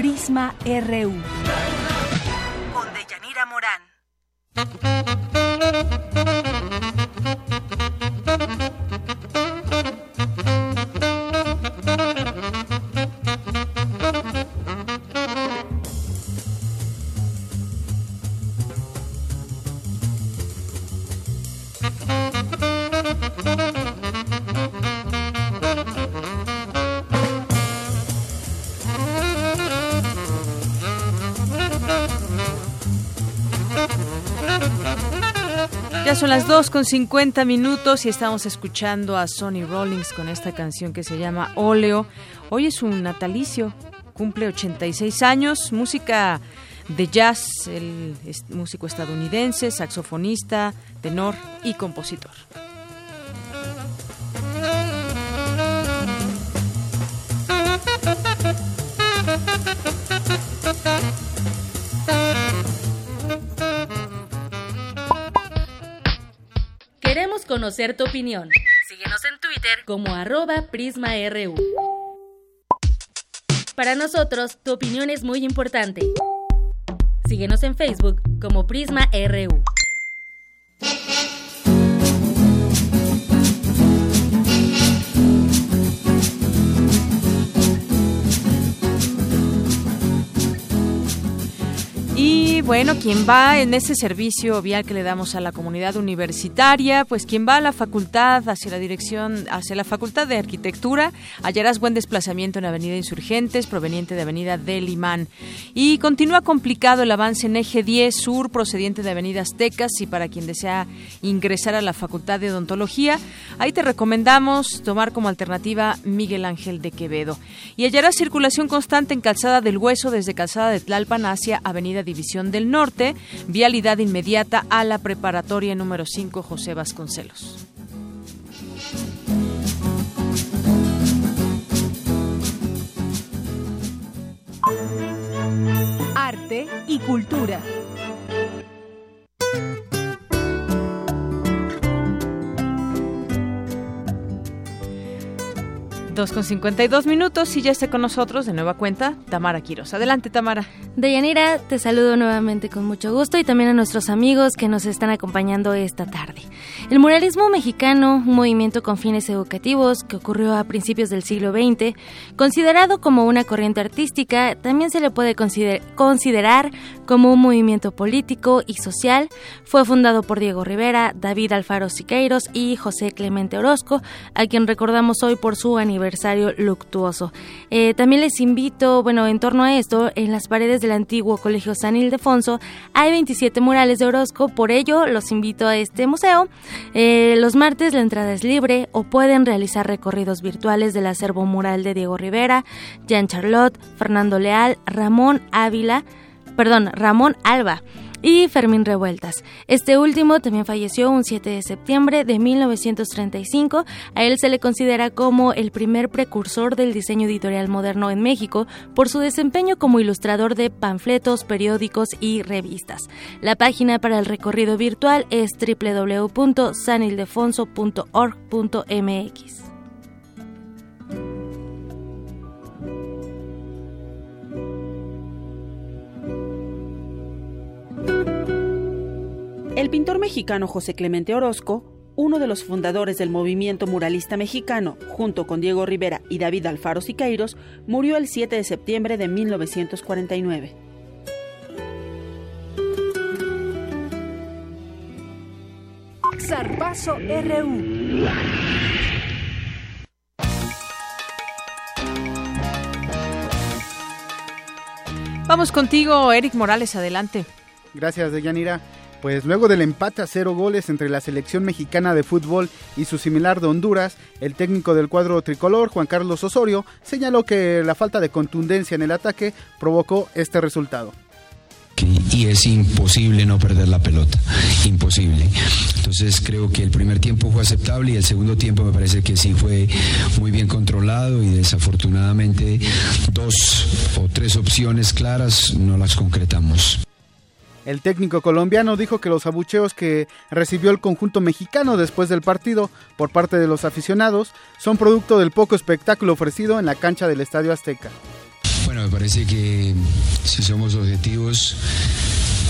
S23: Prisma RU.
S49: Con Deyanira Morán.
S2: Son las 2 con 50 minutos y estamos escuchando a Sonny Rollins con esta canción que se llama Óleo. Hoy es un natalicio, cumple 86 años, música de jazz, el músico estadounidense, saxofonista, tenor y compositor.
S50: Conocer tu opinión. Síguenos en Twitter como arroba PrismaRU. Para nosotros, tu opinión es muy importante. Síguenos en Facebook como PrismaRU.
S2: Bueno, quien va en ese servicio vial que le damos a la comunidad universitaria, pues quien va a la facultad, hacia la dirección, hacia la facultad de arquitectura, hallarás buen desplazamiento en Avenida Insurgentes, proveniente de Avenida del Imán. Y continúa complicado el avance en Eje 10 Sur, procediente de Avenida Aztecas, y para quien desea ingresar a la facultad de odontología, ahí te recomendamos tomar como alternativa Miguel Ángel de Quevedo. Y hallarás circulación constante en Calzada del Hueso desde Calzada de Tlalpan hacia Avenida División del Norte, vialidad inmediata a la preparatoria número 5 José Vasconcelos.
S51: Arte y cultura.
S2: 2 con 52 minutos y ya está con nosotros de nueva cuenta Tamara Quiros. Adelante, Tamara.
S16: Deyanira, te saludo nuevamente con mucho gusto y también a nuestros amigos que nos están acompañando esta tarde. El muralismo mexicano, un movimiento con fines educativos que ocurrió a principios del siglo XX, considerado como una corriente artística, también se le puede considerar como un movimiento político y social. Fue fundado por Diego Rivera, David Alfaro Siqueiros y José Clemente Orozco, a quien recordamos hoy por su aniversario luctuoso. Eh, también les invito, bueno, en torno a esto, en las paredes del antiguo Colegio San Ildefonso hay 27 murales de Orozco, por ello los invito a este museo. Eh, los martes la entrada es libre o pueden realizar recorridos virtuales del acervo mural de Diego Rivera, Jean Charlotte, Fernando Leal, Ramón Ávila, perdón, Ramón Alba y Fermín Revueltas. Este último también falleció un 7 de septiembre de 1935. A él se le considera como el primer precursor del diseño editorial moderno en México por su desempeño como ilustrador de panfletos, periódicos y revistas. La página para el recorrido virtual es www.sanildefonso.org.mx.
S33: El pintor mexicano José Clemente Orozco, uno de los fundadores del movimiento muralista mexicano, junto con Diego Rivera y David Alfaro Siqueiros, murió el 7 de septiembre de 1949.
S51: Zarpazo RU.
S2: Vamos contigo, Eric Morales, adelante.
S17: Gracias, Deyanira. Pues luego del empate a cero goles entre la selección mexicana de fútbol y su similar de Honduras, el técnico del cuadro tricolor, Juan Carlos Osorio, señaló que la falta de contundencia en el ataque provocó este resultado.
S52: Y es imposible no perder la pelota, imposible. Entonces creo que el primer tiempo fue aceptable y el segundo tiempo me parece que sí fue muy bien controlado y desafortunadamente dos o tres opciones claras no las concretamos.
S17: El técnico colombiano dijo que los abucheos que recibió el conjunto mexicano después del partido por parte de los aficionados son producto del poco espectáculo ofrecido en la cancha del Estadio Azteca.
S52: Bueno, me parece que si somos objetivos,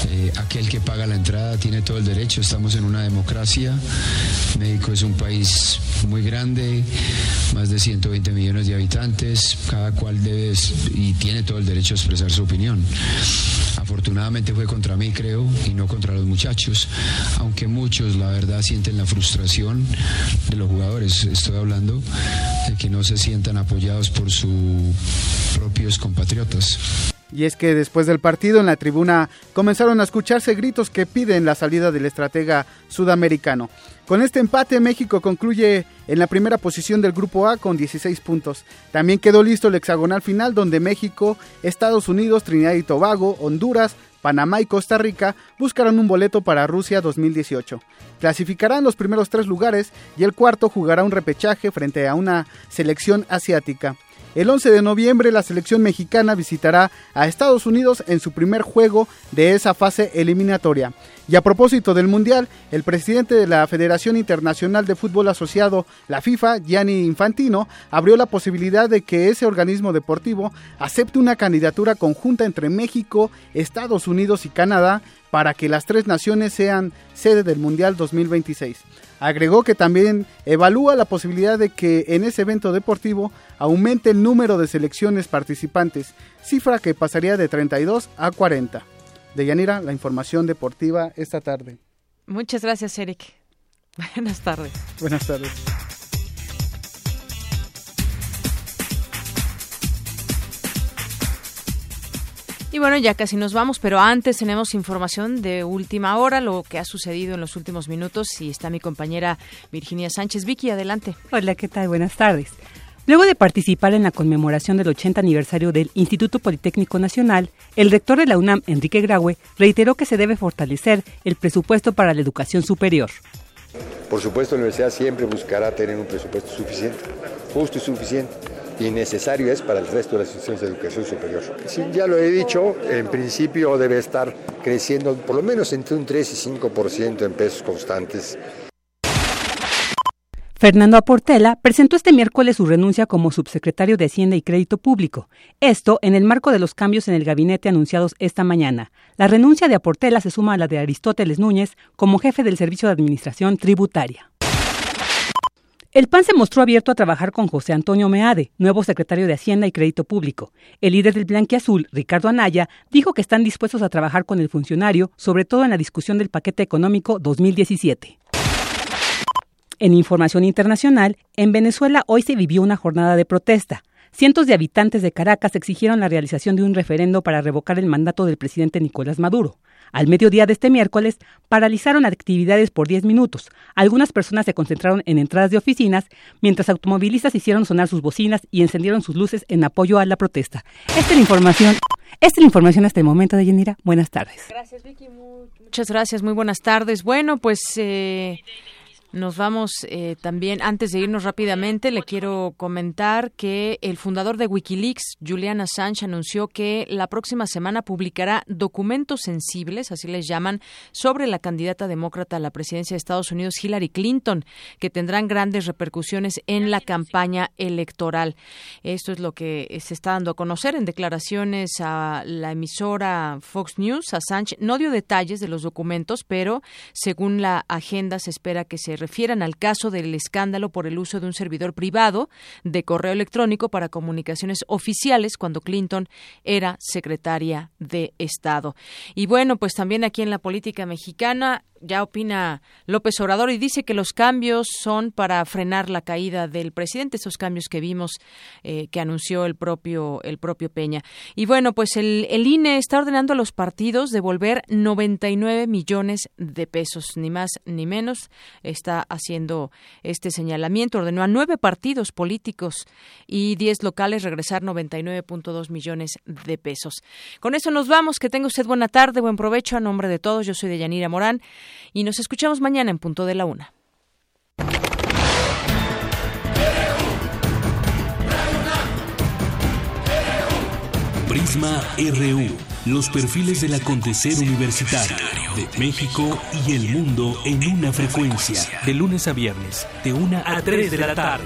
S52: eh, aquel que paga la entrada tiene todo el derecho. Estamos en una democracia. México es un país muy grande, más de 120 millones de habitantes. Cada cual debe y tiene todo el derecho a expresar su opinión. Afortunadamente fue contra mí, creo, y no contra los muchachos, aunque muchos, la verdad, sienten la frustración de los jugadores. Estoy hablando de que no se sientan apoyados por sus propios compatriotas.
S17: Y es que después del partido en la tribuna comenzaron a escucharse gritos que piden la salida del estratega sudamericano. Con este empate México concluye en la primera posición del grupo A con 16 puntos. También quedó listo el hexagonal final donde México, Estados Unidos, Trinidad y Tobago, Honduras, Panamá y Costa Rica buscarán un boleto para Rusia 2018. Clasificarán los primeros tres lugares y el cuarto jugará un repechaje frente a una selección asiática. El 11 de noviembre la selección mexicana visitará a Estados Unidos en su primer juego de esa fase eliminatoria. Y a propósito del Mundial, el presidente de la Federación Internacional de Fútbol Asociado, la FIFA, Gianni Infantino, abrió la posibilidad de que ese organismo deportivo acepte una candidatura conjunta entre México, Estados Unidos y Canadá para que las tres naciones sean sede del Mundial 2026. Agregó que también evalúa la posibilidad de que en ese evento deportivo aumente el número de selecciones participantes, cifra que pasaría de 32 a 40. De Yanira, la información deportiva esta tarde.
S2: Muchas gracias, Eric. Buenas tardes.
S17: Buenas tardes.
S2: Y bueno, ya casi nos vamos, pero antes tenemos información de última hora, lo que ha sucedido en los últimos minutos, y está mi compañera Virginia Sánchez. Vicky, adelante.
S53: Hola, ¿qué tal? Buenas tardes. Luego de participar en la conmemoración del 80 aniversario del Instituto Politécnico Nacional, el rector de la UNAM, Enrique Graue, reiteró que se debe fortalecer el presupuesto para la educación superior.
S54: Por supuesto, la universidad siempre buscará tener un presupuesto suficiente, justo y suficiente y necesario es para el resto de las instituciones de educación superior. ya lo he dicho, en principio debe estar creciendo por lo menos entre un 3 y 5% en pesos constantes.
S53: Fernando Aportela presentó este miércoles su renuncia como subsecretario de Hacienda y Crédito Público. Esto en el marco de los cambios en el gabinete anunciados esta mañana. La renuncia de Aportela se suma a la de Aristóteles Núñez como jefe del Servicio de Administración Tributaria. El PAN se mostró abierto a trabajar con José Antonio Meade, nuevo secretario de Hacienda y Crédito Público. El líder del Blanquiazul, Ricardo Anaya, dijo que están dispuestos a trabajar con el funcionario, sobre todo en la discusión del paquete económico 2017. En información internacional, en Venezuela hoy se vivió una jornada de protesta. Cientos de habitantes de Caracas exigieron la realización de un referendo para revocar el mandato del presidente Nicolás Maduro. Al mediodía de este miércoles, paralizaron actividades por 10 minutos. Algunas personas se concentraron en entradas de oficinas, mientras automovilistas hicieron sonar sus bocinas y encendieron sus luces en apoyo a la protesta. Esta es la información. Esta es la información hasta el momento de Yanira. Buenas tardes.
S2: Gracias, Vicky. Muchas gracias. Muy buenas tardes. Bueno, pues... Eh... Nos vamos eh, también, antes de irnos rápidamente, le quiero comentar que el fundador de Wikileaks, Julian Assange, anunció que la próxima semana publicará documentos sensibles, así les llaman, sobre la candidata demócrata a la presidencia de Estados Unidos, Hillary Clinton, que tendrán grandes repercusiones en la campaña electoral. Esto es lo que se está dando a conocer en declaraciones a la emisora Fox News. Assange no dio detalles de los documentos, pero según la agenda se espera que se refieran al caso del escándalo por el uso de un servidor privado de correo electrónico para comunicaciones oficiales cuando Clinton era secretaria de Estado. Y bueno, pues también aquí en la política mexicana ya opina López Obrador y dice que los cambios son para frenar la caída del presidente, esos cambios que vimos eh, que anunció el propio el propio Peña. Y bueno, pues el, el INE está ordenando a los partidos devolver 99 millones de pesos, ni más ni menos. Está haciendo este señalamiento. Ordenó a nueve partidos políticos y diez locales regresar 99.2 millones de pesos. Con eso nos vamos. Que tenga usted buena tarde, buen provecho. A nombre de todos, yo soy de Yanira Morán y nos escuchamos mañana en punto de la una.
S55: Prisma RU, los perfiles del acontecer universitario de México y el mundo en una frecuencia. De lunes a viernes, de una a 3 de la tarde.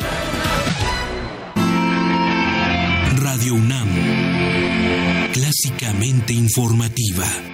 S55: Radio UNAM, clásicamente informativa.